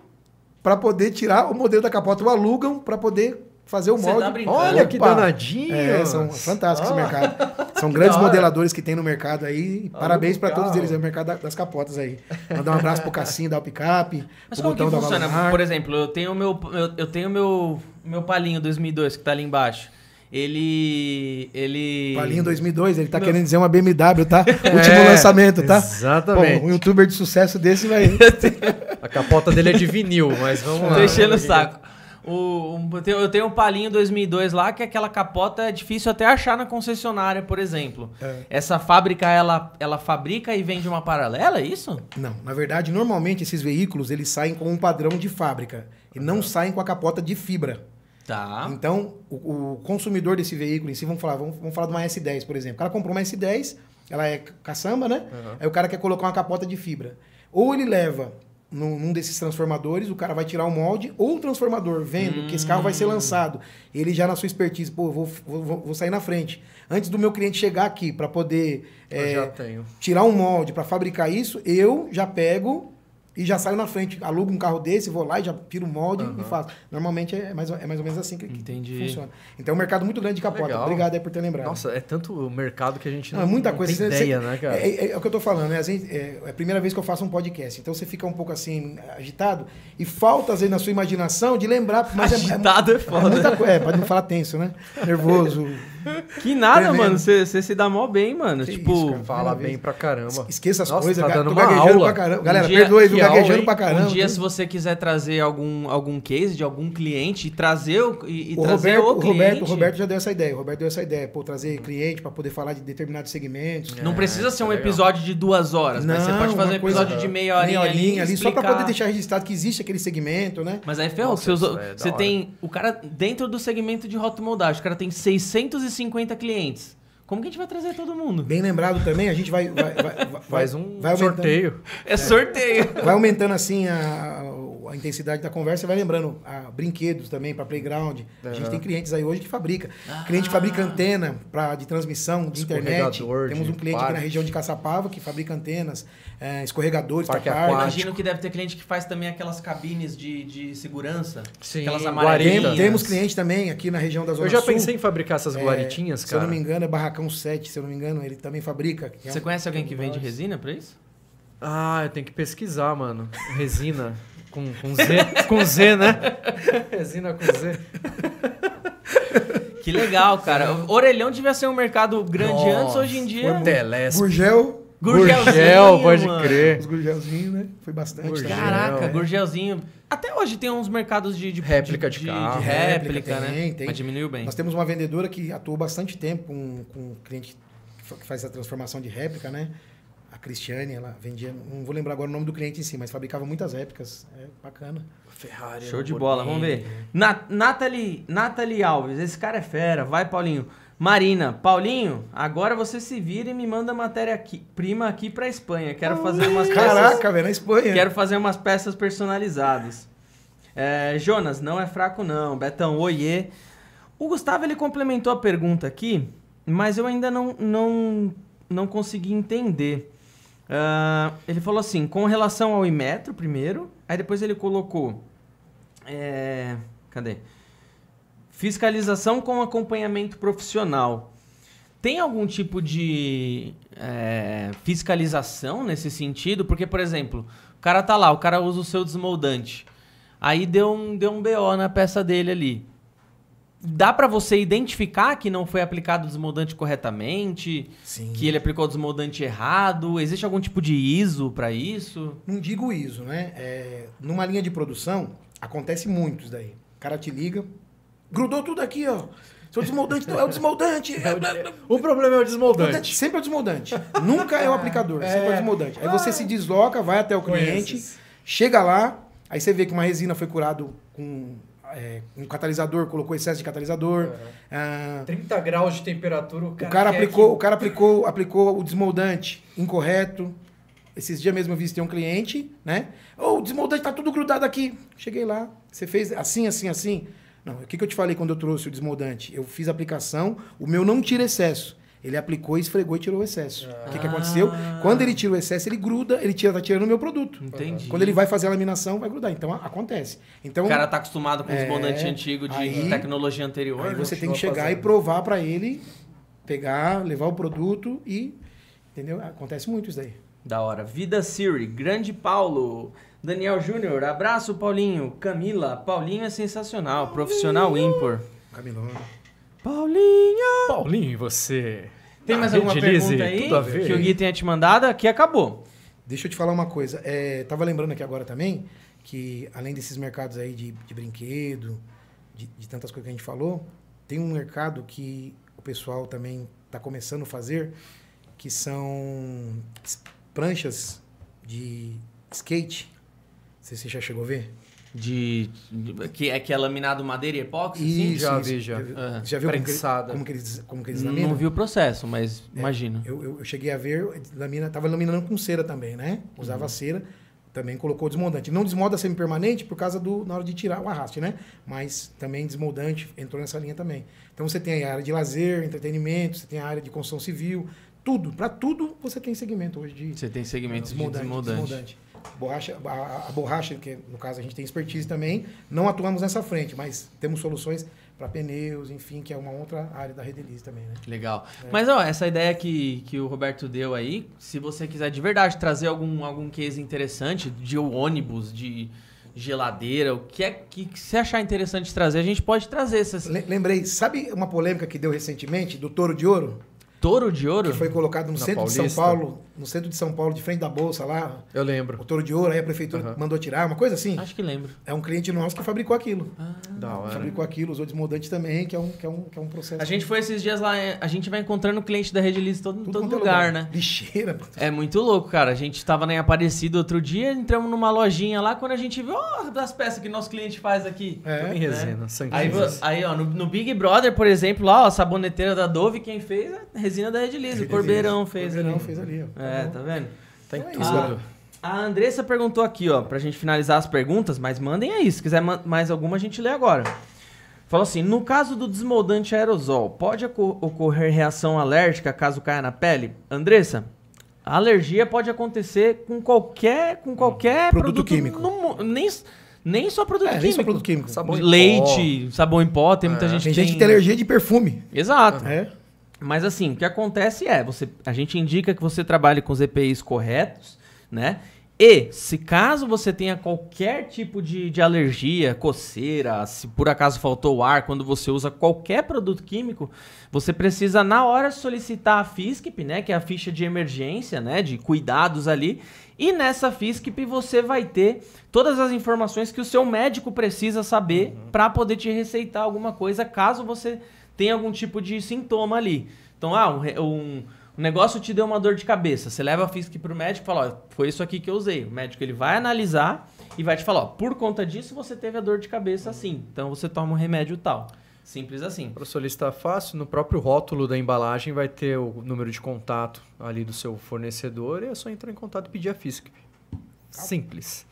pra poder tirar o modelo da capota, ou alugam pra poder fazer o molde. tá brincando? Olha que Opa! danadinho! É, são fantásticos Ah. esse mercado. São grandes modeladores que tem no mercado aí. E Parabéns pra carro. todos eles, é o mercado da- das capotas aí. Mandar um abraço pro Cassinho da Alpicap, Mas pro como que Botão da funciona? Por exemplo, eu tenho o meu, eu, eu tenho meu, meu palinho 2002 que tá ali embaixo. Ele. Ele. Palinho 2002, ele tá Meu- querendo dizer uma BMW, tá? Último É, lançamento, tá? Exatamente. Pô, um youtuber de sucesso desse vai. A capota dele é de vinil, mas vamos lá. Tô enchendo o saco. O, um- eu, tenho, um palinho 2002 lá, que aquela capota é difícil até achar na concessionária, por exemplo. É. Essa fábrica, ela, ela fabrica e vende uma paralela, é isso? Não, na verdade, normalmente esses veículos eles saem com um padrão de fábrica e não saem com a capota de fibra. Tá. Então, o, o consumidor desse veículo em si, vamos falar, vamos, vamos falar de uma S10, por exemplo. O cara comprou uma S10, ela é caçamba, né? Uhum. Aí o cara quer colocar uma capota de fibra. Ou ele leva num, num desses transformadores, o cara vai tirar o molde, ou o transformador vendo que esse carro vai ser Hum. lançado, ele já na sua expertise, pô, vou, vou, vou- sair na frente. Antes do meu cliente chegar aqui para poder é, já tenho. tirar um molde para fabricar isso, eu já pego e já saio na frente. Alugo um carro desse, vou lá e já tiro o molde Aham. e faço. Normalmente é mais, é mais ou menos assim que, Entendi. funciona. Então é um mercado muito grande de capota. Legal. Obrigado aí por ter lembrado. Nossa, é tanto mercado que a gente Não, não, é muita não coisa. tem Você- ideia, você- né, cara? É, é- é o que eu tô falando, né? Vezes, é, é a primeira vez que eu faço um podcast, então você fica um pouco assim, agitado, e falta, às vezes, na sua imaginação de lembrar. Mas é- é, Agitado é, é, foda. muita coisa. É, pode não falar tenso, né? Nervoso. Que nada, Tremendo. mano. Você se dá mó bem, mano. Que tipo, isso. Fala bem pra caramba. Esqueça as Nossa, coisas, tá dando tô uma aula. pra caramba. Galera, dia- perdoe, viu? que aula, Gaguejando pra caramba. um dia, se você quiser trazer algum, algum case de algum cliente e trazer o, e, e O trazer Roberto, o o, cliente. Roberto, o Roberto já deu essa ideia. O Roberto deu essa ideia. Pô, trazer cliente para poder falar de determinados segmentos. Não É, precisa ser um tá legal. episódio de duas horas, mas você pode fazer um episódio de meia horinha, meia horinha ali, ali, só para explicar. poder deixar registrado que existe aquele segmento, né? Mas aí ferrou, você, é você tem. O cara, dentro do segmento de rotomoldagem, o cara tem 650 clientes. Como que a gente vai trazer todo mundo? Bem lembrado também, a gente vai vai, vai, vai- Faz um vai sorteio. É sorteio. Vai aumentando assim a, a intensidade da conversa, vai lembrando ah, brinquedos também para playground. A gente tem clientes aí hoje que fabrica. Cliente que fabrica antena pra, de transmissão de internet. Escorregador Temos um cliente aqui na parque. região de Caçapava que fabrica antenas, eh, escorregadores para Parque parque. aquático. Imagino que deve ter cliente que faz também aquelas cabines de, de segurança. Sim, aquelas amarelinhas. Tem- temos cliente também aqui na região da Zona Eu já Sul. pensei em fabricar essas É, guaritinhas, Se eu cara. não me engano, é Barracão 7, se eu não me engano, ele também fabrica. é Você um- conhece alguém que vende resina pra isso? Ah, eu tenho que pesquisar, mano. Resina com, com Z. com Z, né? Resina com Z. Que legal, cara. O Orelhão devia ser um mercado grande Nossa, antes, hoje em dia. Telesp. Gurgel, Gurgelzinho, Gurgel, pode mano. crer. os gurgelzinhos, né? Foi bastante. Gurgel. Caraca, é. Gurgelzinho. Até hoje tem uns mercados de, de Réplica de carro. réplica, Réplica né? tem, tem. Mas diminuiu bem. Nós temos uma vendedora que atuou bastante tempo com, com um cliente que faz a transformação de réplica, né? Cristiane, ela vendia, não vou lembrar agora o nome do cliente em si, mas fabricava muitas réplicas. É bacana. Ferrari. Show de bola, vamos ver. Na, Nathalie, Nathalie Alves, esse cara é fera. Vai, Paulinho. Marina, Paulinho, agora você se vira e me manda matéria-prima aqui pra Espanha. Quero fazer umas peças. Caraca, velho, na Espanha. Quero fazer umas peças personalizadas. É, Jonas, não é fraco não. Betão, oiê. O Gustavo ele complementou a pergunta aqui, mas eu ainda não, não, não consegui entender. Ah, ele falou assim, com relação ao Imetro primeiro, aí depois ele colocou. é, cadê? Fiscalização com acompanhamento profissional. Tem algum tipo de é, fiscalização nesse sentido? Porque, por exemplo, o cara tá lá, o cara usa o seu desmoldante. Aí deu um, deu um BO na peça dele ali. Dá pra você identificar que não foi aplicado o desmoldante corretamente? Sim. Que ele aplicou o desmoldante errado? Existe algum tipo de ISO pra isso? Não digo isso, né? É, numa linha de produção, acontece muito isso daí. O cara te liga, grudou tudo aqui, ó. Seu desmoldante não é o desmoldante. O problema é o desmoldante. Sempre é o desmoldante. Nunca é o aplicador, sempre é o desmoldante. Aí você se desloca, vai até o cliente, Conheces. chega lá, aí você vê que uma resina foi curado com é, um catalisador, colocou excesso de catalisador. Ah, 30 graus de temperatura, o o cara, cara quer aplicou, o que- cara aplicou, aplicou o desmoldante incorreto. Esses dias mesmo eu visitei um cliente, né? Ô, o desmoldante tá tudo grudado aqui. Cheguei lá, você fez assim, assim, assim. Não, o que, que eu te falei quando eu trouxe o desmoldante? Eu fiz a aplicação, o meu não tira excesso. Ele aplicou, esfregou e tirou o excesso. O que, que aconteceu? Quando ele tira o excesso, ele gruda, ele tira, tá tirando o meu produto. Entendi. Quando ele vai fazer a laminação, vai grudar. Então a- acontece. Então O cara tá acostumado com o É, desmoldante antigo de aí- tecnologia anterior. Aí né? você tem que chegar fazendo. e provar pra ele, pegar, levar o produto e. Entendeu? Acontece muito isso daí. Da hora. Vida Siri, grande Paulo. Daniel Júnior, abraço Paulinho. Camila, Paulinho é sensacional. Profissional ímpar. Camilão. Paulinho! Paulinho, e você? Tem mais Ah, alguma Redilize, pergunta aí tudo a ver. que o Gui tenha te mandado? Aqui acabou. Deixa eu te falar uma coisa. É, tava lembrando aqui agora também que, além desses mercados aí de, de brinquedo, de, de tantas coisas que a gente falou, tem um mercado que o pessoal também está começando a fazer, que são pranchas de skate. Não sei se você já chegou a ver. De, de- que é que é laminado madeira e epóxi? assim? já vi, já. Aham. Já viu como que, Prensada. como que eles, como que eles laminam? Não vi o processo, mas imagino. Eu, eu, eu cheguei a ver, lamina, tava laminando com cera também, né? Usava cera, também colocou desmoldante. Não desmolda semi-permanente por causa do na hora de tirar o arraste, né? Mas também desmoldante entrou nessa linha também. Então você tem a área de lazer, entretenimento, você tem a área de construção civil, tudo. Para tudo você tem segmento hoje de Você tem segmentos de desmoldante. Borracha, a, a borracha, que no caso a gente tem expertise também, não atuamos nessa frente, mas temos soluções para pneus, enfim, que é uma outra área da Redelize também, né? Legal. É. Mas, ó, essa ideia que, que o Roberto deu aí, se você quiser de verdade trazer algum, algum case interessante de ônibus, de geladeira, o que é que, que você achar interessante trazer, a gente pode trazer essas. Le- Lembrei, sabe uma polêmica que deu recentemente do Touro de Ouro? Touro de ouro? Que foi colocado no Na centro de São Paulista? Paulo, no centro de São Paulo, de frente da Bolsa lá, Eu lembro. o Touro de Ouro, aí a prefeitura Aham. mandou tirar, uma coisa assim. Acho que lembro. É um cliente nosso que fabricou aquilo. Da hora. Fabricou aquilo, usou desmoldante também, que é um, que é um, que é um processo. A gente foi esses dias lá, é, a gente vai encontrando cliente da Rede Liz todo, Tudo todo é lugar, né? Lixeira. É muito louco, cara. A gente tava na Aparecido outro dia, entramos numa lojinha lá, quando a gente viu, ó, das peças que nosso cliente faz aqui. É. Tudo em resina, sangue. Aí, aí ó, no, no Big Brother, por exemplo, lá, ó, a saboneteira da Dove, quem fez é a resina da Red Liz, o Corbeirão fez Corbeirão ali. fez ali, ó. É, tá vendo? Tem Então é tudo. galera. A Andressa perguntou aqui, ó, pra gente finalizar as perguntas, mas mandem aí, se quiser ma- mais alguma a gente lê agora. Falou assim, no caso do desmoldante aerosol, pode oco- ocorrer reação alérgica caso caia na pele? Andressa, a alergia pode acontecer com qualquer, com qualquer Produto químico. no nem, nem só produto É, nem químico. só produto químico. Sabão em Leite, sabão em pó, tem muita gente Tem que gente que tem alergia de perfume. Exato. É. Mas assim, o que acontece é, você, a gente indica que você trabalhe com os EPIs corretos, né? E, se caso você tenha qualquer tipo de, de alergia, coceira, se por acaso faltou o ar, quando você usa qualquer produto químico, você precisa, na hora, solicitar a FISCP, né? Que é a ficha de emergência, né? De cuidados ali. E nessa FISCP você vai ter todas as informações que o seu médico precisa saber para poder te receitar alguma coisa, caso você tenha algum tipo de sintoma ali. Então, ah, um, um- um negócio te deu uma dor de cabeça. Você leva a FISC pro médico e fala, ó, foi isso aqui que eu usei. O médico ele vai analisar e vai te falar, ó, por conta disso você teve a dor de cabeça assim. Então você toma um remédio tal. Simples assim. Para solicitar fácil, no próprio rótulo da embalagem vai ter o número de contato ali do seu fornecedor e é só entrar em contato e pedir a FISC. Simples.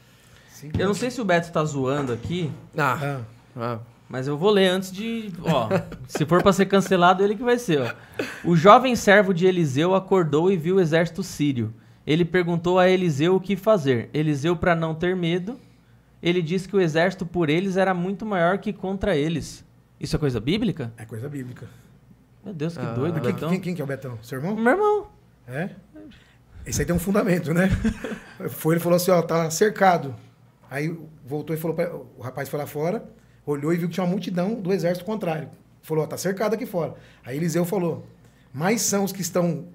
Sim. Eu não sei se o Beto tá zoando aqui, Ah, Ah, ah, mas eu vou ler antes de. Ó, se for pra ser cancelado, ele que vai ser, ó. O jovem servo de Eliseu acordou e viu o exército sírio. Ele perguntou a Eliseu o que fazer. Eliseu, para não ter medo, ele disse que o exército por eles era muito maior que contra eles. Isso é coisa bíblica? é coisa bíblica. Meu Deus, que Ah. doido, quem, Betão. quem- quem que é o Betão? Seu irmão? Meu irmão. É? Esse aí tem um fundamento, né? Foi, ele falou assim, ó, tá cercado. Aí voltou e falou, pra, o rapaz foi lá fora, olhou e viu que tinha uma multidão do exército contrário. Falou, ó, tá cercado aqui fora. Aí Eliseu falou, mais são os que estão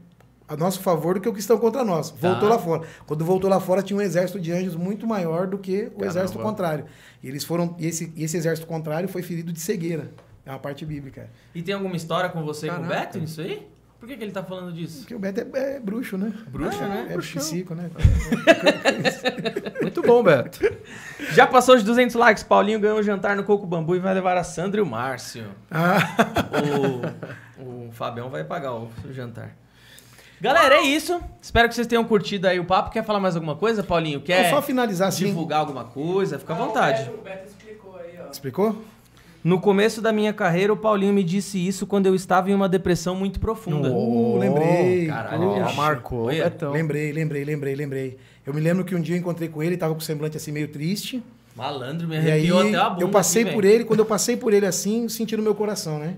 a nosso favor do que os que estão contra nós. Voltou Tá. lá fora. Quando voltou lá fora, tinha um exército de anjos muito maior do que o Caramba. exército contrário. E eles foram, e esse, e esse exército contrário foi ferido de cegueira. É uma parte bíblica. E tem alguma história com você e com o Caraca. Beto nisso aí? Por que, que ele tá falando disso? Porque o Beto é, é bruxo, né? Bruxo, é, né? É Bruxão. psico, né? muito bom, Beto. Já passou de 200 likes. Paulinho ganhou um jantar no Coco Bambu e vai levar a Sandra e o Márcio. Ah, O, o Fabião vai pagar o jantar. Galera, é isso. Espero que vocês tenham curtido aí o papo. Quer falar mais alguma coisa, Paulinho? Quer só finalizar assim. divulgar alguma coisa? Fica à vontade. O Beto explicou aí, ó. Explicou? No começo da minha carreira, o Paulinho me disse isso quando eu estava em uma depressão muito profunda. Uh, lembrei. Caralho, Poxa. viado. marcou. Betão. Lembrei, lembrei, lembrei, lembrei. Eu me lembro que um dia eu encontrei com ele, tava com o semblante assim meio triste. Malandro, me E aí arrepiou até a bunda. eu passei aqui, por ele, quando eu passei por ele assim, senti no meu coração, né?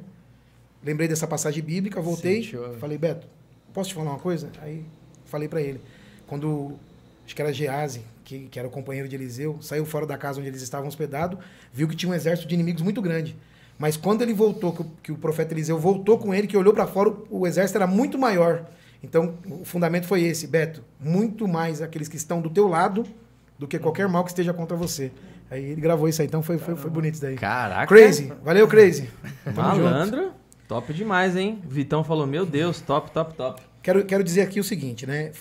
Lembrei dessa passagem bíblica, voltei, Sentiu. falei, Beto, posso te falar uma coisa? Aí falei pra ele. Quando, acho que era Gease, que, que era o companheiro de Eliseu, saiu fora da casa onde eles estavam hospedados, viu que tinha um exército de inimigos muito grande. Mas quando ele voltou, que o, que o profeta Eliseu voltou com ele, que olhou para fora, o, o exército era muito maior. Então, o fundamento foi esse, Beto. Muito mais aqueles que estão do teu lado do que qualquer mal que esteja contra você. Aí ele gravou isso aí, então foi, foi, foi bonito isso daí. Caraca. Crazy. Valeu, Crazy. Malandro. Top demais, hein? Vitão falou, meu Deus, top, top, top. Quero, quero dizer aqui o seguinte, né?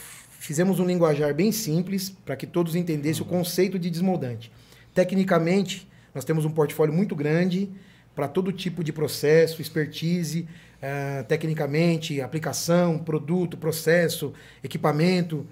Fizemos um linguajar bem simples para que todos entendessem o conceito de desmoldante. Tecnicamente, nós temos um portfólio muito grande para todo tipo de processo, expertise, ah, tecnicamente, aplicação, produto, processo, equipamento,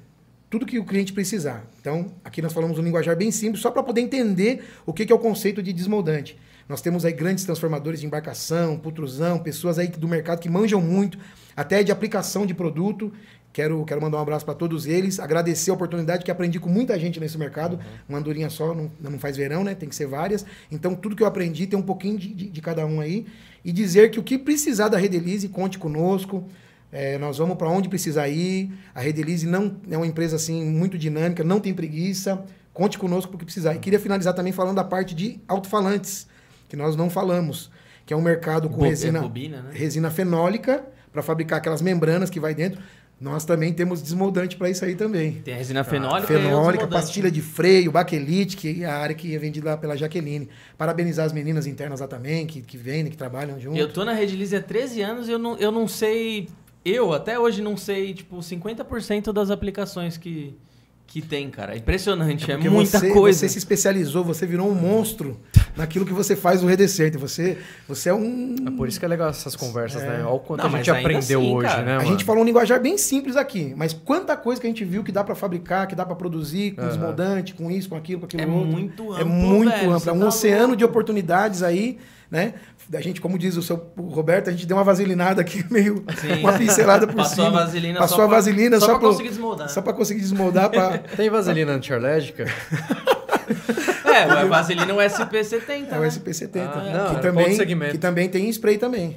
tudo que o cliente precisar. Então, aqui nós falamos um linguajar bem simples, só para poder entender o que que é o conceito de desmoldante. Nós temos aí grandes transformadores de embarcação, putrusão, pessoas aí do mercado que manjam muito, até de aplicação de produto. Quero, quero mandar um abraço para todos eles, agradecer a oportunidade que aprendi com muita gente nesse mercado. Uma andorinha só não, não faz verão, né? Tem que ser várias. Então, tudo que eu aprendi tem um pouquinho de, de, de cada um aí. E dizer que o que precisar da Redelize, conte conosco. É, nós vamos para onde precisar ir. A Redelize não é uma empresa assim muito dinâmica, não tem preguiça. Conte conosco porque precisar. E queria finalizar também falando da parte de alto-falantes, que nós não falamos, que é um mercado com Bo- é resina, bobina, né? resina fenólica para fabricar aquelas membranas que vai dentro. Nós também temos desmoldante para isso aí também. Tem a resina fenólica, e Fenólica, pastilha de freio, baquelite, que é a área que é vendida lá pela Jaqueline. Parabenizar as meninas internas lá também, que, que vendem, que trabalham junto. Eu tô na Redilize há 13 anos e eu não, eu não sei. Eu até hoje não sei, tipo, 50% das aplicações que, que tem, cara. É impressionante, é, Porque muita você, coisa. Você se especializou, você virou um monstro naquilo que você faz no Redecerte. Você, você é um. É por isso que é legal essas conversas, né? Olha o quanto Não, a gente aprendeu assim, hoje, cara, né, A mano? gente falou um linguajar bem simples aqui, mas quanta coisa que a gente viu que dá para fabricar, que dá para produzir, com Aham. desmoldante, com isso, com aquilo, com aquilo É outro. muito amplo, É muito velho, amplo. É um tá oceano louco. de oportunidades aí, né? A gente, como diz o seu o Roberto, a gente deu uma vaselinada aqui, meio Sim. uma pincelada por Passou cima. a vaselina Passou só a pra- vaselina só só, pra pro- conseguir desmoldar. Só para conseguir desmoldar para Tem vaselina antialérgica? É, a vaselina é o SP70, é o né? SP70, Ah, não, que outro também segmento. que também tem spray também.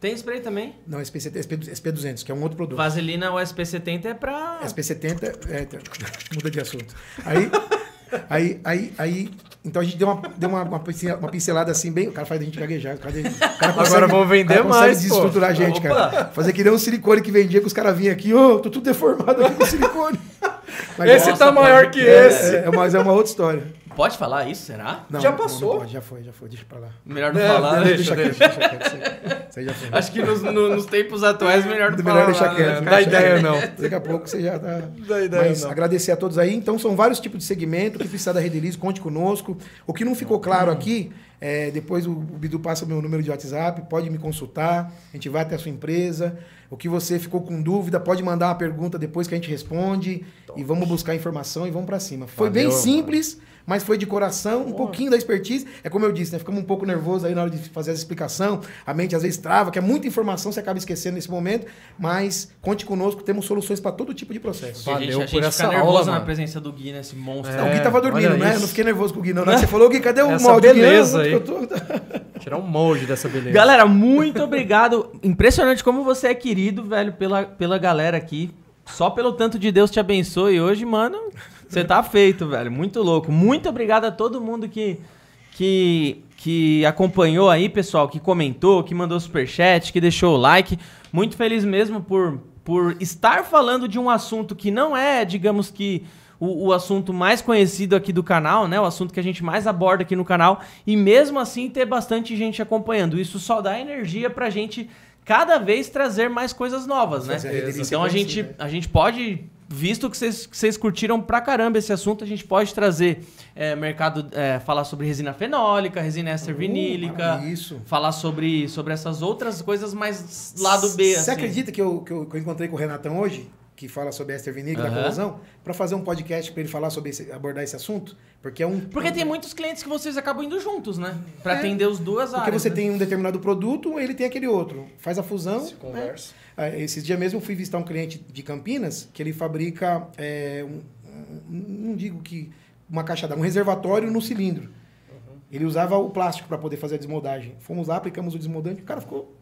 Tem spray também. Não, SP70, SP200, que é um outro produto. Vaselina, o SP70 é pra... SP70, é, tá, muda de assunto. Aí, aí, aí, aí, então a gente deu uma, deu uma, uma pincel- uma pincelada assim, bem. O cara faz a gente gaguejar. O cara, o cara Agora vamos vender cara consegue mais, pô. desestruturar a gente, Opa! cara. Fazer que nem um silicone que vendia que os caras vinham aqui, ô, tô tudo deformado aqui com silicone. Mas, Esse Nossa, tá maior pode que crer, esse. é, é, mas é uma outra história. Pode falar isso, será? Não, Já passou? não pode, já foi, já foi, deixa pra lá. Melhor não É, falar. né? deixa, deixa quieto. Isso aí- isso aí já foi. Acho que nos, no- nos tempos atuais, melhor não Melhor falar. deixar nada, quieto. né? Não dá ideia, não. Daqui a pouco você já tá. dá ideia, Mas não. agradecer a todos aí. Então, são vários tipos de segmento. O que precisar da Redelize, conte conosco. O que não ficou claro aqui, é, depois o, o Bidu passa o meu número de WhatsApp, pode me consultar. A gente vai até a sua empresa. O que você ficou com dúvida, pode mandar uma pergunta depois que a gente responde. E vamos buscar informação e vamos pra cima. Foi bem Valeu, simples. Mas foi de coração, um pouquinho da expertise. É como eu disse, né? Ficamos um pouco nervosos aí na hora de fazer a explicação. A mente às vezes trava, que é muita informação, você acaba esquecendo nesse momento. Mas conte conosco, temos soluções para todo tipo de processo. Porque a gente, Valeu a gente por essa nervoso aula, na mano. presença do Gui, nesse monstro. Não, o Gui É, tava dormindo, olha né? Eu isso. não fiquei nervoso com o Gui, não. Na hora que você falou, Gui, cadê o Essa molde? Beleza aí. tô- Tirar um molde dessa beleza. Galera, muito obrigado. Impressionante como você é querido, velho, pela, pela galera aqui. Só pelo tanto de Deus te abençoe hoje, mano. Você tá feito, velho. Muito louco. Muito obrigado a todo mundo que, que, que acompanhou aí, pessoal, que comentou, que mandou superchat, que deixou o like. Muito feliz mesmo por, por estar falando de um assunto que não é, digamos que, o, o assunto mais conhecido aqui do canal, né? O assunto que a gente mais aborda aqui no canal. E mesmo assim ter bastante gente acompanhando. Isso só dá energia pra gente cada vez trazer mais coisas novas, né? Então a gente, conhecida. a gente pode, visto que vocês, curtiram pra caramba esse assunto, a gente pode trazer é, mercado, é, falar sobre resina fenólica, resina éster vinílica, Uh, Isso. falar sobre, sobre essas outras coisas mais lado B, Você assim. acredita que eu, que, eu, que eu encontrei com o Renatão hoje? Que fala sobre Esther Vinícola Aham. da corrosão, para fazer um podcast para ele falar sobre esse, abordar esse assunto, porque é um Porque tem muitos clientes que vocês acabam indo juntos, né? Pra É, atender os duas Porque áreas. você né? tem um determinado produto, ele tem aquele outro. Faz a fusão. Se conversa. né? Ah, Esses dias mesmo eu fui visitar um cliente de Campinas que ele fabrica, é, um, um- não digo que uma caixa d'água, um reservatório no cilindro. Ele usava o plástico para poder fazer a desmoldagem. Fomos lá, aplicamos o desmoldante, o cara ficou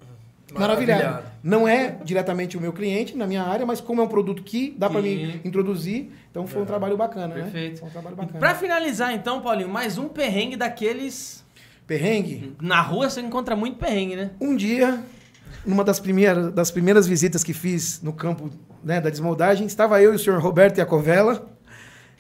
maravilhado. Maravilhado. Não é diretamente o meu cliente na minha área, mas como é um produto que dá para me introduzir, então foi um trabalho bacana, né? Perfeito. Foi um trabalho E bacana. pra finalizar, então, Paulinho, mais um perrengue daqueles. Perrengue. Na rua você encontra muito perrengue, né? Um dia, numa das primeiras, das primeiras visitas que fiz no campo né, da desmoldagem, estava eu e o senhor Roberto Iacovella.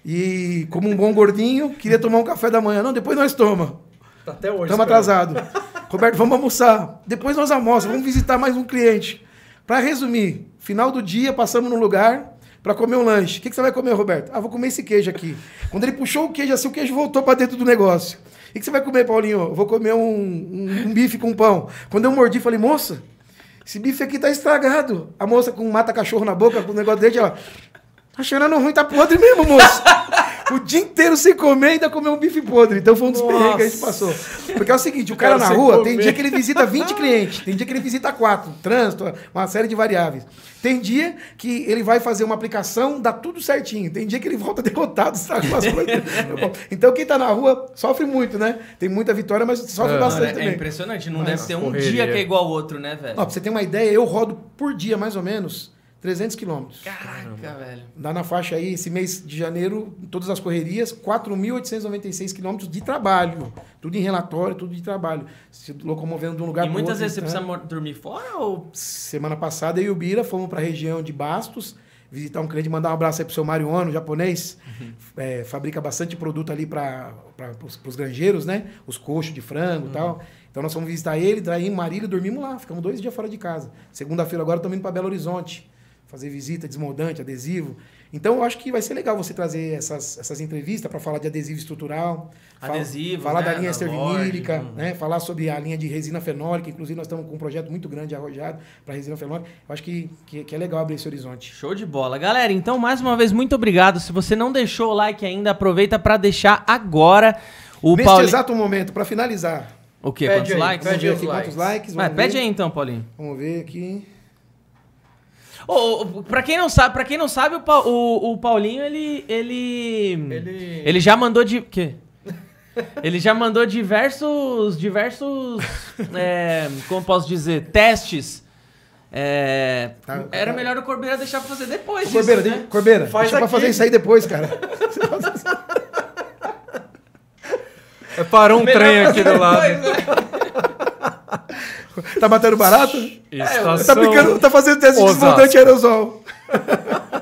E, como um bom gordinho, queria tomar um café da manhã. Não, depois nós toma. Tá até hoje. Estamos esperando. Roberto, vamos almoçar. Depois nós almoçamos, vamos visitar mais um cliente. Para resumir, final do dia, passamos num lugar para comer um lanche. O que, que você vai comer, Roberto? Ah, vou comer esse queijo aqui. Quando ele puxou o queijo assim, o queijo voltou para dentro do negócio. O que, que você vai comer, Paulinho? Vou comer um, um- um bife com pão. Quando eu mordi, falei, moça, esse bife aqui tá estragado. A moça com um mata-cachorro na boca, com o negócio dele, ela... Tá cheirando ruim, tá podre mesmo, moço. O dia inteiro sem comer e ainda comeu um bife podre. Então foi um dos perrengues que a gente passou. Porque é o seguinte, o cara, Cara na rua, comer. tem dia que ele visita 20 clientes, tem dia que ele visita 4, trânsito, uma série de variáveis. Tem dia que ele vai fazer uma aplicação, dá tudo certinho. Tem dia que ele volta derrotado, estraga umas coisas. então quem tá na rua sofre muito, né? Tem muita vitória, mas sofre É. bastante é, é também. impressionante. Não Mas deve ter um correria. dia que é igual ao outro, né, velho? Ó, pra você ter uma ideia, eu rodo por dia, mais ou menos, 300 quilômetros. Caraca, velho. Dá na faixa aí, esse mês de janeiro, todas as correrias, 4.896 quilômetros de trabalho. Tudo em relatório, tudo de trabalho. Se locomovendo de um lugar E pro muitas outro, vezes você né? precisa dormir fora ou. Semana passada, eu e o Bira fomos para a região de Bastos, visitar um cliente, mandar um abraço aí pro seu Mário Ono, japonês. É, fabrica bastante produto ali para os granjeiros, né? Os coxos de frango e tal. Então nós fomos visitar ele, daí em Marília, dormimos lá. Ficamos dois dias fora de casa. Segunda-feira agora estamos indo para Belo Horizonte. Fazer visita, desmoldante, adesivo. Então eu acho que vai ser legal você trazer essas, essas entrevistas para falar de adesivo estrutural. fala- Adesivos, Falar da né, linha da ester Lorde, vinílica, hum. né? Falar sobre a linha de resina fenólica. Inclusive, nós estamos com um projeto muito grande arrojado para resina fenólica. Eu acho que, que, que é legal abrir esse horizonte. Show de bola. Galera, então mais uma vez, muito obrigado. Se você não deixou o like ainda, aproveita pra deixar agora. O Neste Paulinho. exato momento, para finalizar, O quê? Pede Quantos aí, likes? vamos Pede ver os aqui likes. quantos likes. Vamos pede ver. aí então, Paulinho. Vamos ver aqui. Ô, ô, pra quem não sabe, para quem não sabe, o, Pa- o- o Paulinho, ele, ele. Ele- Ele já mandou de. quê? Ele já mandou diversos. diversos. é, como posso dizer? Testes. É, Tá, era tá. melhor o Corbeira deixar pra fazer depois. Ô, Corbeira, isso, de- né? Corbeira, Faz deixa pra aqui. fazer isso aí depois, cara. É, Parou um Melhor trem aqui do lado. depois, né? Tá batendo barato? Tá, Estação picando, tá fazendo teste de desmontante aerosol.